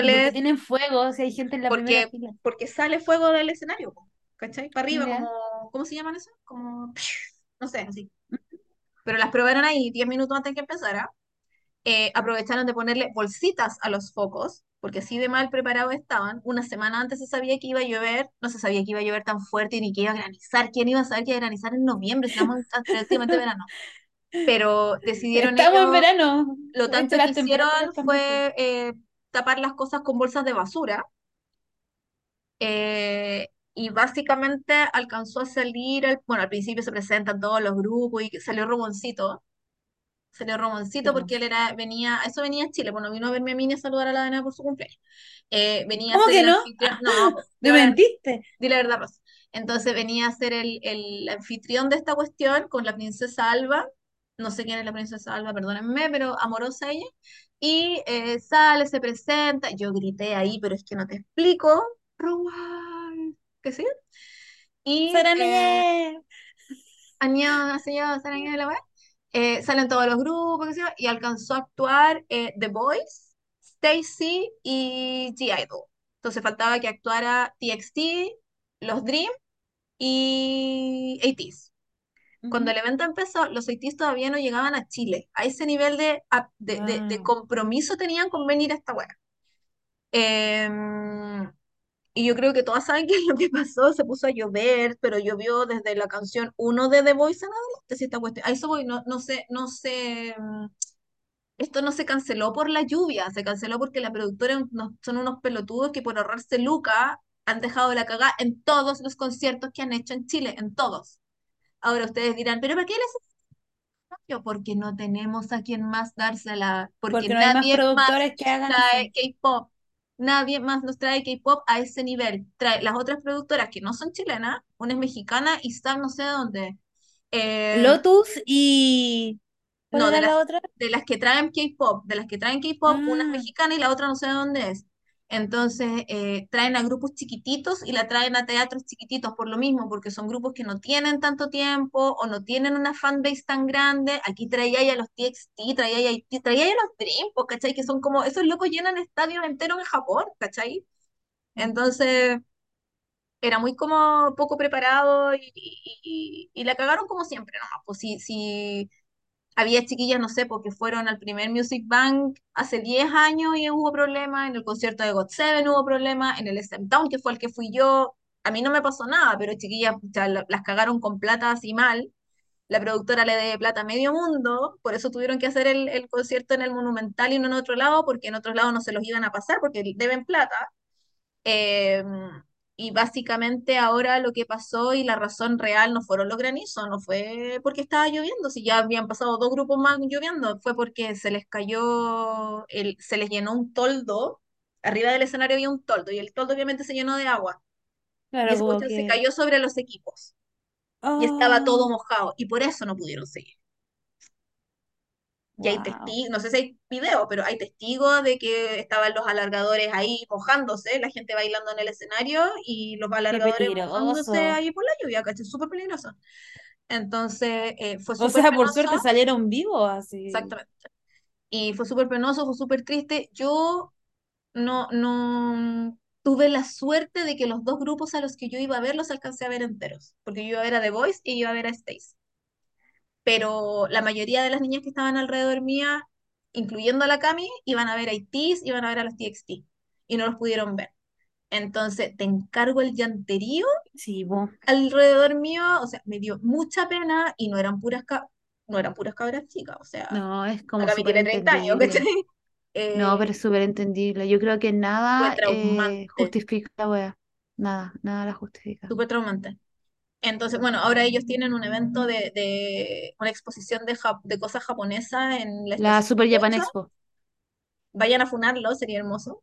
¿y por qué Poniéndoles, tienen fuego si hay gente en la primera porque, fila? porque sale fuego del escenario, ¿cachai? Para arriba, Ya. como, ¿cómo se llaman eso? Como, no sé, así. Pero las probaron ahí 10 minutos antes que empezara. Eh, aprovecharon de ponerle bolsitas a los focos, porque así de mal preparados estaban. Una semana antes se sabía que iba a llover, no se sabía que iba a llover tan fuerte ni que iba a granizar. ¿Quién iba a saber que iba a granizar en noviembre? Estamos en prácticamente verano. Pero decidieron Estamos en ellos, verano. lo tanto que hicieron fue eh, tapar las cosas con bolsas de basura. eh, y básicamente alcanzó a salir, el- bueno, al principio se presentan todos los grupos y salió Roboncito, salió Ramoncito porque él era, venía, eso venía a Chile, bueno, vino a verme a mí y a saludar a la Dana por su cumpleaños. Eh, venía a ¿Cómo ser que no? no, ¿Me digo la, mentiste? di la verdad, Rosa. Entonces venía a ser el, el anfitrión de esta cuestión con la princesa Alba, no sé quién es la princesa Alba, perdónenme, pero amorosa ella, y eh, sale, se presenta, yo grité ahí, pero es que no te explico, Rowan, ¿qué sí? Y eh, yo, ¿saben la wea? Eh, salen todos los grupos, y alcanzó a actuar eh, The Boys, Stacy y G-Idol. Entonces faltaba que actuara TXT, los Dream y ATEEZ. Cuando Ujú. el evento empezó, los ATEEZ todavía no llegaban a Chile. A ese nivel de, de, de- de Wow. compromiso tenían con venir a esta wea. Em, Y yo creo que todas saben qué es lo que pasó, se puso a llover, pero llovió desde la canción uno de The Voice en adelante, si esta cuestión. A eso voy, no, no sé, no sé, mm, esto no se canceló por la lluvia, se canceló porque la productora son unos pelotudos que por ahorrarse Luca han dejado la cagada en todos los conciertos que han hecho en Chile, en todos. Ahora ustedes dirán, ¿pero por qué les? Porque no tenemos a quien más dársela, porque Porque no hay más nadie más productores que hagan. K-pop. Nadie más nos trae K-pop a ese nivel. Trae las otras productoras que no son chilenas, una es mexicana y Sam no sé de dónde. Eh, Lotus y... ¿Cuál no, de las, la otra? de las que traen K-pop, de las que traen K-pop, una es Ah, mexicana y la otra no sé de dónde es. Entonces, eh, traen a grupos chiquititos y la traen a teatros chiquititos por lo mismo, porque son grupos que no tienen tanto tiempo o no tienen una fanbase tan grande. Aquí traía a los TXT, traía a, traía a los Dream, pues, ¿cachai? Que son como, esos locos llenan estadios enteros en Japón, ¿cachai? Entonces, era muy como poco preparado y, y, y- y la cagaron como siempre, ¿no? Pues si, si había chiquillas, no sé, porque fueron al primer Music Bank hace 10 años y hubo problemas, en el concierto de God Seven hubo problemas, en el SM Town, que fue el que fui yo, a mí no me pasó nada, pero chiquillas las cagaron con plata así mal, la productora le debe plata a medio mundo, por eso tuvieron que hacer el, el concierto en el Monumental y no en otro lado, porque en otros lados no se los iban a pasar, porque deben plata. Eh, y básicamente ahora lo que pasó y la razón real no fueron los granizos, no fue porque estaba lloviendo, si ya habían pasado dos grupos más lloviendo, fue porque se les cayó, el, se les llenó un toldo, arriba del escenario había un toldo y el toldo obviamente se llenó de agua y claro, se cayó sobre los equipos y estaba todo Oh, mojado y por eso no pudieron seguir. Y hay testigos, no sé si hay video, pero hay testigos de que estaban los alargadores ahí mojándose, la gente bailando en el escenario y los alargadores mojándose ahí por la lluvia, ¿cachai? Súper peligroso. Entonces, eh, fue O súper sea, por penoso, suerte salieron vivos así. exactamente. Y fue súper penoso, fue súper triste. Yo no, no tuve la suerte de que los dos grupos a los que yo iba a ver los alcancé a ver enteros, porque yo iba a ver a The Voice y iba a ver a Stace. Pero la mayoría de las niñas que estaban alrededor mía, incluyendo a la Cami, iban a ver a ITs, iban a ver a los TXT y no los pudieron ver. Entonces, te encargo el llanterío Sí, vos. alrededor mío, o sea, me dio mucha pena y no eran puras, no eran puras cabras chicas, o sea, No, es la como Cami súper tiene 30 años, ¿cachai? entendible. No, Eh, pero es súper entendible. Yo creo que nada eh, justifica la wea. Nada, nada la justifica. súper traumante. Entonces, bueno, ahora ellos tienen un evento de, de una exposición de, jap- de cosas japonesas en la La Super Japan 8. Expo. Vayan a funarlo, sería hermoso.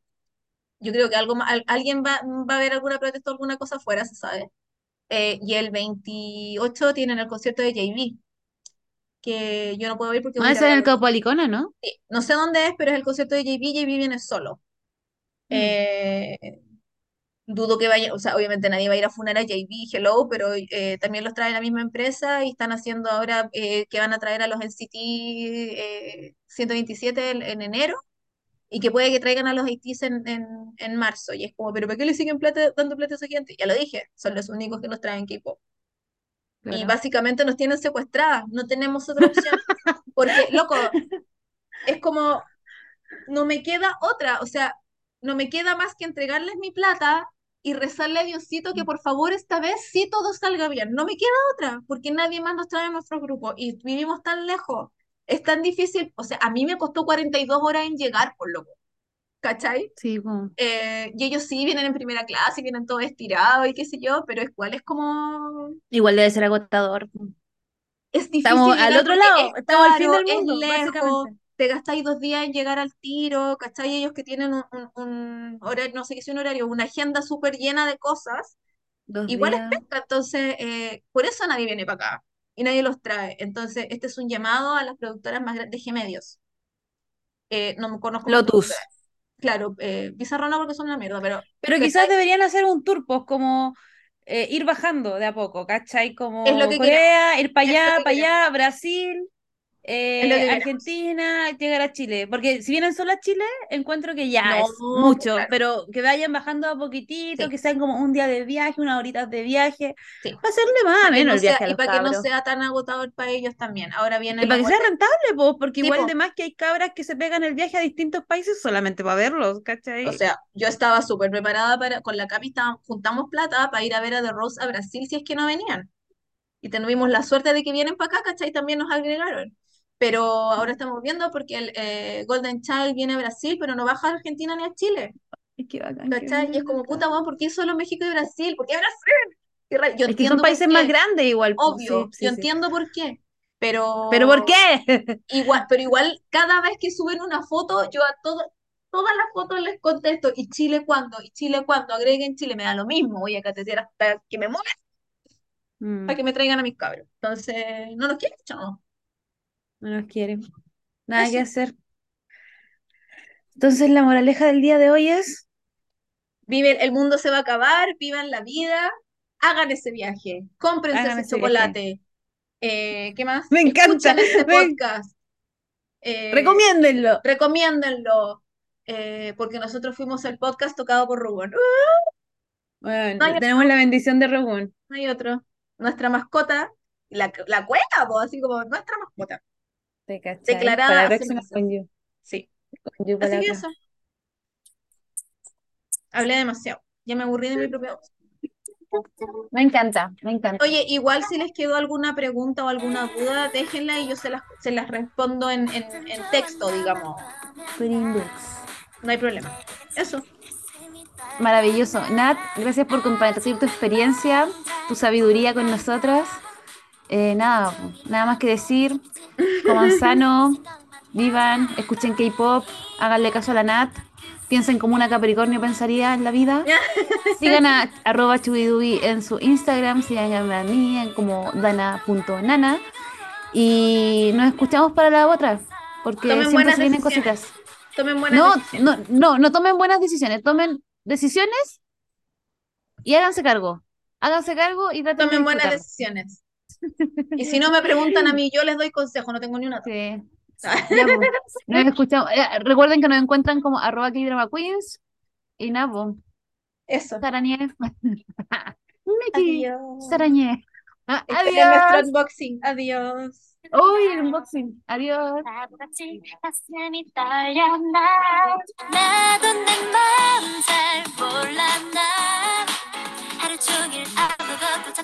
Yo creo que algo, al- alguien va, va a haber alguna protesta o alguna cosa afuera, se sabe. Eh, y el 28 tienen el concierto de JB, que yo no puedo ir porque Ah, a ver en el. Caupolicona, ¿no? Sí, no sé dónde es, pero es el concierto de JB, JB viene solo. Mm, Eh, dudo que vaya, o sea, obviamente nadie va a ir a funar a JB, Hello, pero eh, también los trae la misma empresa y están haciendo ahora eh, que van a traer a los NCT eh, 127 en, en enero y que puede que traigan a los Haitis en, en, en marzo. Y es como, ¿pero por qué le siguen plata, dando plata a esa gente? Ya lo dije, son los únicos que nos traen K-pop. Y básicamente nos tienen secuestradas, no tenemos otra opción. Porque, loco, es como, no me queda otra, o sea, no me queda más que entregarles mi plata y rezarle a Diosito que por favor esta vez sí todo salga bien. No me queda otra, porque nadie más nos trae a nuestro grupo y vivimos tan lejos. Es tan difícil, o sea, a mí me costó 42 horas en llegar, por loco, ¿cachai? Sí, po. Eh, y ellos sí vienen en primera clase, vienen todos estirados y qué sé yo, pero igual es como, Igual debe ser agotador. es difícil Estamos al otro es lado, estamos al fin del es mundo, lejos, básicamente. Te gastáis dos días en llegar al tiro, ¿cachai? Ellos que tienen un, un, un horario, no sé qué es un horario, una agenda súper llena de cosas, Dos igual es días. pesca, entonces, eh, por eso nadie viene para acá y nadie los trae. Entonces, este es un llamado a las productoras más grandes de G-Medios. Eh, no me conozco. Lotus. Claro, eh, Pizarro no porque son una mierda, pero Pero quizás deberían hacer un tour, pues, como eh, ir bajando de a poco, ¿cachai? Es lo Como que queremos, Corea, ir para es allá, para allá, Brasil. Eh. Argentina, llegar a Chile. Porque si vienen solo a Chile, encuentro que ya No, es mucho, claro. pero que vayan bajando a poquitito, Sí. que sean como un día de viaje, unas horitas de viaje, Sí. para hacerle más que menos no el viaje sea- a y para que no cabros. sea tan agotador para ellos también. Ahora viene Y para que sea rentable, pues, porque Sí, igual po. de más que hay cabras que se pegan el viaje a distintos países solamente para verlos, ¿cachai? O sea, yo estaba súper preparada para, con la Cami juntamos plata para ir a ver a The Rose a Brasil si es que no venían. Y tuvimos la suerte de que vienen para acá, ¿cachai? También nos agregaron. Pero ahora estamos viendo porque el eh, Golden Child viene a Brasil, pero no baja a Argentina ni a Chile, Es que bacán ¿cachai? Y es como, puta, weón, ¿por qué solo México y Brasil? ¿Por qué Brasil? Qué. Yo Es que son países más qué, grandes igual. pues, Obvio, sí, sí, yo sí. entiendo por qué. Pero, ¿Pero por qué? Igual, pero igual, cada vez que suben una foto, yo a todo, todas las fotos les contesto, ¿y Chile cuándo? ¿Y Chile cuándo? Agreguen Chile, me da lo mismo, voy a catetear hasta que me muevan, Mm, para que me traigan a mis cabros. Entonces, no nos quieren, chao. No nos quieren. Nada que hacer. Entonces la moraleja del día de hoy es, Viven, el mundo se va a acabar, vivan la vida, hagan ese viaje, cómprense Hagan ese chocolate. Eh, ¿qué más? Me encanta, Escuchen este me- podcast. Eh, recomiéndenlo. recomiéndenlo. eh, porque nosotros fuimos el podcast tocado por Rubén. Bueno, Ay, tenemos la bendición de Rogún. No hay otro. Nuestra mascota, la, la cueva, po, así como nuestra mascota. ¿Te? Declarada con. Sí. Con you Así que eso. Hablé demasiado. Ya me aburrí de mi propia voz. Me encanta, me encanta. Oye, igual si les quedó alguna pregunta o alguna duda, déjenla y yo se las, se las respondo en, en, en texto, digamos. No hay problema. Eso. Maravilloso. Nat, gracias por compartir tu experiencia, tu sabiduría con nosotras. Eh, nada, nada más que decir. Coman sano, vivan, escuchen K-pop, háganle caso a la Nat, piensen como una Capricornio pensaría en la vida. Sigan a arroba chubidubi en su Instagram, sigan a mí en como dana.nana. Y nos escuchamos para la otra, porque Tomen siempre se vienen decisiones. cositas. Tomen buenas No, decisiones. no, no, no tomen buenas decisiones, tomen decisiones y háganse cargo. Háganse cargo y traten de Tomen buenas decisiones. Y si no me preguntan a mí, yo les doy consejo, no tengo ni una. Sí. Ya, pues, nos escuchamos. Eh, recuerden que nos encuentran como arroba Queens y nada, pues, Eso. Sarañé. Miki, Adiós. Sarañé. Ah, Este es nuestro adiós. unboxing. Adiós. Uy, el unboxing. Adiós.